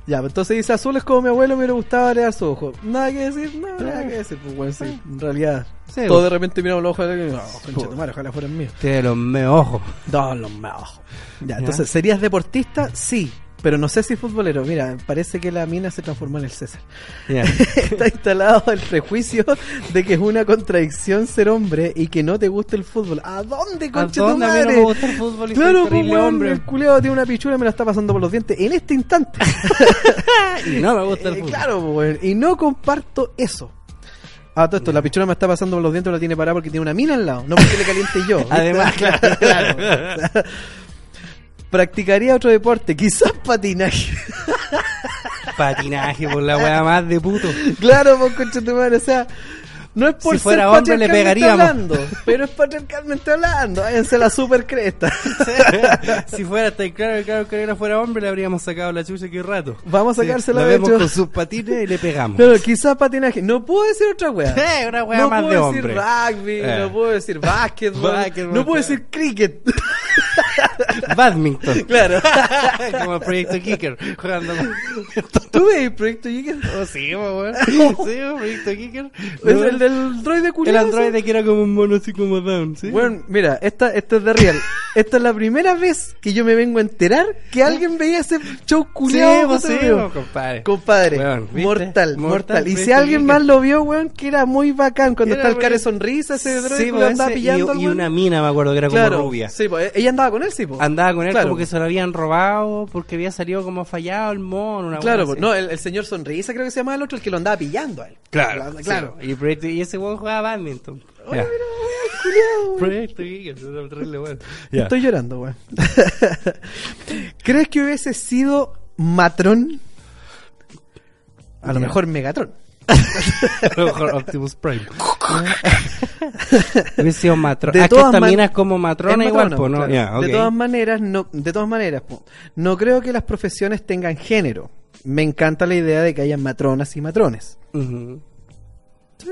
Ya, entonces dice azul es como mi abuelo me hubiera gustado heredar su ojo. Nada que decir, no, nada que decir, pues bueno, sí, en realidad. Sí, todo de repente miramos los ojos y no, concha tu madre, ojalá fueran míos. Tiene los meos ojos. No, los me ojo. Ya, entonces, ¿serías deportista? Sí. Pero no sé si futbolero. Mira, parece que la mina se transformó en el César. Está instalado el prejuicio de que es una contradicción ser hombre y que no te guste el fútbol. ¿A dónde, ¿A concha tu dónde a mí no madre? me gusta el fútbol y soy Claro, pues, terrible weón, hombre? el culeado tiene una pichula y me la está pasando por los dientes en este instante. Y no me gusta el Eh, fútbol. claro, pues, weón, y no comparto eso. Ah, todo esto, la pichula me está pasando por los dientes, la tiene parada porque tiene una mina al lado, no porque le caliente yo. Además, claro, claro. Practicaría otro deporte, quizás patinaje. Patinaje por la weá más de puto. claro, pues concha tu madre, o sea, no es por Si fuera ser hombre, le pegaríamos. hablando, pero es patriarcalmente hablando, váyanse la super cresta. si fuera tan claro, claro que no fuera hombre, le habríamos sacado la chucha aquí rato. Vamos a sacársela Lo de vemos con sus patines y le pegamos. Claro, quizás patinaje, no puedo decir otra wea. Eh, una weá no más puedo de decir hombre. rugby, Eh. no puedo decir básquetbol, Básquetbol, no puedo decir cricket. Badminton. claro. Como el proyecto Kicker. Jugando. ¿Tú ves el proyecto Jiggers? Oh, sí, weón. Sí, el proyecto Kicker. Es el del droide El culiado. androide que era como un mono así como down, ¿sí? Bueno, mira, esta, esta es de real. Esta es la primera vez que yo me vengo a enterar que alguien veía ese show sí, culiado. sí, pues, compadre. Compadre, Weón, mortal, mortal, Mortal, Y si alguien más lo vio, weón, que era muy bacán. Cuando está el cara de sonrisa, ese droide Sí, andaba pillando y, una mina, me acuerdo que era como rubia. Sí, pues ella andaba con él, sí, pues. Andaba con él Claro. como que se lo habían robado porque había salido como fallado el mono. Una Claro, pues, así. no, el, el señor sonrisa creo que se llamaba el otro, el que lo andaba pillando a él. Claro, claro. sí, y, y ese weón jugaba badminton. Oye. Proyecto. Ya. Estoy llorando, weón. ¿Crees que hubiese sido Matrón? A lo mejor Megatron. A lo mejor Optimus Prime. Hubiese sido matrona. De Ah, que todas esta mina es como matrona Es igual, matrona, pues, ¿no? claro. Ya, ok. De todas maneras, no, de todas maneras, po, no creo que las profesiones tengan género. Me encanta la idea de que hayan matronas y matrones. Ujú. Sí.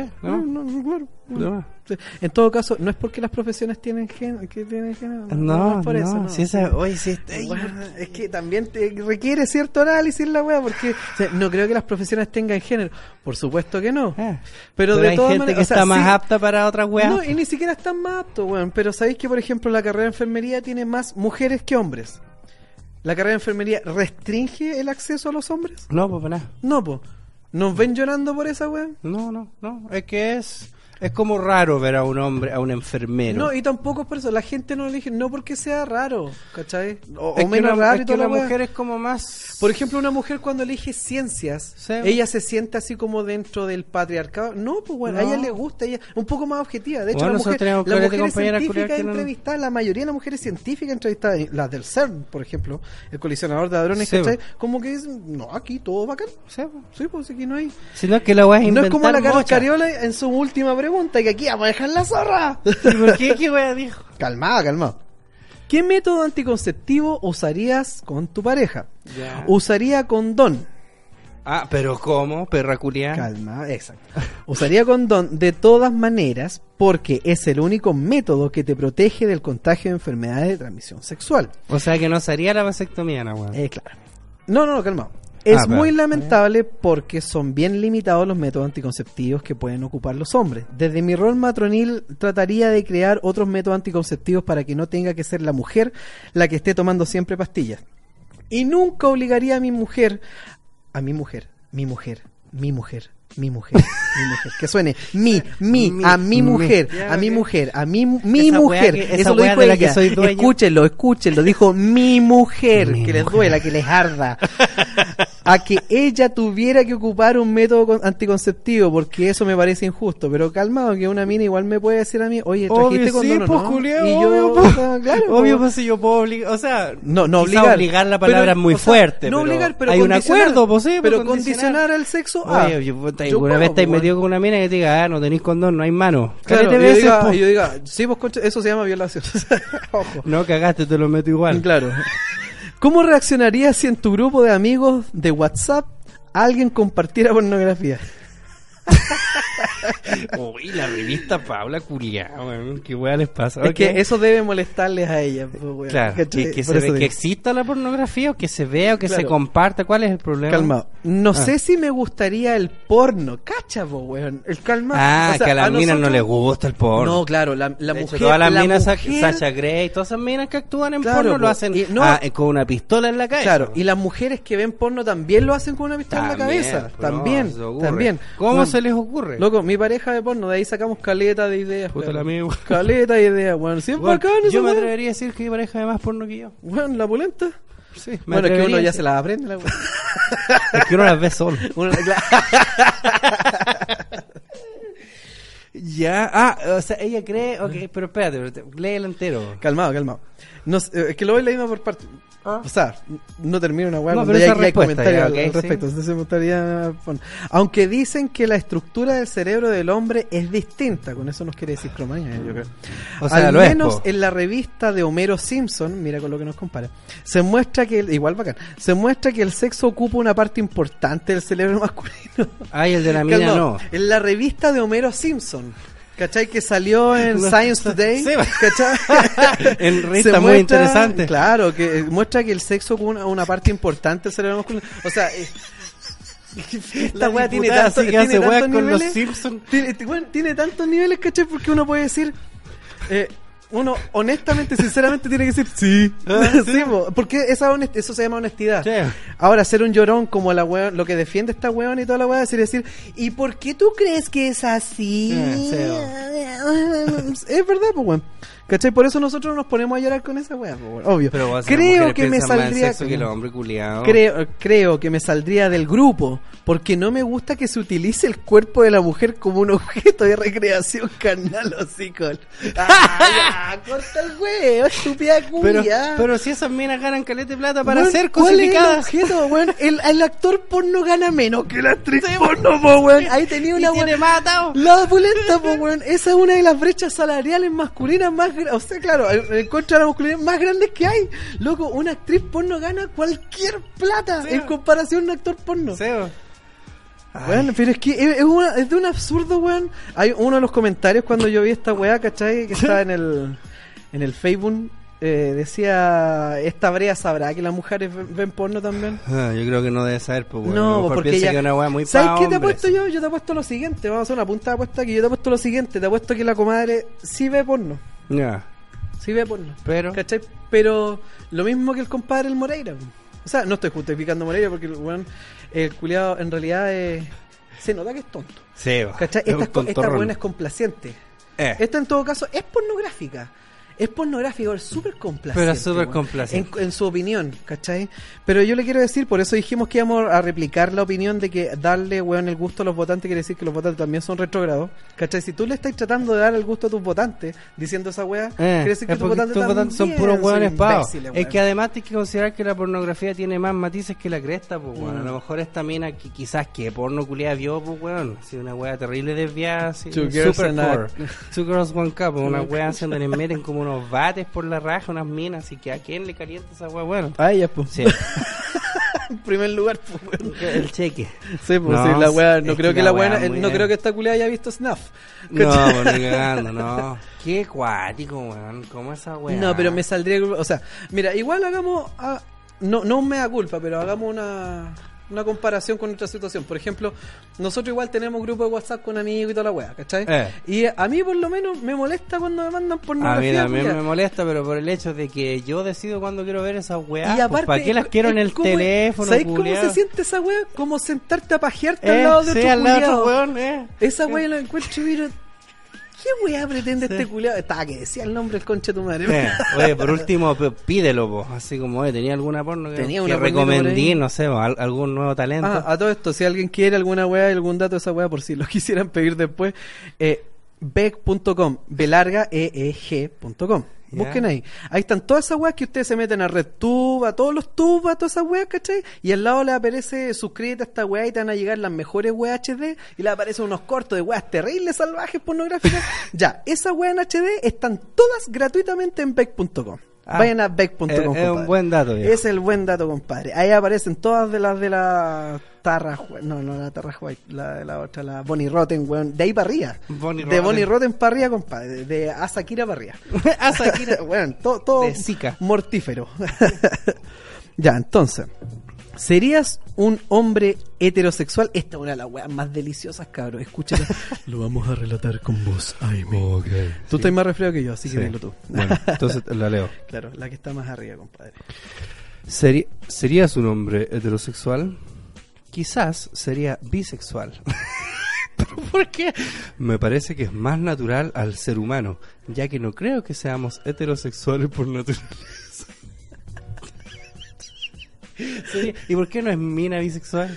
¿Sí? ¿No? No, no, claro. No. Sí. En todo caso, no es porque las profesiones tienen género, que tienen género. No, es por eso, no, no. si esa, oye, si está ahí, Bueno, es que también te requiere cierto análisis la wea, porque o sea, no creo que las profesiones tengan género. Por supuesto que no. Ah, Pero, de hay todas gente maneras, que o sea, está más sí- apta para otras weas. No, y ni siquiera están más aptos, weón. Pero sabéis que, por ejemplo, la carrera de enfermería tiene más mujeres que hombres. ¿La carrera de enfermería restringe el acceso a los hombres? No, pues para nada. No, pues. ¿Nos ven llorando por esa weón? No, no, no. Es que es, es como raro ver a un hombre, a un enfermero. No, y tampoco es por eso. La gente no elige, no porque sea raro, ¿cachai? O, es o menos una, raro es y que la mujer es como más. Por ejemplo, una mujer cuando elige ciencias, Sí. ella se siente así como dentro del patriarcado. No, pues bueno, a ella le gusta, ella un poco más objetiva. De hecho, Bueno, la mujer, que no- entrevistadas, la mayoría de las mujeres científicas entrevistadas, las del CERN, por ejemplo, el colisionador de hadrones, Sí, ¿cachai? Como que dicen, no, aquí todo bacán. Sí. Sí, pues aquí no hay. Sino que la wea es No es como la. Cariola en su última pregunta, que aquí vamos a dejar la zorra. ¿Y por qué? ¿Qué wea dijo? calmado, calmado. ¿Qué método anticonceptivo usarías con tu pareja? Ya. Usaría condón. Ah, pero ¿cómo? Perra culiada. Calma, exacto. Usaría condón de todas maneras porque es el único método que te protege del contagio de enfermedades de transmisión sexual. O sea que no sería la vasectomía, la wea. Eh, claro. No, no, no, calmado. Es Ah, pero- muy lamentable porque son bien limitados los métodos anticonceptivos que pueden ocupar los hombres. Desde mi rol matronil trataría de crear otros métodos anticonceptivos para que no tenga que ser la mujer la que esté tomando siempre pastillas. Y nunca obligaría a mi mujer, a mi mujer, mi mujer, mi mujer, mi mujer, mi mujer, que suene mi, mi, Mi, a mi mujer, a mi mujer, a mi, mi Esa mujer. que- Eso lo dijo de la ella. que soy dueño. Escúchenlo, escúchenlo. Dijo mi mujer, que les mujer. duela, que les arda. A que ella tuviera que ocupar un método con- anticonceptivo, porque eso me parece injusto. Pero calmado, que una mina igual me puede decir a mí, oye, trajiste Obvio, sí, pues, no? y yo, obvio, pues. puta, claro, Obvio, pues. pues si yo puedo obligar, o sea, No, no obligar. obligar la Pero, palabra es muy o sea, fuerte. No pero obligar, pero hay un acuerdo, pues sí, Pero pues, condicionar al sexo a. Oye, yo, Yo una vez estáis pues, metido con una mina que te diga, ah, no tenéis condón, no hay mano. Claro, y yo, veces, diga, y yo diga, sí, pues concha, eso se llama violación. Ojo. No cagaste, te lo meto igual. Claro. ¿Cómo reaccionarías si en tu grupo de amigos de WhatsApp alguien compartiera pornografía? Uy, la revista Paula culiao. ¿Qué weá les pasa? Es que eso debe molestarles a ella. pues. Claro, que, se ve- que exista la pornografía o que se vea o que se comparta. ¿Cuál es el problema? Calmado. No Ah. sé si me gustaría el porno. Cacha, po, weón. El calma. Ah, O sea, que a las minas no les gusta el porno. No, claro, la, la mujer. hecho, todas las la minas, mujer- Sasha Grey, todas esas minas que actúan en Claro, porno lo hacen Y no- ah, con una pistola en la cabeza. Claro, y las mujeres que ven porno también lo hacen con una pistola en la cabeza. También, no, también. ¿Cómo Bueno, se les ocurre? Loco, mi pareja de porno, de ahí sacamos caleta de ideas. Puta weón. la mía, weón. Caleta de ideas, weón. Siempre Bueno, esa yo me weón. atrevería a decir que mi pareja ve más porno que yo. Weón, la pulenta. Sí, me Bueno, es que uno ya se la aprende, la weón. Es que uno las ve solo. Uno- ya, ah, o sea, ella cree, ok, pero espérate, léelo entero. Calmado, calmado. No, eh, es que lo voy leyendo por parte. O sea, no termino una weá Ah. No, cuando ya, hay respuesta, comentarios ya, al- sí. respecto. Entonces me gustaría Aunque dicen que la estructura del cerebro del hombre es distinta, con eso nos quiere decir Cromaña, yo creo. O sea, Al es, menos en la revista de Homero Simpson, mira con lo que nos compara, se muestra que, el- igual bacán, se muestra que el sexo ocupa una parte importante del cerebro masculino. Ay, el de la mina Calmado. no. En la revista de Homero Simpson. ¿Cachai? Que salió en. Science Today. ¿Cachai? En revista muy interesante. Claro, que eh, muestra que el sexo ocupa una, una parte importante del cerebro masculino. O sea, eh, esta weá tiene, tanto, tantos con los niveles. Simpsons. Tiene, tiene tantos niveles, ¿cachai? Porque uno puede decir. eh, uno honestamente, sinceramente tiene que decir sí. Sí, po, porque esa honest- eso se llama honestidad. Sí. Ahora, ser un llorón como la weón, lo que defiende esta weón y toda la weá, sería decir, ¿y por qué tú crees que es así? Es verdad, pues weón. ¿Cachai? Por eso nosotros nos ponemos a llorar con esa weá. Obvio. Pero creo que me saldría. que culiados. Creo, creo que me saldría del grupo porque no me gusta que se utilice el cuerpo de la mujer como un objeto de recreación carnal o psicol. ¡Ah, ya! ¡Corta el huevo, estúpida Pero, pero si esas minas ganan caleta de plata para Weón, ser ¿cuál es el cosificadas. objeto, weón? El, el actor porno gana menos que la actriz porno, po, weón. Ahí tenía una atado. La pulenta, po, weón. Esa es una de las brechas salariales masculinas más O sea, claro, en contra de la masculinidad más grandes que hay. Loco, una actriz porno gana cualquier plata en comparación a un actor porno. Weón, pero es que es, una- es de un absurdo, weón. Hay uno de los comentarios cuando yo vi esta weá, ¿cachai? Que estaba en el, en el Facebook. eh, decía, esta brea sabrá que las mujeres ven, porno también. Ah, yo creo que no debe saber, pues, bueno, No, porque piensa ya. que una weá muy ¿Sabes qué te he hombres. puesto yo? Yo te he puesto lo siguiente. Vamos a hacer una punta de apuesta aquí. Yo te he puesto lo siguiente. Te he puesto que la comadre sí ve porno. Ya, Sí ve porno. pero... ¿Cachai? Pero lo mismo que el compadre el Moreira. O sea, no estoy justificando a Moreira porque el weón, el culiado en realidad es- se nota que es tonto. Sí, bo. ¿Cachai? Es un Esta, esta buena es complaciente. Eh. Esta en todo caso es pornográfica. Es pornográfico, es súper complaciente. Pero es súper complaciente. En, en su opinión, ¿cachai? Pero yo le quiero decir, por eso dijimos que íbamos a replicar la opinión de que darle, weón, el gusto a los votantes quiere decir que los votantes también son retrógrados. ¿Cachai? Si tú le estás tratando de dar el gusto a tus votantes diciendo esa weá, Eh, quiere decir que tus votantes, tus votantes son puros hueones son pavos. Es que además tienes que considerar que la pornografía tiene más matices que la cresta, pues, weón. Mm. A lo mejor esta mina que quizás que porno culiada vio, pues, weón. Si una wea terrible desviada, así. Two girls super and. Two girls, one cup. Una así donde le meten como unos bates por la raja, unas minas. Así que a quién le calienta esa wea, bueno. A ella, pues. Sí, En primer lugar, pues, weón. el cheque. Sí, pues No, sí, la weá, no creo que que la weá weá, muy no bien. creo que esta culia haya visto Snuff. No, pues, ni cagando, no. Qué cuático, weón. ¿Cómo esa wea? No, pero me saldría. O sea, mira, igual hagamos. ah, no, no un mea culpa, pero hagamos una, una comparación con nuestra situación. Por ejemplo, nosotros igual tenemos grupo de WhatsApp con amigos y toda la wea, ¿cachai? Eh. Y a mí, por lo menos, me molesta cuando me mandan A mí pornografía. también me molesta, pero por el hecho de que yo decido cuando quiero ver esas weas. Y aparte, ¿Para qué las quiero en el teléfono, ¿Sabes cómo se siente esa wea? Como sentarte a pajearte al Eh, lado de sí, otro al lado de otro culiao. weón, eh. Esa wea la encuentro y. ¿Qué wea pretende este culiado? Estaba que decía el nombre del conche de tu madre. Oye, por último, pídelo, po. así como, oye, ¿tenía alguna porno que, Tenía que recomendí? No sé, al- algún nuevo talento. Ah, a todo esto, si alguien quiere alguna weá y algún dato de esa weá, por si lo quisieran pedir después, eh, beck.com, belarga eeg.com. Busquen ahí. Ahí están todas esas weas que ustedes se meten a RedTube, a todos los tubos, a todas esas weas, ¿cachai? Y al lado le aparece suscríbete a esta weá y te van a llegar las mejores weas HD y le aparecen unos cortos de weas terribles, salvajes, pornográficas. ya, esas weas en HD están todas gratuitamente en beck.com. Ah, Vayan a beck.com. es- es un buen dato, viejo. Es el buen dato, compadre. Ahí aparecen todas de las de las Tarra, no, no la Tarra White, la, la otra, la Bonnie Rotten, weón. De ahí para arriba. Bonnie de. Bonnie Rotten para arriba, compadre. De, de Asakira para arriba. Asakira. weón, todo, todo mortífero. ya, entonces. ¿Serías un hombre heterosexual? Esta es una de las weas más deliciosas, cabrón. Escúchala. Lo vamos a relatar con voz, Aime. Tú estás más resfriado que yo, así que Sí. dilo tú. Bueno, entonces la leo. Claro, la que está más arriba, compadre. ¿Serías un hombre heterosexual? Quizás sería bisexual. ¿Pero por qué? Me parece que es más natural al ser humano, ya que no creo que seamos heterosexuales por naturaleza. Sería- ¿Y por qué no es mina bisexual?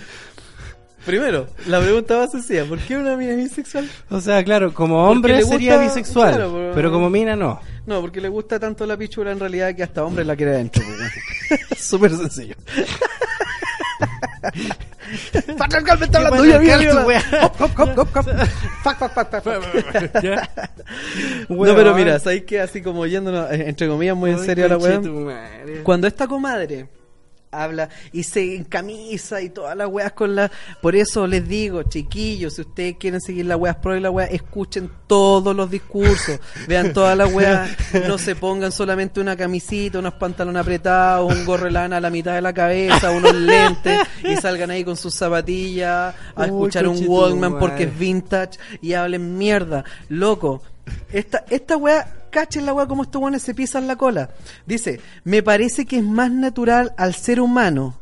Primero, la pregunta más sencilla, ¿por qué una mina bisexual? O sea, claro, como hombre gusta- sería bisexual, claro, pero- pero como mina no. No, porque le gusta tanto la pichura en realidad que hasta hombre la quiere adentro. Súper sencillo. Patriarcal me está ¿Qué hablando fuck. ¿Ya? No, pero mira, ¿sabéis que así como yéndonos, eh, entre comillas, muy en serio a la weá. Cuando esta comadre habla y se encamisa y todas las weas con la... Por eso les digo, chiquillos, si ustedes quieren seguir las weas pro y la wea, escuchen todos los discursos, vean todas las weas, no se pongan solamente una camisita, unos pantalones apretados, un gorro de lana a la mitad de la cabeza, unos lentes y salgan ahí con sus zapatillas a Uy, escuchar un. Walkman porque es vintage y hablen mierda. Loco, esta, esta weá, cachen la weá como estos weones se pisan la cola. Dice, me parece que es más natural al ser humano,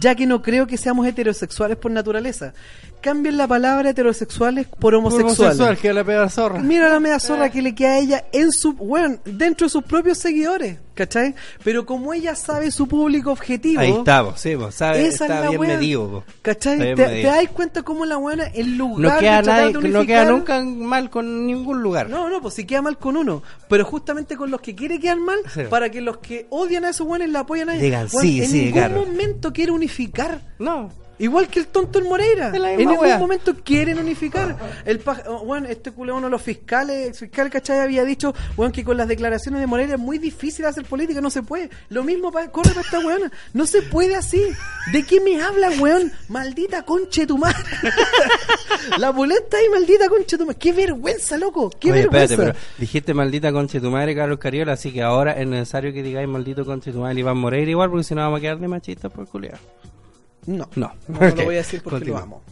ya que no creo que seamos heterosexuales por naturaleza. Cambien la palabra heterosexuales por homosexuales. Homosexual, que la pega zorra. Mira la media zorra que le queda a ella en su, bueno, dentro de sus propios seguidores, ¿cachai? Pero como ella sabe su público objetivo, Ahí estamos, sí, vos, sabe, esa está es la bien wea. medido. vos. ¿cachai? Te, medido. das cuenta cómo la buena, en lugar No queda, de tratar nadie- de no unificar, queda nunca mal con ningún lugar. no, no, pues si queda mal con uno. Pero justamente con los que quiere quedar mal, Sí. para que los que odian a esos buenos la apoyan a ella. Digan, Weón, sí, en sí, ningún claro. momento quiere unificar. No. Igual que el tonto el Moreira. En wea. momento quieren unificar. El pa- oh, este culeo, uno de los fiscales, ex fiscal, ¿cachai? Había dicho, weón, que con las declaraciones de Moreira es muy difícil hacer política, no se puede. Lo mismo pa- corre para esta weona. No se puede así. ¿De qué me habla, weón? Maldita conche tu madre. la boleta ahí, maldita conche tu madre. Qué vergüenza, loco. Qué Oye, vergüenza. espérate, pero dijiste maldita conche tu madre, Carlos Cariola, así que ahora es necesario que digáis maldito conche tu madre Iván Moreira igual, porque si no vamos a quedar de machistas por culiar. No, No. no, lo voy a decir porque continúa. lo amo.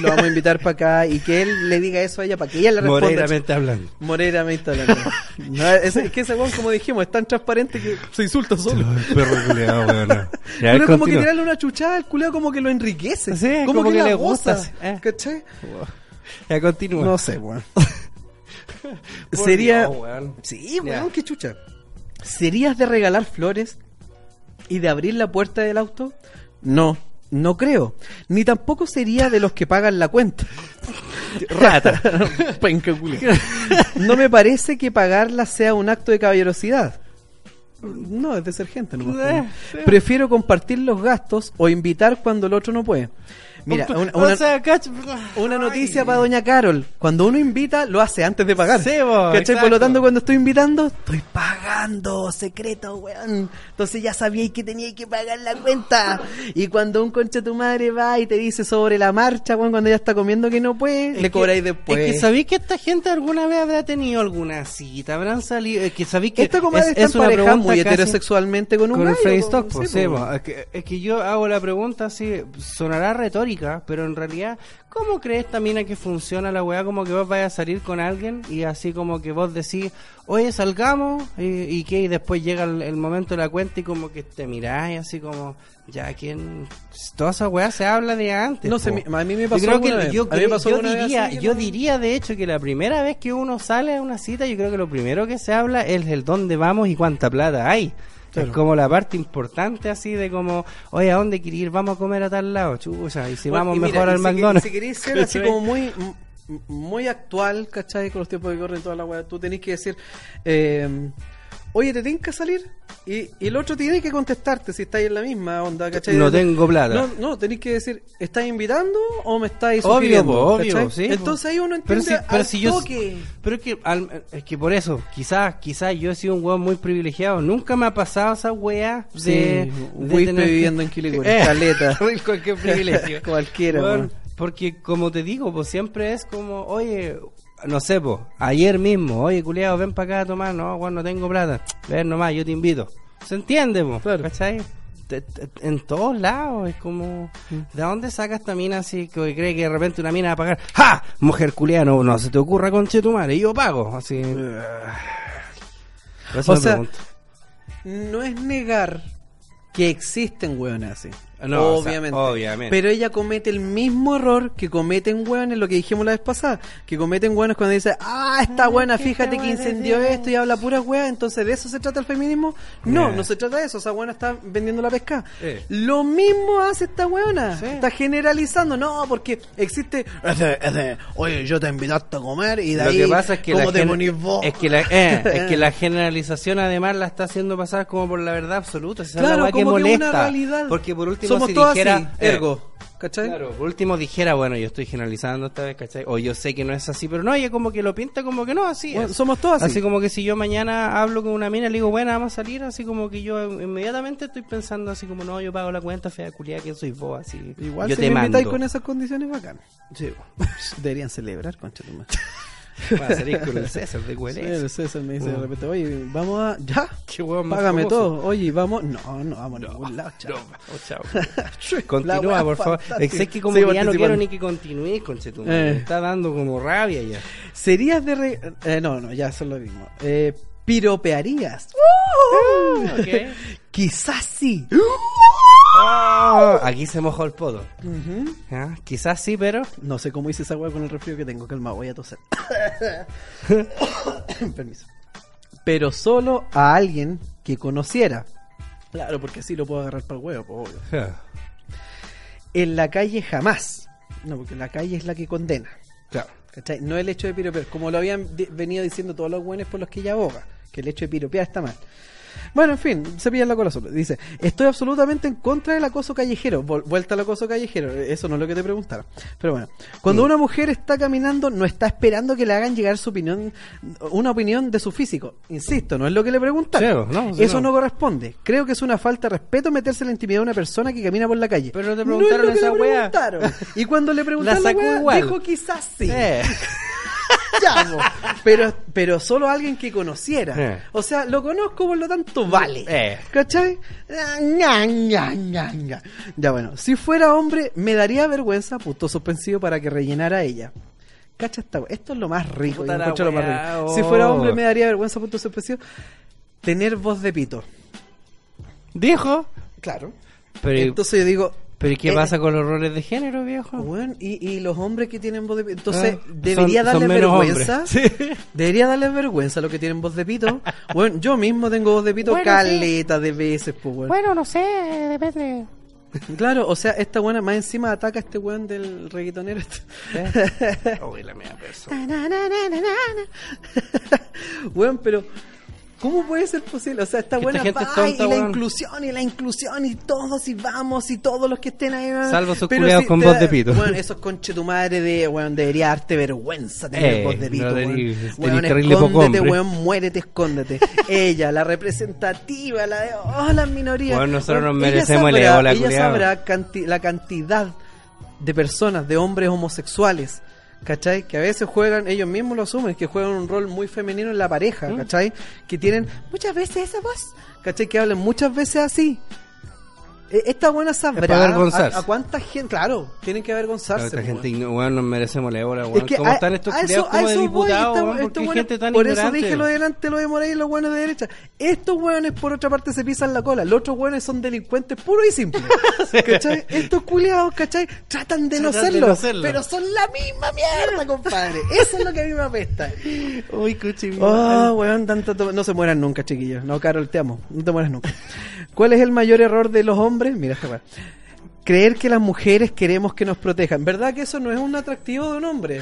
Lo vamos a invitar para acá y que él le diga eso a ella para que ella le responda. Moreiramente hablando. Moreira me está hablando. No, es, es que ese weón, como dijimos, es tan transparente que se insulta solo. Ay, perro culiado, weón. Pero es como que tirarle una chuchada al culeo como que lo enriquece. Sí, como, como que, que le gusta, eh. ¿Cachai? Ya continúa. No sé, weón. Sería. Dios, weón. Sí, weón, qué chucha. ¿Serías de regalar flores y de abrir la puerta del auto? No, no creo. Ni tampoco sería de los que pagan la cuenta. Rata. No me parece que pagarla sea un acto de caballerosidad. No, es de ser gente. Eh, sí. Prefiero compartir los gastos o invitar cuando el otro no puede. Mira, una, una- o sea, cacho. una noticia para doña Carol. Cuando uno invita, lo hace antes de pagar. Sí, bo, ¿Cachai? Por lo tanto, cuando estoy invitando, estoy pagando, secreto, weón. Entonces ya sabíais que tenía que pagar la cuenta. Y cuando un concha tu madre va y te dice sobre la marcha, weón, cuando ya está comiendo que no puede, Es le cobráis después. Es que sabéis que esta gente alguna vez habrá tenido alguna cita, habrán salido. Es que sabéis que. Esta comadre es, está es una muy heterosexualmente con un Con el gallo, po, Stock, sí, es, que, es que yo hago la pregunta así, sonará retórica, pero en realidad, ¿cómo crees también a que funciona la weá? Como que vos vayas a salir con alguien y así como que vos decís, oye, salgamos, y, y que y después llega el, el momento de la cuenta y como que te miráis así como, ya, ¿quién? Toda esa weá se habla de antes. No sé, po. a mí me pasó yo creo que vez. yo, creo- diría, yo no- diría de hecho que la primera vez que uno sale a una cita, yo creo que lo primero que se habla es el dónde vamos y cuánta plata hay. Claro. Es como la parte importante así de como, oye, ¿a dónde querer ir? Vamos a comer a tal lado, chucha, y si Bueno, vamos y mira, mejor al McDonald's. Si queréis ser así como muy muy actual, ¿cachai? Con los tiempos que corren toda la weá, tú tenés que decir, eh, oye, ¿te tienes que salir? Y, y el otro tiene que contestarte si estáis en la misma onda, ¿cachai? No tengo plata. No, no, tenéis que decir, ¿estáis invitando o me estáis Obvio, po, obvio, sí, po. Entonces ahí uno Pero entiende si, pero al si yo. toque. Pero es que, al- es que por eso, quizás quizás yo he sido un weón muy privilegiado. Nunca me ha pasado esa weá de. Sí, de tener que- viviendo en Quilicura, Eh, caleta. Cualquier privilegio. Cualquiera, weón. porque como te digo, pues siempre es como, oye, no sé, pues, ayer mismo, oye, culiado, ven para acá a tomar, no, weón, no tengo plata, ven nomás, yo te invito. ¿Se entiende, pues? Claro. ¿Cachai? Te- te- En todos lados, es como, ¿de dónde sacas esta mina así que cree que de repente una mina va a pagar? ¡Ja! Mujer culiada, no, no se te ocurra con tu madre, yo pago, así. Por eso O me sea, pregunto. No es negar que existen hueones así. No, o sea, obviamente. Pero ella comete el mismo error que cometen hueones, lo que dijimos la vez pasada. Que cometen hueones cuando dice, ah, esta buena, fíjate que incendió esto y habla pura hueá. Entonces, ¿de eso se trata el feminismo? No, no se trata de eso. Esa buena está vendiendo la pesca. Eh. Lo mismo hace esta hueona. Sí. Está generalizando. No, porque existe. ese- ese, Oye, yo te invitaste a comer y de Lo ahí. que pasa es que, ¿cómo la, te gen- ponís vos? es, que la, eh, es que la generalización además la está haciendo pasar como por la verdad absoluta. Esa es Claro, la que como que una molesta. realidad. Porque por último Somos si todos dijera... así, eh, ergo. ¿Cachai? Claro, por último dijera, bueno, yo estoy generalizando esta vez, ¿cachai? O yo sé que no es así, pero no, ella como que lo pinta como que no, así Bueno, es. somos todos así. Así como que si yo mañana hablo con una mina le digo, bueno, vamos a salir, así como que yo inmediatamente estoy pensando así como, no, yo pago la cuenta, fea culiada, que soy vos, así. Igual yo si te me mando. con esas condiciones bacán. Sí, Deberían celebrar, concha tu madre. va a salir con el César de Sí, huele. el César me dice de repente, oye, vamos a... ¿Ya? Qué hueón más Págame famoso. todo. Oye, vamos... No, no vamos a ningún lado, chao. No, chao. Continúa, por favor. Es que como que ya no quiero ni que continúe, conchetum. Eh. Me está dando como rabia ya. ¿Serías de... re- eh, no, no, ya eso es lo mismo. Eh, ¿Piropearías? Ok. Quizás sí. Ah, aquí se mojó el poto. Ah, Quizás sí, pero. No sé cómo hice esa weá con el resfrío que tengo. Calma, voy a toser. Permiso. Pero solo a alguien que conociera. Claro, porque así lo puedo agarrar para el huevo, pues, obvio. En la calle jamás. No, porque la calle es la que condena. Claro. ¿Cachai? No el hecho de piropear, como lo habían venido diciendo todos los buenos por los que ella aboga, que el hecho de piropear está mal. Bueno, en fin, se pilla la cola solo. Dice, estoy absolutamente en contra del acoso callejero. Vol- vuelta al acoso callejero, eso no es lo que te preguntaron. Pero bueno, cuando Mm. una mujer está caminando, no está esperando que le hagan llegar su opinión, una opinión de su físico. Insisto, no es lo que le preguntaron. Sí, no, sí, eso no. no. corresponde. Creo que es una falta de respeto meterse en la intimidad de una persona que camina por la calle. Pero no te es preguntaron lo que esa le preguntaron. Y cuando le preguntaron La la, sacó wea, igual. dijo quizás sí. Ya, pero, pero solo alguien que conociera. Eh. O sea, lo conozco, por lo tanto, vale. Eh. ¿Cachai? Ah, ña, ña. Ya bueno, si fuera hombre, me daría vergüenza, punto suspensivo, para que rellenara ella. Cacha esta Esto es lo más rico. Yo más. Si oh. fuera hombre, me daría vergüenza, punto suspensivo, tener voz de pito. Dijo. Claro. Pero, Entonces yo digo. Pero ¿y qué eh, pasa con los roles de género, viejo? Bueno, y, y los hombres que tienen voz de pito. Entonces, Ah, debería son- son darles vergüenza. Sí. Debería darles vergüenza a los que tienen voz de pito. Bueno, yo mismo tengo voz de pito Bueno, caleta de veces, pues, weón. Bueno, no sé, depende. Claro, o sea, esta buena más encima ataca a este weón del reggaetonero. Uy, la media persona. Na, na, na, na, na, na. weón, pero ¿cómo puede ser posible? O sea, Que buena gente es va tonta, y la inclusión y la inclusión y todos y vamos y todos los que estén ahí. Salvo esos culiados con voz da- de pito. Weón, esos conche tu madre de, weón, debería darte vergüenza tener Eh, voz de pito, no weón. Weón, escóndete, weón, muérete, escóndete. Ella, la representativa, la de, oh, las minorías. Weón, nosotros nos ella merecemos el sabrá- ego, la Ella sabrá canti- la cantidad de personas, de hombres homosexuales, ¿cachai? Que a veces juegan, ellos mismos lo asumen, que juegan un rol muy femenino en la pareja, ¿Mm? ¿cachai? Que tienen muchas veces esa voz, ¿cachai? Que hablan muchas veces así. E- Esta buena avergonzarse. a, a cuánta gente, claro, tienen que avergonzarse. Esta pues, gente, weón. weón, nos merecemos la hora, weón. Es que ¿Cómo a- están estos culiados como de diputados, weón? ¿Por estos qué weones- gente tan Por ignorante? eso dije lo de delante, lo de y los buenos de derecha. Estos hueones, por otra parte, se pisan la cola. Los otros hueones son delincuentes puros y simples. ¿Cachai? Estos culiados, ¿cachai? Tratan de no de serlo, no serlo. pero son la misma mierda, compadre. Eso es lo que a mí me apesta. Uy, coche, mi Oh, madre. weón, tanto no se mueran nunca, chiquillos. No, Carol, te amo. No te mueras nunca. ¿Cuál es el mayor error de los hombres? Mira weá. Creer que las mujeres queremos que nos protejan. ¿Verdad que eso no es un atractivo de un hombre?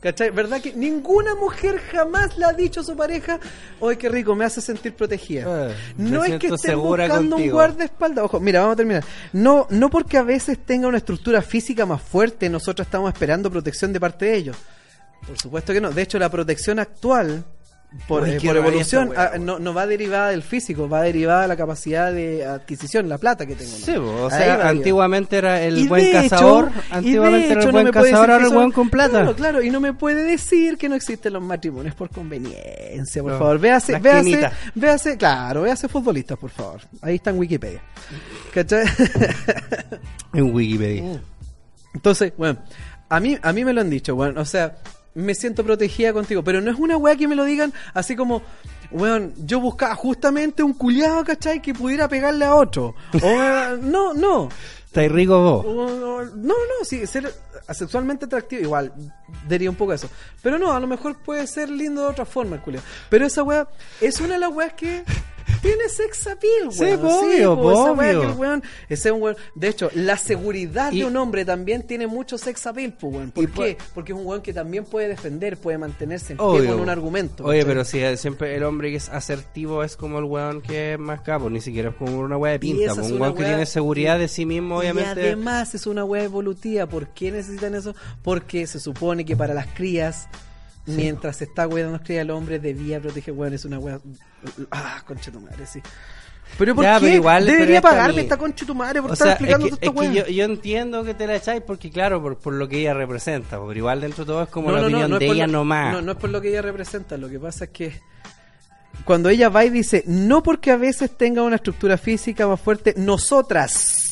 ¿Cachai? ¿Verdad que ninguna mujer jamás le ha dicho a su pareja, ¡ay, qué rico, me hace sentir protegida! Eh, me no es que estén buscando un contigo. guardaespaldas. Ojo, mira, vamos a terminar. No, no porque a veces tenga una estructura física más fuerte, nosotros estamos esperando protección de parte de ellos. Por supuesto que no. De hecho, la protección actual, por, Uy, eh, por evolución, ah, no, no va derivada del físico, va derivada de la capacidad de adquisición, la plata que tengo. ¿no? Sí, o sea, antiguamente era el y buen hecho- cazador, de antiguamente era hecho el buen cazador, ahora el buen con plata. Claro, claro, y no me puede decir que no existen los matrimonios por conveniencia, por favor. Véase, véase, véase, claro, véase futbolistas, por favor. Ahí está en Wikipedia. ¿Cachai? En Wikipedia. Entonces, bueno, a mí, a mí me lo han dicho, bueno, o sea, me siento protegida contigo, pero no es una weá que me lo digan así como, weón, yo buscaba justamente un culiado, ¿cachai? Que pudiera pegarle a otro. O, no, no. ¿Estáis rico vos? O- no, no, sí, ser sexualmente atractivo, igual, diría un poco eso. Pero no, a lo mejor puede ser lindo de otra forma el culiado. Pero esa weá es una de las weas que tiene sex appeal, weón. Sí, obvio, po, po, obvio. weón, ese es un weón. De hecho, la seguridad Y- de un hombre también tiene mucho sex appeal, po, weón. ¿Por Y qué? Porque es un weón que también puede defender, puede mantenerse en pie con un argumento. Oye, ¿cachai? pero si siempre el hombre que es asertivo es como el weón que es más capo, ni siquiera es como una weá de Y pinta, un weón que tiene seguridad de sí mismo, Y obviamente. además es una weá evolutiva. ¿Por qué necesitan eso? Porque se supone que para las crías, mientras se está las crías, el hombre debía proteger. Weón, es una weá. Ah, concha tu madre, sí. Pero ¿por Ya, qué? pero igual, Debería pagarme mi- esta concha tu madre por O estar sea, es explicando que, toda es que yo, yo entiendo que te la echáis porque, claro, por, por lo que ella representa, pero igual dentro de todo es como No, la no, opinión no es de ella lo- nomás. No, no es por lo que ella representa, lo que pasa es que cuando ella va y dice, no porque a veces tenga una estructura física más fuerte, nosotras,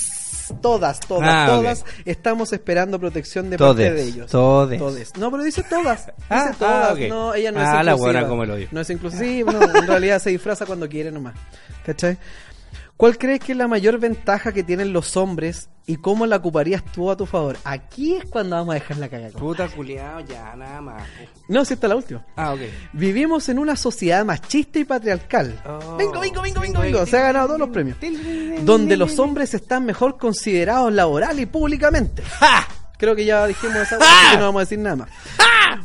todas, todas, Ah, todas, estamos esperando protección de Todes, parte de ellos. todes. Todes. No, pero dice todas. Dice Ah, todas. ah, ok. No, ella no es Ah, la inclusiva. buena como el hoyo. No es inclusiva, no, en realidad se disfraza cuando quiere nomás. ¿Cachai? ¿Cuál crees que es la mayor ventaja que tienen los hombres y cómo la ocuparías tú a tu favor? Aquí es cuando vamos a dejar la cagada. Puta culiao, ya, nada más. No, si esta es la última. Ah, ok. Vivimos en una sociedad machista y patriarcal. Oh. Bingo, bingo, bingo, bingo, bingo. Se ha ganado todos los premios. Donde los hombres están mejor considerados laboral y públicamente. Creo que ya dijimos esa cosa, así que no vamos a decir nada más.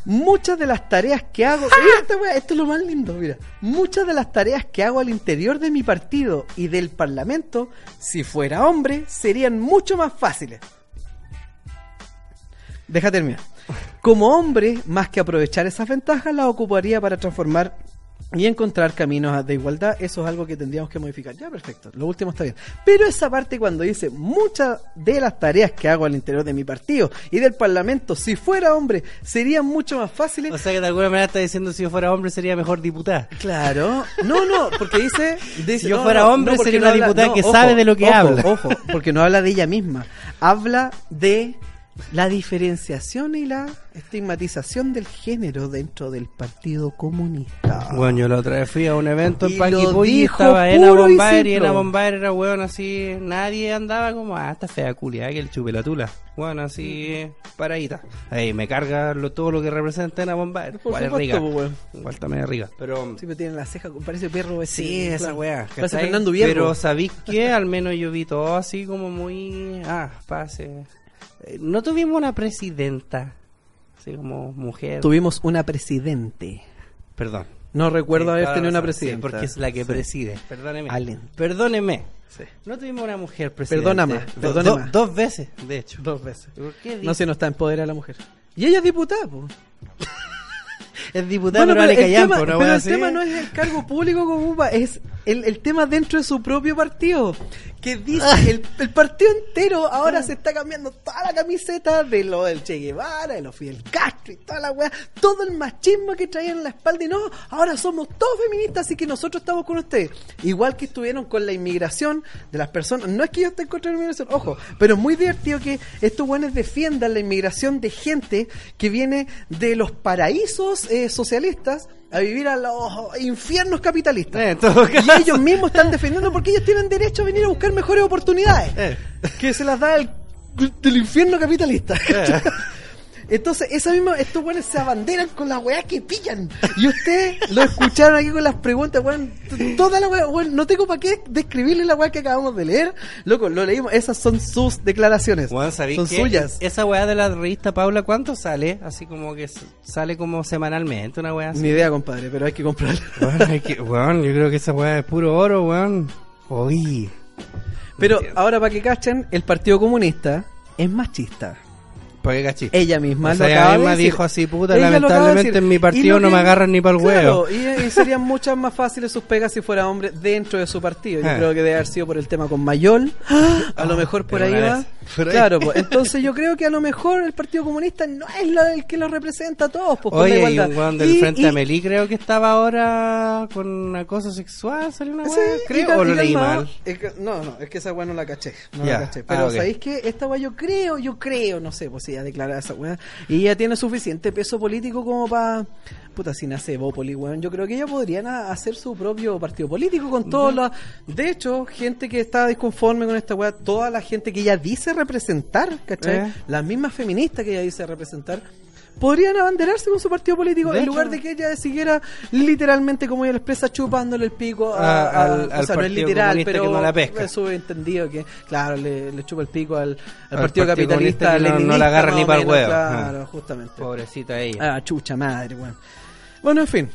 Muchas de las tareas que hago. Mira esta wea, esto es lo más lindo, mira. Muchas de las tareas que hago al interior de mi partido y del parlamento, si fuera hombre, serían mucho más fáciles. Deja terminar. Como hombre, más que aprovechar esas ventajas, las ocuparía para transformar y encontrar caminos de igualdad. Eso es algo que tendríamos que modificar. Ya, perfecto. Lo último está bien. Pero esa parte cuando dice muchas de las tareas que hago al interior de mi partido y del parlamento, si fuera hombre, serían mucho más fáciles. O sea que de alguna manera está diciendo si yo fuera hombre sería mejor diputada. Claro, no, no, porque dice, dice- Si yo no, fuera hombre, no, sería no una habla- diputada que ojo, sabe de lo que ojo, habla. Ojo, porque no habla de ella misma, habla de la diferenciación y la estigmatización del género dentro del Partido Comunista. Bueno, yo la otra vez fui a un evento Y en lo Paquipuy estaba y Bombaer y. Ena Bombaer era weón así, nadie andaba como, ah, esta fea culia, que el chupe la tula. Bueno, así, paradita. Ahí me carga lo, todo lo que representa Ena Bombaer. Igual es rica. pues, weón. Igual también es rica. Pero, Siempre tiene la ceja, parece perro ese. sí, esa weá. Parece. Fernando Vierro. Pero, ¿sabéis qué? Al menos yo vi todo así como muy, ah, pase. Eh, No tuvimos una presidenta, así como mujer. Tuvimos una presidente. Perdón. No recuerdo Sí, haber tenido una razón, sí, presidenta. porque es la que Sí. preside. Perdóneme. Allen. Perdóneme. Sí. No tuvimos una mujer Do- perdona do- más. Dos veces, de hecho. Dos veces. ¿Por qué No se nos está empoderada la mujer. Y ella es diputada, pues. Es diputada, Bueno, pero pero, el, tema, pero el tema no es el cargo público como UPA, es el, el tema dentro de su propio partido. Que dice, el, el partido entero ahora se está cambiando toda la camiseta de lo del Che Guevara, de lo Fidel Castro y toda la weá, todo el machismo que traían en la espalda y no, ahora somos todos feministas, así que nosotros estamos con ustedes. Igual que estuvieron con la inmigración de las personas, no es que yo esté en contra de la inmigración, ojo, pero es muy divertido que estos buenos defiendan la inmigración de gente que viene de los paraísos eh, socialistas a vivir a los infiernos capitalistas. Eh, Y ellos mismos están defendiendo porque ellos tienen derecho a venir a buscar mejores oportunidades Eh. que se las da el, del infierno capitalista. Entonces, esa misma, estos weones se abanderan con la weá que pillan. Y ustedes lo escucharon aquí con las preguntas, weón. Toda la weá, weón. No tengo para qué describirle la weá que acabamos de leer. Loco, lo leímos. Esas son sus declaraciones. Weón, ¿sabéis son qué? suyas. Esa weá de la revista Paula, ¿cuánto sale? Así como que sale como semanalmente, una weá así. Ni idea, compadre, pero hay que comprarla. Weón, hay que- weón, yo creo que esa weá es puro oro, weón. Oí. Pero Entiendo. ahora, para que cachen, el Partido Comunista es machista. ¿Para qué cachí? Ella misma O sea, lo ella acaba de misma decir. dijo así, puta, Ella de lamentablemente en mi partido no que- me agarran ni para el Claro, huevo. y, y serían muchas más fáciles sus pegas si fuera hombre dentro de su partido. Yo Eh. creo que debe haber sido por el tema con Mayol. A lo mejor por ahí va. Ahí. Claro, pues, entonces yo creo que a lo mejor el Partido Comunista no es la- el que lo representa a todos. Pues, por la Oye, y un weón del Y- Frente y- Amelí creo que estaba ahora con acoso sexual, salió una Sí, weá, creo, cal- o y lo leí mal. Es que- no, no, es que esa weá no la caché. No Ya. la caché. Pero Ah, ok. ¿sabéis qué? Esta weá yo creo, yo creo, no sé, pues si ella declara esa weá. Y ella tiene suficiente peso político como para. Puta, si nace Evópoli, weón. Yo creo que ella podría na- hacer su propio partido político con todos los. De hecho, gente que está disconforme con esta weá, toda la gente que ella dice representar, ¿cachai? Eh. Las mismas feministas que ella dice representar. Podrían abanderarse con su partido político De en hecho. lugar de que ella siguiera literalmente, como ella lo expresa, chupándole el pico a, A- a- al- o al sea, no es Partido literal, pero que no la pesca. es subentendido que, claro, le, le chupa el pico al, al Al Partido Partido Capitalista, que no- no la agarra ni pa'l menos, huevo. Claro, Ah. justamente. Pobrecita ella. Ah, chucha madre, weón. Bueno, en fin.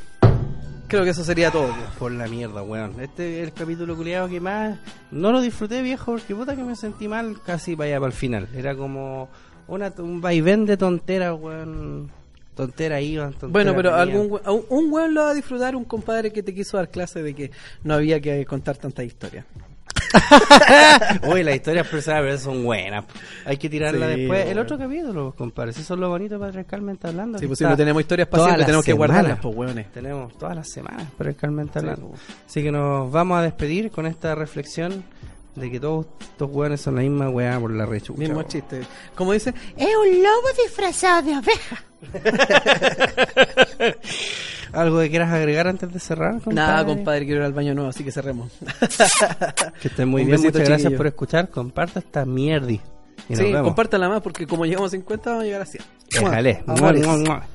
Creo que eso sería todo. weón. Por la mierda, weón. Este es el capítulo culiado que más no lo disfruté, viejo, porque puta que me sentí mal casi para allá para el final. Era como una, un vaivén de tonteras, weón. Tontera iban, tontera Bueno, pero venían. algún un, un weón lo va a disfrutar, un compadre que te quiso dar clase de que no había que contar tanta historia. Oye, las historias personales son buenas. Hay que tirarla Sí, después. El otro capítulo, compadre. Eso es lo bonito para el Carmen está hablando. Sí, pues si no tenemos historias las tenemos que semanas. guardarlas, pues weones. Tenemos todas las semanas para el Carmen está Sí, hablando. pues. Así que nos vamos a despedir con esta reflexión de que todos estos hueones son la misma weá por la rechucha. Mismo weón. chiste. Como dicen, Es un lobo disfrazado de abeja. ¿Algo que quieras agregar antes de cerrar? Compadre? nada, compadre, quiero ir al baño nuevo, así que cerremos. Que estén muy Un bien. Muchas gracias por escuchar. Comparta esta mierdi. Sí, compártala más porque como llegamos a 50 vamos a llegar a 100. Déjale. Amores. Mua,